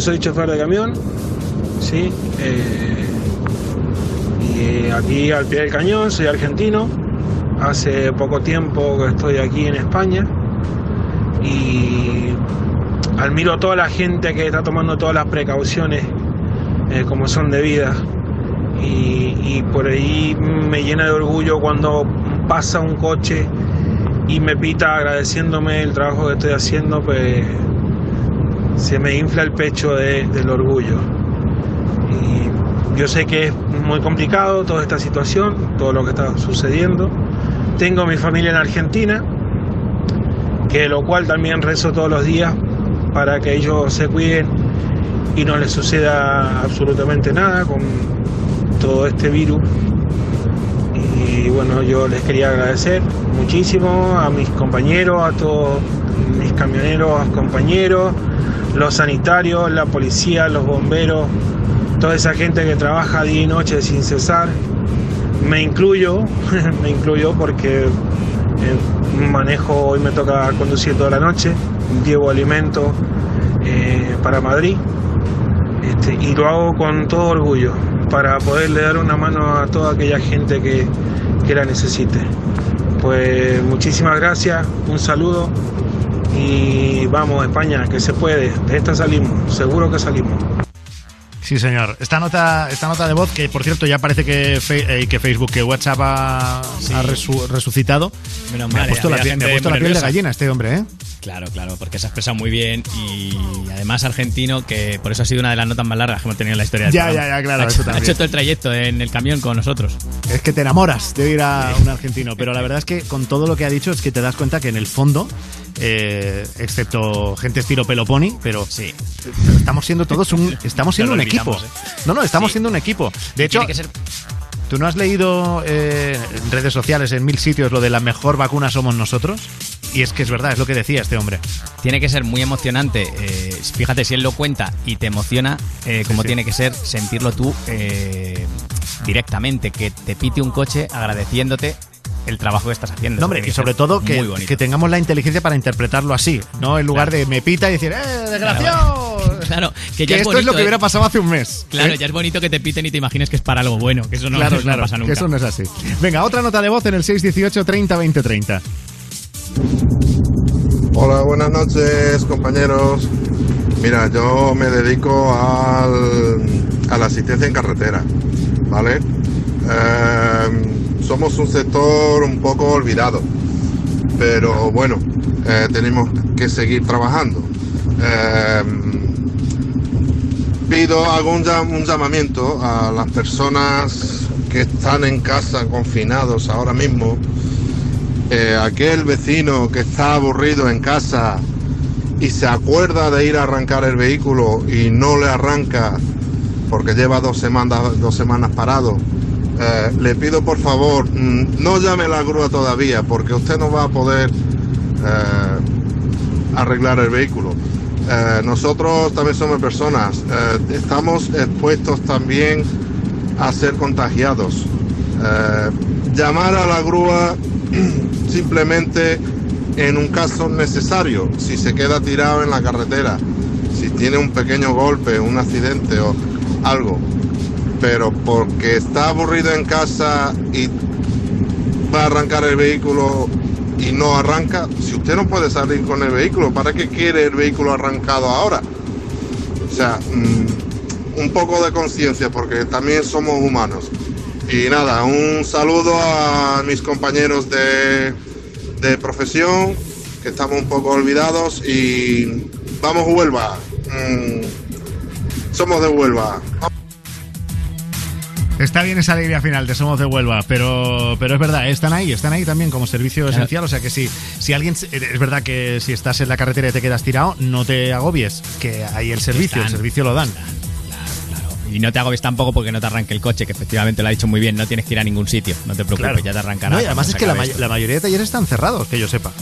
Yo soy chofer de camión, sí, eh, y aquí al pie del cañón, soy argentino. Hace poco tiempo que estoy aquí en España y admiro a toda la gente que está tomando todas las precauciones eh, como son debidas. Y, y por ahí me llena de orgullo cuando pasa un coche y me pita agradeciéndome el trabajo que estoy haciendo, pues se me infla el pecho de- del orgullo. Y yo sé que es muy complicado toda esta situación, todo lo que está sucediendo. Tengo mi familia en Argentina, que lo cual también rezo todos los días para que ellos se cuiden y no les suceda absolutamente nada con todo este virus. Y bueno, yo les quería agradecer muchísimo a mis compañeros, a todos mis camioneros, compañeros, los sanitarios, la policía, los bomberos, toda esa gente que trabaja día y noche sin cesar. Me incluyo, (laughs) me incluyo porque eh, manejo, hoy me toca conducir toda la noche, llevo alimentos eh, para Madrid este, y lo hago con todo orgullo para poderle dar una mano a toda aquella gente que, que la necesite. Pues muchísimas gracias, un saludo y vamos España, que se puede, de esta salimos, seguro que salimos. Sí, señor. Esta nota, esta nota de voz, que por cierto ya parece que, fe- eh, que Facebook, que WhatsApp ha, ha resu- resucitado. Menos me ha mal, puesto, había la, piel- me ha puesto la piel de gallina este hombre, ¿eh? Claro, claro, porque se ha expresado muy bien y además argentino, que por eso ha sido una de las notas más largas que hemos tenido en la historia del Ya, programa. ya, ya, claro, Ha eso hecho, ha hecho todo el trayecto en el camión con nosotros. Es que te enamoras de ir a un argentino, pero la verdad es que con todo lo que ha dicho es que te das cuenta que en el fondo, eh, excepto gente estilo Peloponi, pero sí. estamos siendo todos un, (laughs) estamos siendo un equipo. ¿eh? No, no, estamos siendo un equipo. De hecho, que ser ¿tú no has leído eh, en redes sociales, en mil sitios, lo de la mejor vacuna somos nosotros? Y es que es verdad, es lo que decía este hombre. Tiene que ser muy emocionante. eh, fíjate, si él lo cuenta y te emociona, eh, como sí. tiene que ser sentirlo tú eh, directamente, que te pite un coche agradeciéndote el trabajo que estás haciendo. No, hombre, y que sobre todo que, que tengamos la inteligencia para interpretarlo así, ¿no? En lugar de me pita y decir, ¡eh, desgraciado! Claro, que Que ya es esto es lo que ¿eh? hubiera pasado hace un mes. Claro, ¿eh? ya es bonito que te piten y te imagines que es para algo bueno, que eso no, claro, eso (laughs) no pasa que nunca. eso no es así. Venga, otra nota de voz en el 618 30 20 30. Hola, buenas noches compañeros. Mira, yo me dedico al, a la asistencia en carretera, ¿vale? Eh, somos un sector un poco olvidado, pero bueno, eh, tenemos que seguir trabajando. Eh, pido, hago un, llam- un llamamiento a las personas que están en casa confinados ahora mismo eh, aquel vecino que está aburrido en casa y se acuerda de ir a arrancar el vehículo y no le arranca porque lleva dos semanas parado, eh, le pido por favor, mm, no llame la grúa todavía porque usted no va a poder eh, arreglar el vehículo. Eh, nosotros también somos personas, estamos expuestos también a ser contagiados. Llamar a la grúa (clears throat) simplemente en un caso necesario, si se queda tirado en la carretera, si tiene un pequeño golpe, un accidente o algo, pero porque está aburrido en casa y va a arrancar el vehículo y no arranca, si usted no puede salir con el vehículo, ¿para qué quiere el vehículo arrancado ahora? O sea, mm, un poco de conciencia porque también somos humanos. Y nada, un saludo a mis compañeros de, de profesión, que estamos un poco olvidados y vamos Huelva. Mm, somos de Huelva. Está bien esa alegría final de Somos de Huelva, pero, pero es verdad, están ahí, están ahí también como servicio Claro. esencial. O sea que si, si alguien. Es verdad que si estás en la carretera y te quedas tirado, no te agobies, que hay el servicio, el servicio lo dan. Y no te agobies tampoco porque no te arranque el coche, que efectivamente lo ha dicho muy bien, no tienes que ir a ningún sitio, no te preocupes, Claro. ya te arrancará. No, y además es que la, may- mayoría de talleres están cerrados, que yo sepa.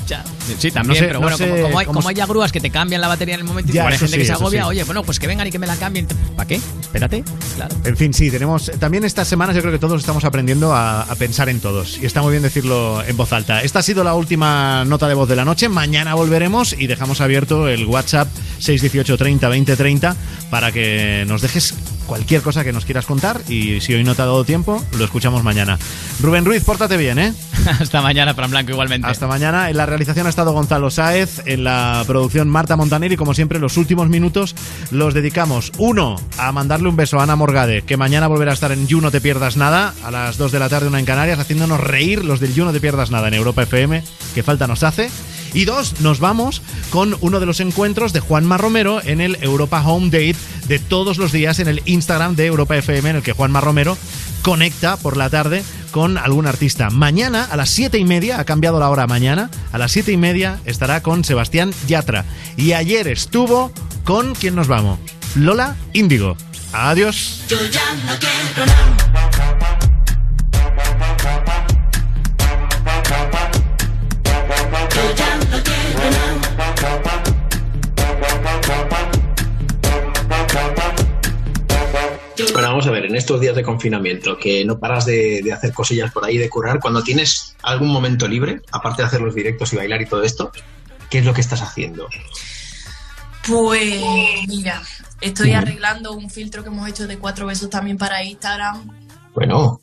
Sí, también, No sé- pero no bueno, sé como, como hay, como se- hay ya grúas que te cambian la batería en el momento y Ya, hay eso gente que se agobia, sí. oye, bueno, pues que vengan y que me la cambien. ¿Para qué? Espérate, claro. En fin, sí, tenemos. También estas semanas yo creo que todos estamos aprendiendo a, a pensar en todos. Y está muy bien decirlo en voz alta. Esta ha sido la última nota de voz de la noche. Mañana volveremos y dejamos abierto el WhatsApp 618 30 20 30 para que nos dejes cualquier cosa que nos quieras contar. Y si hoy no te ha dado tiempo, lo escuchamos mañana. Rubén Ruiz, pórtate bien, ¿eh? (laughs) Hasta mañana, Fran Blanco, igualmente. Hasta mañana. En la realización ha estado Gonzalo Sáez, en la producción Marta Montaner y como siempre los últimos minutos los dedicamos, uno, a mandarle un beso a Ana Morgade, que mañana volverá a estar en You No Te Pierdas Nada, a las 2 de la tarde, una en Canarias, haciéndonos reír los del You No Te Pierdas Nada en Europa FM, que falta nos hace. Y dos, nos vamos con uno de los encuentros de Juanma Romero en el Europa Home Date de todos los días en el Instagram de Europa FM, en el que Juanma Romero conecta por la tarde con algún artista. Mañana a las siete y media, ha cambiado la hora mañana, a las siete y media estará con Sebastián Yatra. Y ayer estuvo con, ¿quién nos vamos? Lola Índigo. Adiós. Yo ya no quiero nada. Vamos a ver, en estos días de confinamiento, que no paras de, de hacer cosillas por ahí, de curar, cuando tienes algún momento libre, aparte de hacer los directos y bailar y todo esto, ¿qué es lo que estás haciendo? Pues mira, estoy arreglando un filtro que hemos hecho de cuatro besos también para Instagram. Bueno,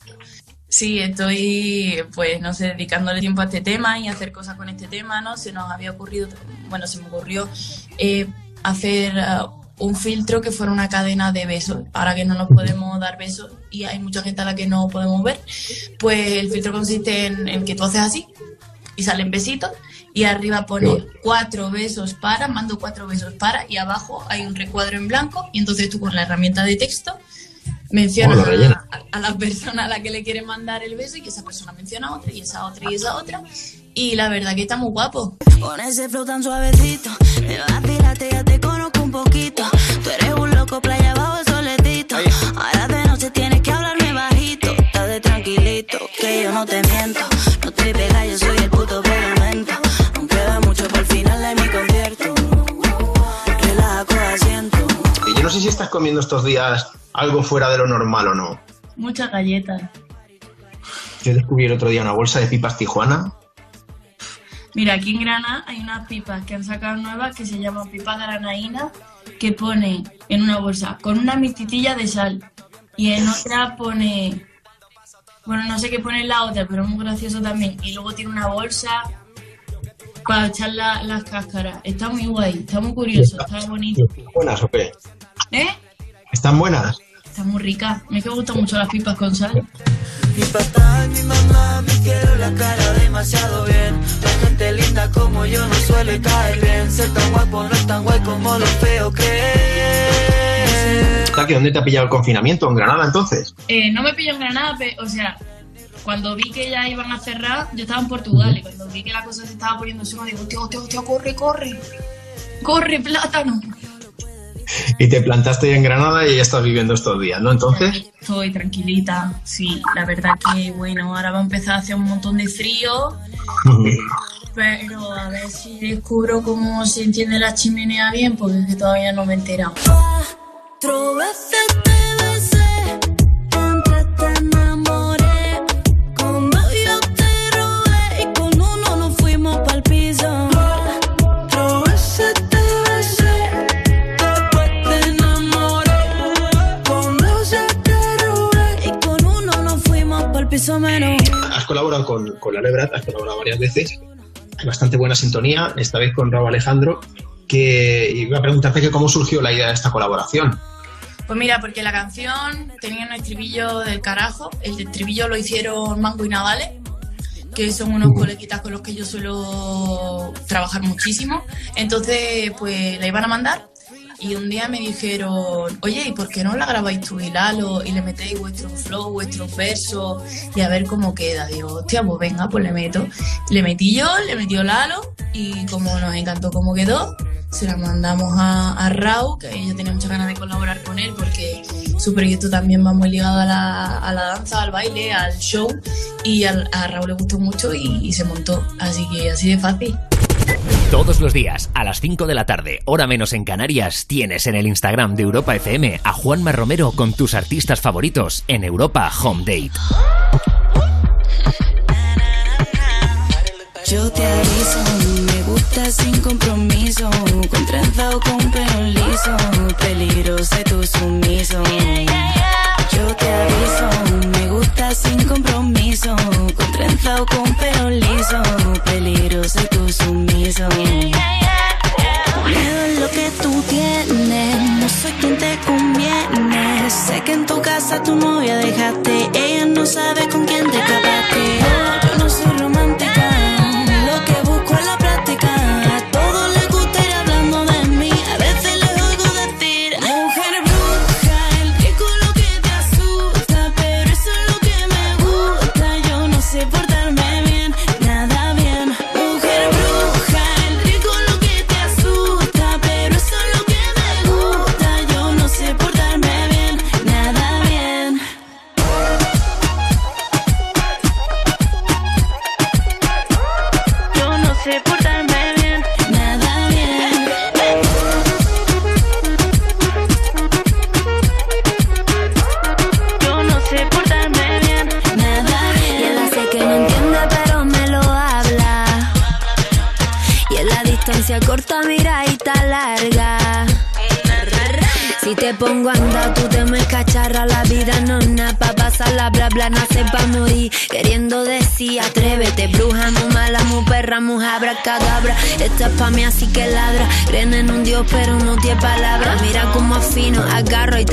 Sí, estoy, pues, no sé, dedicándole tiempo a este tema y hacer cosas con este tema, ¿no? Se nos había ocurrido, bueno, se me ocurrió eh, hacer un filtro que fuera una cadena de besos. Ahora que no nos podemos dar besos y hay mucha gente a la que no podemos ver, pues el filtro consiste en, en que tú haces así y salen besitos y arriba pone cuatro besos para, mando cuatro besos para y abajo hay un recuadro en blanco y entonces tú con la herramienta de texto mencionas Oh, a, a la persona a la que le quiere mandar el beso y esa persona menciona a otra y esa otra y esa otra y la verdad que está muy guapo. Con ese flow tan suavecito, me vacilaste, ya te conozco un poquito. Tú eres un loco, playa abajo soletito. Ahora de noche tienes que hablarme bajito. Estás de tranquilito, que yo no te miento. No sé si estás comiendo estos días algo fuera de lo normal o no. Muchas galletas. Yo descubrí el otro día una bolsa de pipas Tijuana. Mira, aquí en Granada hay unas pipas que han sacado nuevas que se llaman pipas granaínas que pone en una bolsa con una mititilla de sal y en otra pone, bueno, no sé qué pone en la otra, pero es muy gracioso también. Y luego tiene una bolsa para echar la- las cáscaras. Está muy guay, está muy curioso, está bonito. ¿Buenas o qué? ¿Eh? ¿Están buenas? Está muy rica. Me que gustan mucho las pipas con sal. Mi papá y mi mamá me quiero la cara demasiado bien. La gente linda como yo no suele caer bien. Ser tan guapo no es tan guay como lo feo que es. ¿Está que dónde te ha pillado el confinamiento? ¿En Granada entonces? Eh, no me pilló en Granada, pe- o sea, cuando vi que ya iban a cerrar, yo estaba en Portugal y cuando vi que la cosa se estaba poniendo encima, digo, tío, tío, tío, corre, corre, corre, plátano. Y te plantaste en Granada y ya estás viviendo estos días, ¿no? Entonces, Estoy tranquilita, sí, la verdad que, bueno, ahora va a empezar a hacer un montón de frío, pero a ver si descubro cómo se enciende la chimenea bien, porque es que todavía no me he enterado. Has colaborado con, con la Lebrat, has colaborado varias veces. Hay bastante buena sintonía, esta vez con Raúl Alejandro, que iba a preguntarte que cómo surgió la idea de esta colaboración. Pues mira, porque la canción tenía un estribillo del carajo. El estribillo lo hicieron Mango y Navales, que son unos coleguitas con los que yo suelo trabajar muchísimo. Entonces, pues la iban a mandar y un día me dijeron, oye, ¿y por qué no la grabáis tú y Lalo y le metéis vuestro flow, vuestros versos y a ver cómo queda? Digo, hostia, pues venga, pues le meto. Le metí yo, le metió Lalo y como nos encantó cómo quedó, se la mandamos a, a Raúl, que ella tenía muchas ganas de colaborar con él porque su proyecto también va muy ligado a la, a la danza, al baile, al show y al- a Raúl le gustó mucho y, y se montó. Así que así de fácil. Todos los días, a las 5 de la tarde, hora menos en Canarias, tienes en el Instagram de Europa FM a Juanma Romero con tus artistas favoritos en Europa Home Date. Yo te aviso, me gusta sin compromiso, con liso, peligroso sumiso. Yo te aviso, me gusta sin compromiso, con trenza o con pelo liso, peligroso y tú sumiso. Miedo es lo que tú tienes, no soy quien te conviene. Sé que en tu casa tu novia dejaste, ella no sabe con quién te escapaste. Yo no soy romántica,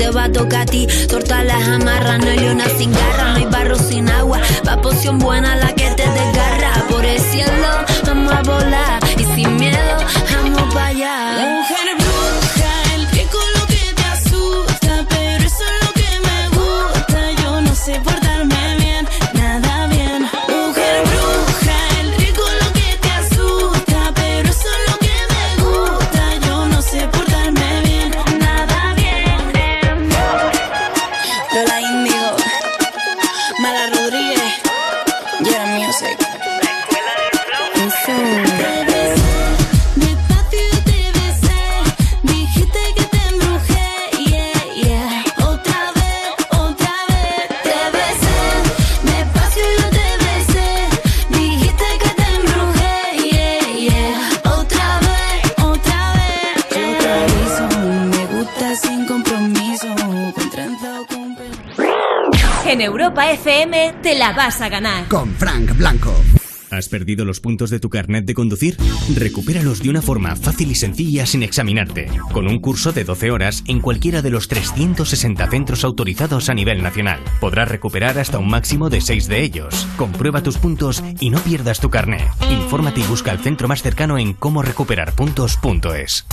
te va a tocar a ti. Torta las amarra, no hay una sin garra, no hay barro sin agua. Va poción buena la la vas a ganar. Con Frank Blanco. ¿Has perdido los puntos de tu carnet de conducir? Recupéralos de una forma fácil y sencilla sin examinarte, con un curso de 12 horas en cualquiera de los 360 centros autorizados a nivel nacional. Podrás recuperar hasta un máximo de 6 de ellos. Comprueba tus puntos y no pierdas tu carnet. Infórmate y busca el centro más cercano en cómo recuperar puntos.es.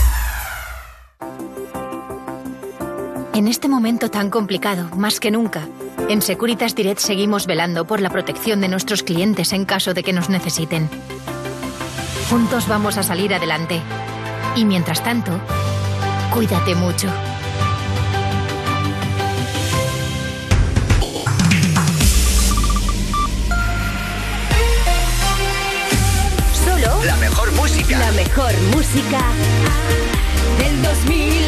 En este momento tan complicado, más que nunca, en Securitas Direct seguimos velando por la protección de nuestros clientes en caso de que nos necesiten. Juntos vamos a salir adelante. Y mientras tanto, cuídate mucho. Solo La mejor música. la mejor música del 2000.